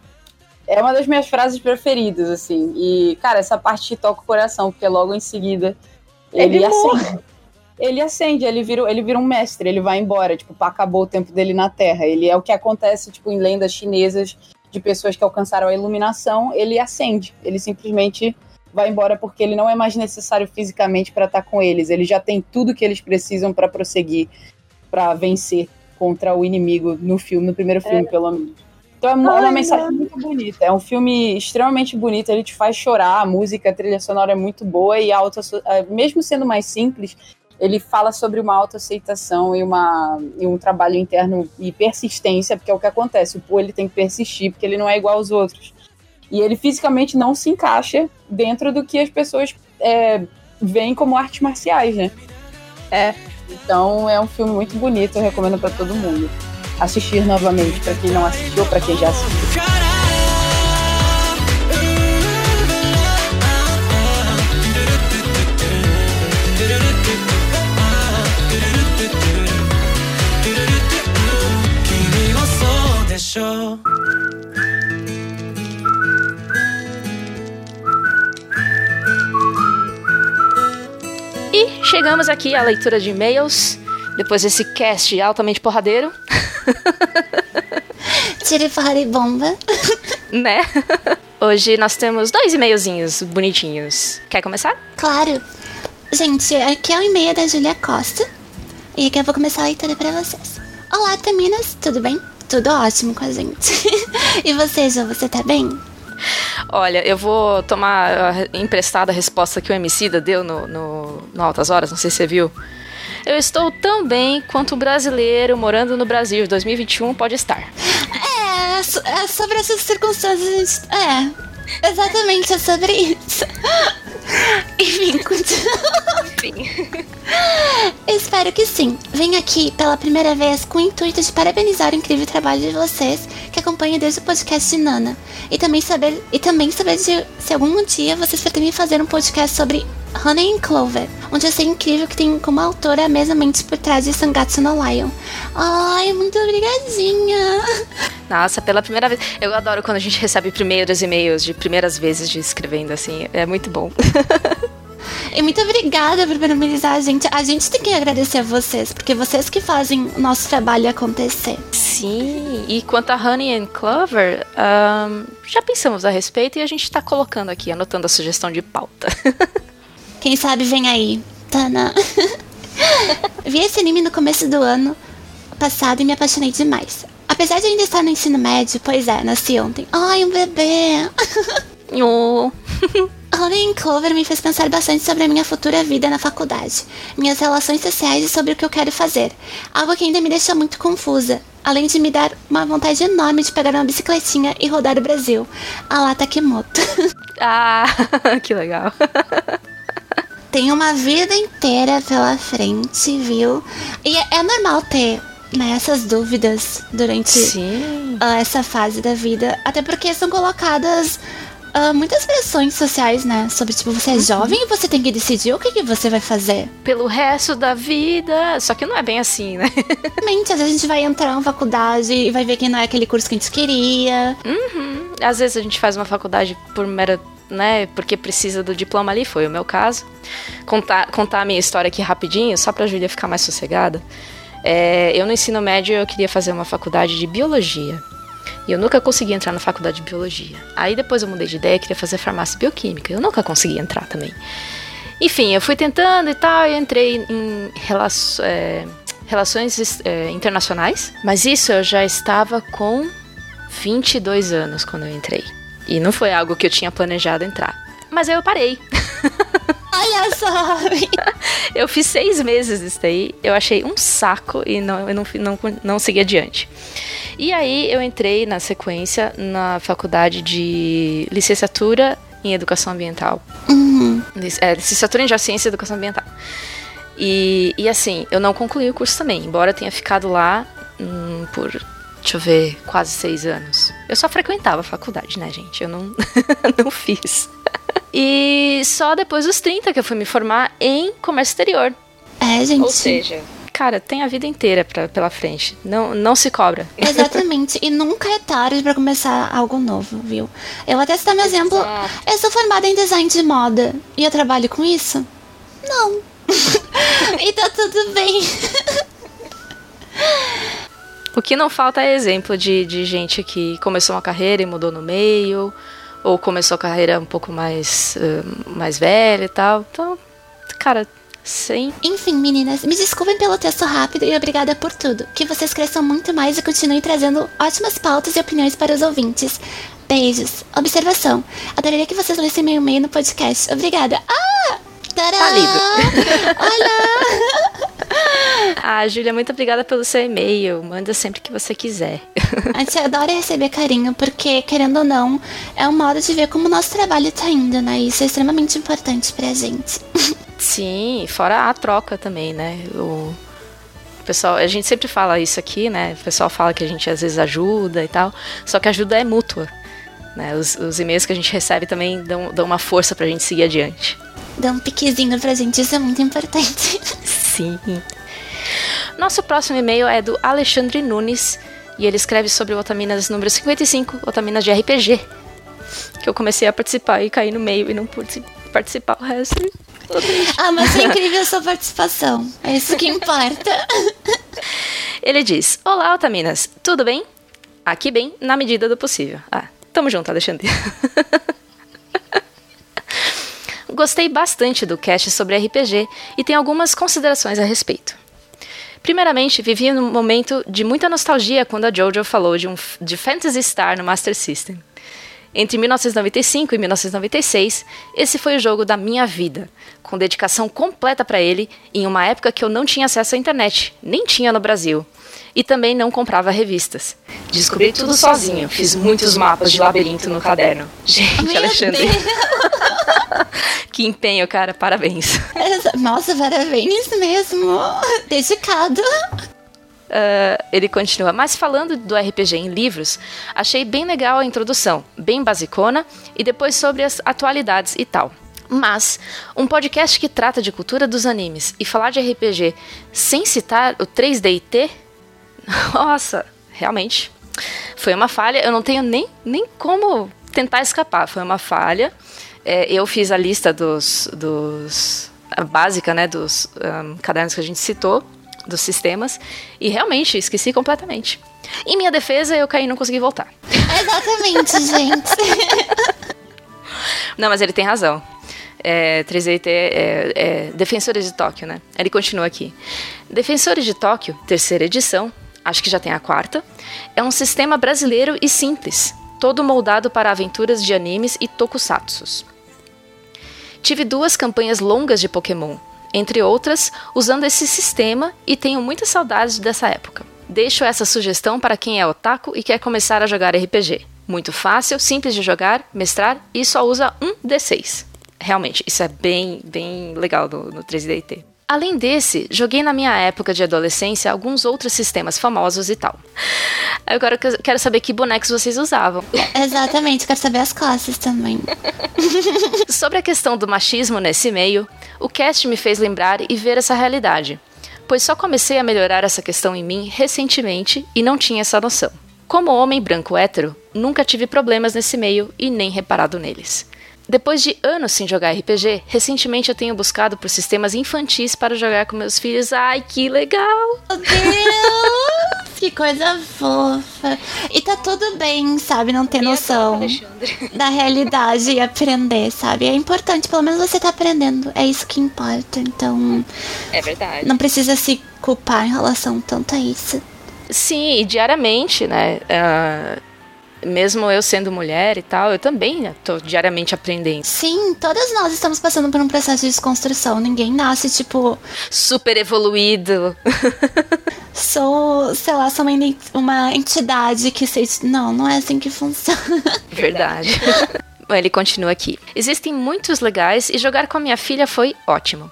uma das minhas frases preferidas, assim. E, cara, essa parte toca o coração, porque logo em seguida ele, Ele acende. Ele acende, ele vira, ele vira um mestre, ele vai embora, tipo, acabou o tempo dele na Terra. Ele é o que acontece, tipo, em lendas chinesas de pessoas que alcançaram a iluminação, ele acende. Ele simplesmente vai embora porque ele não é mais necessário fisicamente para estar com eles. Ele já tem tudo que eles precisam para prosseguir, para vencer contra o inimigo no filme, no primeiro filme, pelo menos. Então é uma, é uma Ai, mensagem muito bonita. É um filme extremamente bonito, ele te faz chorar, a música, a trilha sonora é muito boa e a auto, mesmo sendo mais simples, ele fala sobre uma autoaceitação e, uma, e um trabalho interno e persistência, porque é o que acontece. O Poe ele tem que persistir, porque ele não é igual aos outros. E ele fisicamente não se encaixa dentro do que as pessoas é, veem como artes marciais, né? É. Então é um filme muito bonito, eu recomendo para todo mundo. Assistir novamente, para quem não assistiu, para quem já assistiu. E chegamos aqui à leitura de e-mails. Depois desse cast altamente porradeiro, Tire porrada e bomba. né? Hoje nós temos dois e-mailzinhos bonitinhos. Quer começar? Claro. Gente, aqui é o e-mail da Julia Costa. E aqui eu vou começar a leitura pra vocês. Olá, Taminas, tudo bem? Tudo ótimo com a gente. e você, Jô, você tá bem? Olha, eu vou tomar a- emprestada a resposta que o Emicida deu no, no, no Altas Horas, não sei se você viu. Eu estou tão bem quanto um brasileiro morando no Brasil de 2021 pode estar. É, é sobre essas circunstâncias. É, exatamente, é sobre isso. Enfim, continua. Espero que sim. Venho aqui pela primeira vez com o intuito de parabenizar o incrível trabalho de vocês que acompanham desde o podcast de Nana. E também saber, e também saber de, se algum dia vocês pretendem fazer um podcast sobre Honey and Clover, onde eu sei incrível que tem como autora a mesma mente por trás de Sangatsu no Lion. Ai, muito obrigadinha. Nossa, pela primeira vez. Eu adoro quando a gente recebe primeiros e-mails de primeiras vezes de escrevendo assim. É muito bom. E muito obrigada por parabenizar a gente. A gente tem que agradecer a vocês, porque vocês que fazem o nosso trabalho acontecer. Sim, e quanto a Honey and Clover, ahn, já pensamos a respeito e a gente tá colocando aqui, anotando a sugestão de pauta. Quem sabe vem aí, Tana. Vi esse anime no começo do ano passado e me apaixonei demais. Apesar de ainda estar no ensino médio, pois é, nasci ontem. Ai, um bebê! Oh, and Clover me fez pensar bastante sobre a minha futura vida na faculdade, minhas relações sociais e sobre o que eu quero fazer. Algo que ainda me deixa muito confusa, além de me dar uma vontade enorme de pegar uma bicicletinha e rodar o Brasil. A lá Takemoto. ah, que legal. Tem uma vida inteira pela frente, viu? E é, é normal ter né, essas dúvidas durante ah, essa fase da vida. Até porque são colocadas ah, muitas pressões sociais, né? Sobre, tipo, você é jovem e você tem que decidir o que, que você vai fazer. Pelo resto da vida. Só que não é bem assim, né? Realmente, às vezes a gente vai entrar na faculdade e vai ver que não é aquele curso que a gente queria. Às vezes a gente faz uma faculdade por mera. Né, porque precisa do diploma ali, foi o meu caso. Contar, contar a minha história aqui rapidinho, só pra Júlia ficar mais sossegada. É, eu no ensino médio eu queria fazer uma faculdade de biologia. E eu nunca consegui entrar na faculdade de biologia. Aí depois eu mudei de ideia, queria fazer farmácia bioquímica. Eu nunca consegui entrar também. Enfim, eu fui tentando e tal, e entrei em relaço- é, relações é, internacionais. Mas isso eu já estava com 22 anos quando eu entrei. E não foi algo que eu tinha planejado entrar. Mas aí eu parei. Olha só! Eu fiz seis meses disso daí, eu achei um saco e não, eu não, não, não segui adiante. E aí eu entrei na sequência na faculdade de licenciatura em educação ambiental. Uhum. É, licenciatura em Geociência e Educação Ambiental. E, e assim, eu não concluí o curso também, embora tenha ficado lá hum, por, deixa eu ver, quase seis anos. Eu só frequentava a faculdade, né, gente? Eu não, não fiz. E só depois dos 30 que eu fui me formar em comércio exterior. É, gente. cara, tem a vida inteira pra, pela frente. Não, não se cobra. Exatamente. E nunca é tarde pra começar algo novo, viu? Eu vou até citar meu exemplo. Eu sou formada em design de moda. E eu trabalho com isso? Não. e tá tudo bem. O que não falta é exemplo de, de gente que começou uma carreira e mudou no meio, ou começou a carreira um pouco mais, eh, mais velha e tal. Então, cara, sem. Enfim, meninas, me desculpem pelo texto rápido e obrigada por tudo. Que vocês cresçam muito mais e continuem trazendo ótimas pautas e opiniões para os ouvintes. Beijos. Observação. Adoraria que vocês lessem meu e-mail no podcast. Obrigada. Ah! Tadá! Tá lido. Olha! Ah, Júlia, muito obrigada pelo seu e-mail. Manda sempre que você quiser. A gente adora receber carinho, porque, querendo ou não, é um modo de ver como o nosso trabalho tá indo, né? Isso é extremamente importante pra gente. Sim, fora a troca também, né? O o pessoal, a gente sempre fala isso aqui, né? O pessoal fala que a gente às vezes ajuda e tal, só que a ajuda é mútua. Né? Os, os e-mails que a gente recebe também dão, dão uma força pra gente seguir adiante. Dá um piquezinho pra gente, isso é muito importante. Sim. Nosso próximo e-mail é do Alexandre Nunes e ele escreve sobre o Otaminas número 55, Otaminas de RPG. Que eu comecei a participar e caí no meio e não pude participar o resto. ah, mas é incrível a sua participação. É isso que importa. Ele diz: Olá, Otaminas, tudo bem? Aqui bem, na medida do possível. Ah, tamo junto, Alexandre. Gostei bastante do cast sobre RPG e tenho algumas considerações a respeito. Primeiramente, vivi num momento de muita nostalgia quando a JoJo falou de, um, de Phantasy Star no Master System. Entre 1995 e 1996, esse foi o jogo da minha vida, com dedicação completa para ele em uma época que eu não tinha acesso à internet, nem tinha no Brasil, e também não comprava revistas. Descobri tudo sozinho, fiz muitos mapas de labirinto no caderno. Gente, Meu Alexandre, que empenho, cara, parabéns. Nossa, parabéns mesmo. Dedicado. Uh, ele continua, mas falando do RPG em livros, achei bem legal a introdução, bem basicona, e depois sobre as atualidades e tal. Mas, um podcast que trata de cultura dos animes e falar de RPG sem citar o 3DT? Nossa, realmente. Foi uma falha, eu não tenho nem, nem como tentar escapar, foi uma falha. É, eu fiz a lista dos. dos a básica, né, dos um, cadernos que a gente citou dos sistemas e realmente esqueci completamente. Em minha defesa, eu caí e não consegui voltar. Exatamente, gente. Não, mas ele tem razão. É, 3DT é, é Defensores de Tóquio, né? Ele continua aqui. Defensores de Tóquio, terceira edição, acho que já tem a quarta, é um sistema brasileiro e simples, todo moldado para aventuras de animes e tokusatsus. Tive duas campanhas longas de Pokémon, entre outras, usando esse sistema e tenho muitas saudades dessa época. Deixo essa sugestão para quem é otaku e quer começar a jogar RPG. Muito fácil, simples de jogar, mestrar e só usa um D6. Realmente, isso é bem, bem legal no, no 3DT. Além desse, joguei na minha época de adolescência alguns outros sistemas famosos e tal. Agora eu quero saber que bonecos vocês usavam. Exatamente, quero saber as classes também. Sobre a questão do machismo nesse meio, o cast me fez lembrar e ver essa realidade, pois só comecei a melhorar essa questão em mim recentemente e não tinha essa noção. Como homem branco hétero, nunca tive problemas nesse meio e nem reparado neles. Depois de anos sem jogar RPG, recentemente eu tenho buscado por sistemas infantis para jogar com meus filhos. Ai, que legal! Meu Deus! que coisa fofa. E tá tudo bem, sabe? Não ter noção da realidade e aprender, sabe? É importante, pelo menos você tá aprendendo. É isso que importa. Então, É verdade. não precisa se culpar em relação tanto a isso. Sim, e diariamente, né? ah, mesmo eu sendo mulher e tal, eu também tô diariamente aprendendo. Sim, todas nós estamos passando por um processo de desconstrução. Ninguém nasce, tipo, Super evoluído. sou, sei lá, sou uma, uma entidade que sei. Não, não é assim que funciona. Verdade. Bom, Ele continua aqui. Existem muitos legais e jogar com a minha filha foi ótimo.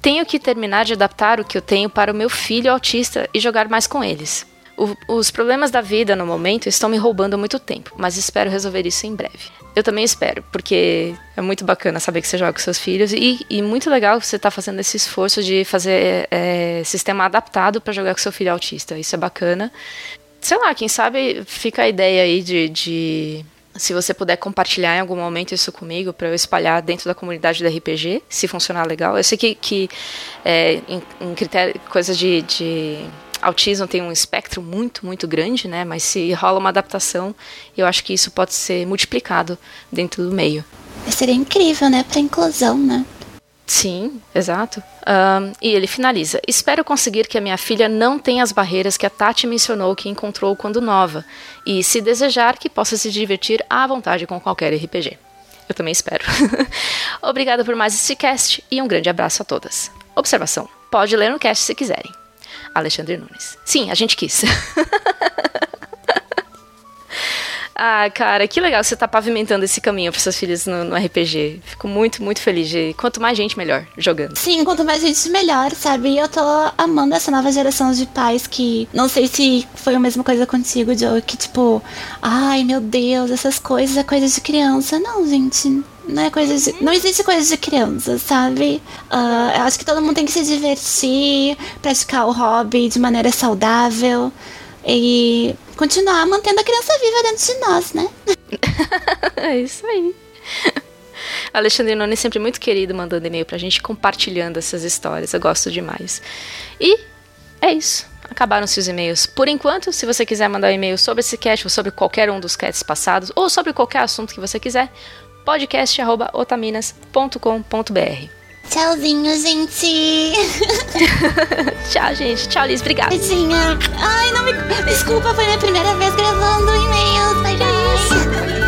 Tenho que terminar de adaptar o que eu tenho para o meu filho autista e jogar mais com eles. O- os problemas da vida no momento estão me roubando muito tempo, mas espero resolver isso em breve. Eu também espero, porque é muito bacana saber que você joga com seus filhos e, e muito legal que você está fazendo esse esforço de fazer é, sistema adaptado para jogar com seu filho autista. Isso é bacana. Sei lá, quem sabe fica a ideia aí de, de se você puder compartilhar em algum momento isso comigo para eu espalhar dentro da comunidade do RPG, se funcionar legal. Eu sei que, que é, em, em critério, coisas de, de autismo tem um espectro muito, muito grande, né? Mas se rola uma adaptação, eu acho que isso pode ser multiplicado dentro do meio. Seria incrível, né? Pra inclusão, né? Sim, exato. Ahn, e ele finaliza: Espero conseguir que a minha filha não tenha as barreiras que a Tati mencionou que encontrou quando nova, e, se desejar, que possa se divertir à vontade com qualquer RPG. Eu também espero. Obrigada por mais esse cast e um grande abraço a todas. Observação: pode ler no cast se quiserem. Alexandre Nunes. Sim, a gente quis. Ah, cara, que legal que você tá pavimentando esse caminho para seus filhos no, no RPG. Fico muito, muito feliz de. Quanto mais gente, melhor jogando. Sim, quanto mais gente, melhor, sabe? E eu tô amando essa nova geração de pais que. Não sei se foi a mesma coisa contigo, Joe, que tipo. Ai, meu Deus, essas coisas é coisa de criança. Não, gente. Não é coisa de. Não existe coisa de criança, sabe? Ah, eu acho que todo mundo tem que se divertir, praticar o hobby de maneira saudável e continuar mantendo a criança viva dentro de nós, né? É isso aí. Alexandre Nunes sempre muito querido mandando e-mail pra gente, compartilhando essas histórias. Eu gosto demais. E é isso. Acabaram-se os e-mails. Por enquanto, se você quiser mandar um e-mail sobre esse cast ou sobre qualquer um dos casts passados, ou sobre qualquer assunto que você quiser, podcast.otaminas.com.br. Tchauzinho, gente! Tchau, gente. Tchau, Liz. Obrigada. Beijinho. Ai, não me. Desculpa, foi minha primeira vez gravando e-mails. Beijo.